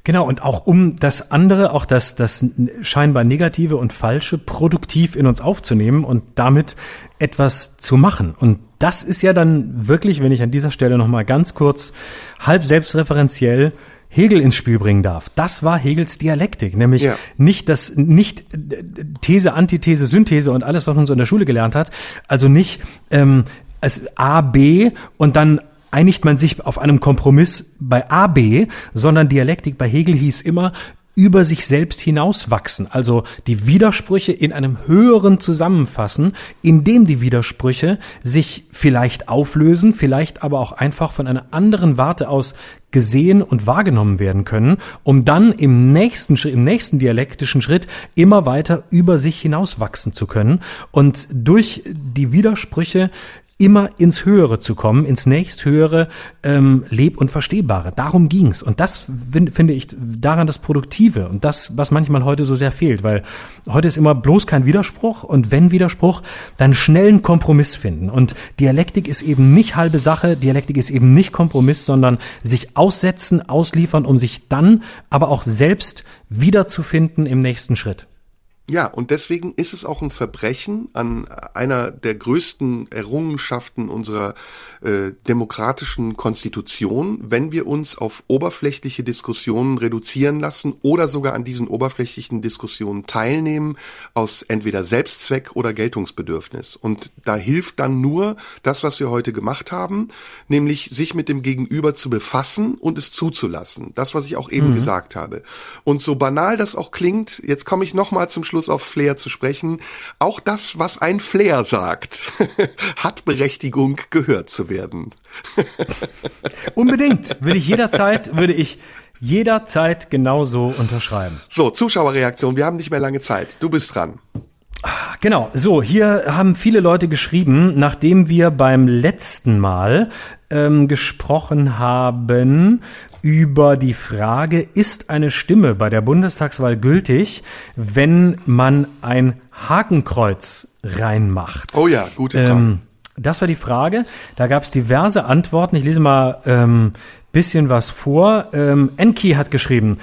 Genau, und auch um das andere, auch das, das scheinbar Negative und Falsche produktiv in uns aufzunehmen und damit etwas zu machen. Und das ist ja dann wirklich, wenn ich an dieser Stelle nochmal ganz kurz halb selbstreferenziell Hegel ins Spiel bringen darf, das war Hegels Dialektik, nämlich Ja. nicht das, nicht äh, These, Antithese, Synthese und alles, was man so in der Schule gelernt hat. Also nicht ähm, es A, B und dann einigt man sich auf einem Kompromiss bei A, B, sondern Dialektik bei Hegel hieß immer über sich selbst hinauswachsen, also die Widersprüche in einem höheren zusammenfassen, indem die Widersprüche sich vielleicht auflösen, vielleicht aber auch einfach von einer anderen Warte aus gesehen und wahrgenommen werden können, um dann im nächsten Schritt, im nächsten dialektischen Schritt immer weiter über sich hinauswachsen zu können. Und durch die Widersprüche immer ins Höhere zu kommen, ins nächsthöhere ähm, Leb- und Verstehbare. Darum ging's. Und das fin- finde ich daran das Produktive und das, was manchmal heute so sehr fehlt, weil heute ist immer bloß kein Widerspruch und wenn Widerspruch, dann schnell einen Kompromiss finden. Und Dialektik ist eben nicht halbe Sache, Dialektik ist eben nicht Kompromiss, sondern sich aussetzen, ausliefern, um sich dann aber auch selbst wiederzufinden im nächsten Schritt. Ja, und deswegen ist es auch ein Verbrechen an einer der größten Errungenschaften unserer äh, demokratischen Konstitution, wenn wir uns auf oberflächliche Diskussionen reduzieren lassen oder sogar an diesen oberflächlichen Diskussionen teilnehmen aus entweder Selbstzweck oder Geltungsbedürfnis. Und da hilft dann nur das, was wir heute gemacht haben, nämlich sich mit dem Gegenüber zu befassen und es zuzulassen. Das, was ich auch eben gesagt habe. Und so banal das auch klingt, jetzt komme ich nochmal zum Schluss auf Flair zu sprechen. Auch das, was ein Flair sagt, (laughs) hat Berechtigung, gehört zu werden. (laughs) Unbedingt. Würde ich jederzeit, würde ich jederzeit genauso unterschreiben. So, Zuschauerreaktion, wir haben nicht mehr lange Zeit. Du bist dran. Genau, so, hier haben viele Leute geschrieben, nachdem wir beim letzten Mal ähm, gesprochen haben über die Frage, ist eine Stimme bei der Bundestagswahl gültig, wenn man ein Hakenkreuz reinmacht? Oh ja, gute Frage. Ähm, das war die Frage. Da gab es diverse Antworten. Ich lese mal ähm, bisschen was vor. Ähm, Enki hat geschrieben.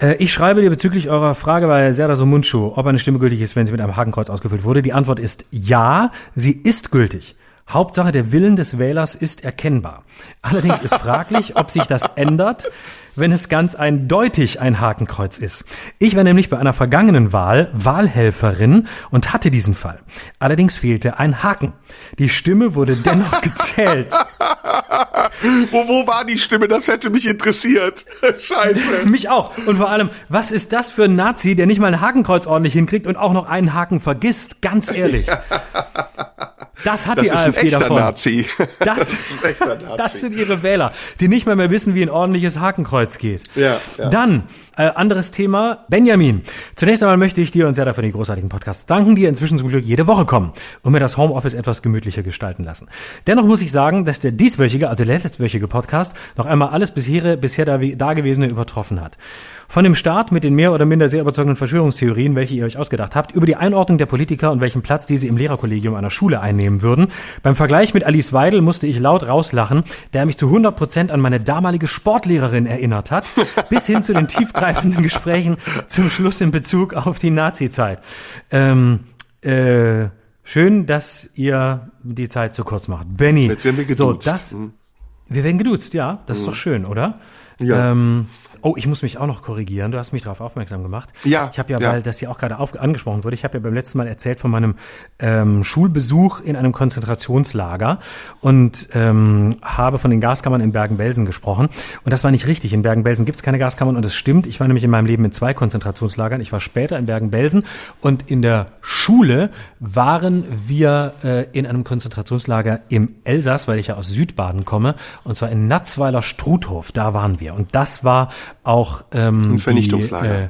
Äh, Ich schreibe dir bezüglich eurer Frage bei Serdar Somunchu, ob eine Stimme gültig ist, wenn sie mit einem Hakenkreuz ausgefüllt wurde. Die Antwort ist ja, sie ist gültig. Hauptsache, der Willen des Wählers ist erkennbar. Allerdings ist fraglich, ob sich das ändert, wenn es ganz eindeutig ein Hakenkreuz ist. Ich war nämlich bei einer vergangenen Wahl Wahlhelferin und hatte diesen Fall. Allerdings fehlte ein Haken. Die Stimme wurde dennoch (laughs) gezählt. Wo, wo war die Stimme? Das hätte mich interessiert. (laughs) Scheiße. Mich auch. Und vor allem, was ist das für ein Nazi, der nicht mal ein Hakenkreuz ordentlich hinkriegt und auch noch einen Haken vergisst? Ganz ehrlich. (laughs) Das hat Das die AfD davon. Nazi. (laughs) Das, ist ein echter Nazi. das sind ihre Wähler, die nicht mal mehr wissen, wie ein ordentliches Hakenkreuz geht. Ja, ja. Dann, äh, anderes Thema, Benjamin. Zunächst einmal möchte ich dir und sehr dafür die großartigen Podcasts danken, die inzwischen zum Glück jede Woche kommen und mir das Homeoffice etwas gemütlicher gestalten lassen. Dennoch muss ich sagen, dass der dieswöchige, also der letztwöchige Podcast noch einmal alles bisher, bisher da- Dagewesene übertroffen hat. Von dem Start mit den mehr oder minder sehr überzeugenden Verschwörungstheorien, welche ihr euch ausgedacht habt, über die Einordnung der Politiker und welchen Platz diese im Lehrerkollegium einer Schule einnehmen würden. Beim Vergleich mit Alice Weidel musste ich laut rauslachen, der mich zu 100 Prozent an meine damalige Sportlehrerin erinnert hat, (laughs) bis hin zu den tiefgreifenden Gesprächen zum Schluss in Bezug auf die Nazi-Zeit. Ähm, äh, schön, dass ihr die Zeit zu kurz macht. Benny, Jetzt werden wir so, das, Hm. wir werden geduzt, ja, das ist doch schön, oder? Ja. Ähm, oh, ich muss mich auch noch korrigieren. Du hast mich darauf aufmerksam gemacht. Ja, Ich habe ja, ja. weil das hier auch gerade auf, angesprochen wurde, ich habe ja beim letzten Mal erzählt von meinem ähm, Schulbesuch in einem Konzentrationslager und ähm, habe von den Gaskammern in Bergen-Belsen gesprochen. Und das war nicht richtig. In Bergen-Belsen gibt es keine Gaskammern und es stimmt. Ich war nämlich in meinem Leben in zwei Konzentrationslagern. Ich war später in Bergen-Belsen und in der Schule waren wir äh, in einem Konzentrationslager im Elsass, weil ich ja aus Südbaden komme, und zwar in Natzweiler Struthof. Da waren wir. Und das war auch ähm, Ein Vernichtungslager. Die, äh,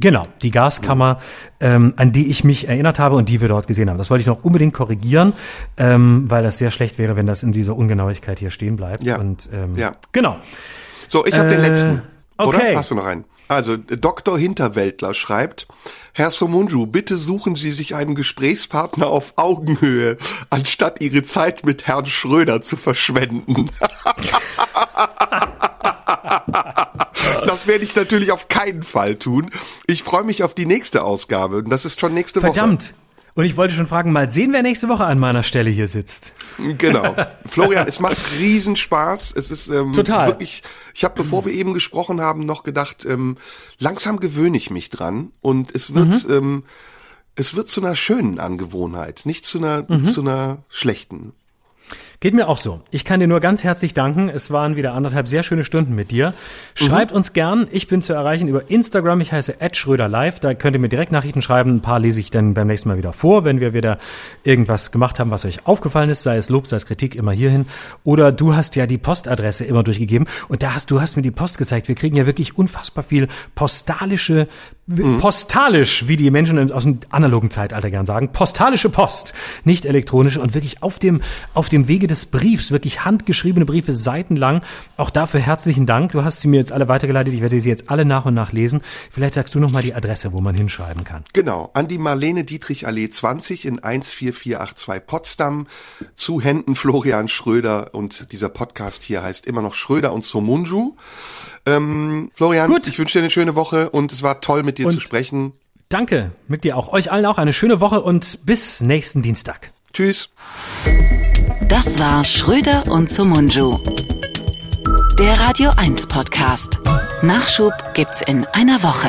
Genau, die Gaskammer, ähm, an die ich mich erinnert habe und die wir dort gesehen haben. Das wollte ich noch unbedingt korrigieren, ähm, weil das sehr schlecht wäre, wenn das in dieser Ungenauigkeit hier stehen bleibt. Ja. Und ähm, Ja. genau. So, ich habe den Äh, letzten. Oder? okay. Hast du noch einen? Also, Dr. Hinterwäldler schreibt, Herr Somunju, bitte suchen Sie sich einen Gesprächspartner auf Augenhöhe, anstatt Ihre Zeit mit Herrn Schröder zu verschwenden. (laughs) Das werde ich natürlich auf keinen Fall tun. Ich freue mich auf die nächste Ausgabe und das ist schon nächste Woche. Verdammt. Und ich wollte schon fragen, mal sehen, wer nächste Woche an meiner Stelle hier sitzt. Genau. (laughs) Florian, es macht Riesenspaß. Es ist ähm, Total. wirklich, ich habe, bevor wir eben gesprochen haben, noch gedacht, ähm, langsam gewöhne ich mich dran und es wird, Mhm. ähm, es wird zu einer schönen Angewohnheit, nicht zu einer, Mhm. zu einer schlechten. Geht mir auch so. Ich kann dir nur ganz herzlich danken. Es waren wieder anderthalb sehr schöne Stunden mit dir. Schreibt uns gern. Ich bin zu erreichen über Instagram. Ich heiße @schröderlive. Da könnt ihr mir direkt Nachrichten schreiben. Ein paar lese ich dann beim nächsten Mal wieder vor, wenn wir wieder irgendwas gemacht haben, was euch aufgefallen ist, sei es Lob, sei es Kritik, immer hierhin. Oder du hast ja die Postadresse immer durchgegeben und da hast du hast mir die Post gezeigt. Wir kriegen ja wirklich unfassbar viel postalische postalisch, wie die Menschen aus dem analogen Zeitalter gern sagen, postalische Post, nicht elektronische und wirklich auf dem, auf dem Wege des Briefs, wirklich handgeschriebene Briefe, seitenlang. Auch dafür herzlichen Dank. Du hast sie mir jetzt alle weitergeleitet. Ich werde sie jetzt alle nach und nach lesen. Vielleicht sagst du noch mal die Adresse, wo man hinschreiben kann. Genau, an die Marlene Dietrich Allee 20 in 14482 Potsdam zu Händen Florian Schröder und dieser Podcast hier heißt immer noch Schröder und Somunju. Ähm, Florian, Gut. ich wünsche dir eine schöne Woche und es war toll mit dir Und- zu sprechen. Danke, mit dir auch. Euch allen auch eine schöne Woche und bis nächsten Dienstag. Tschüss. Das war Schröder und Sumunju. Der Radio 1 Podcast. Nachschub gibt's in einer Woche.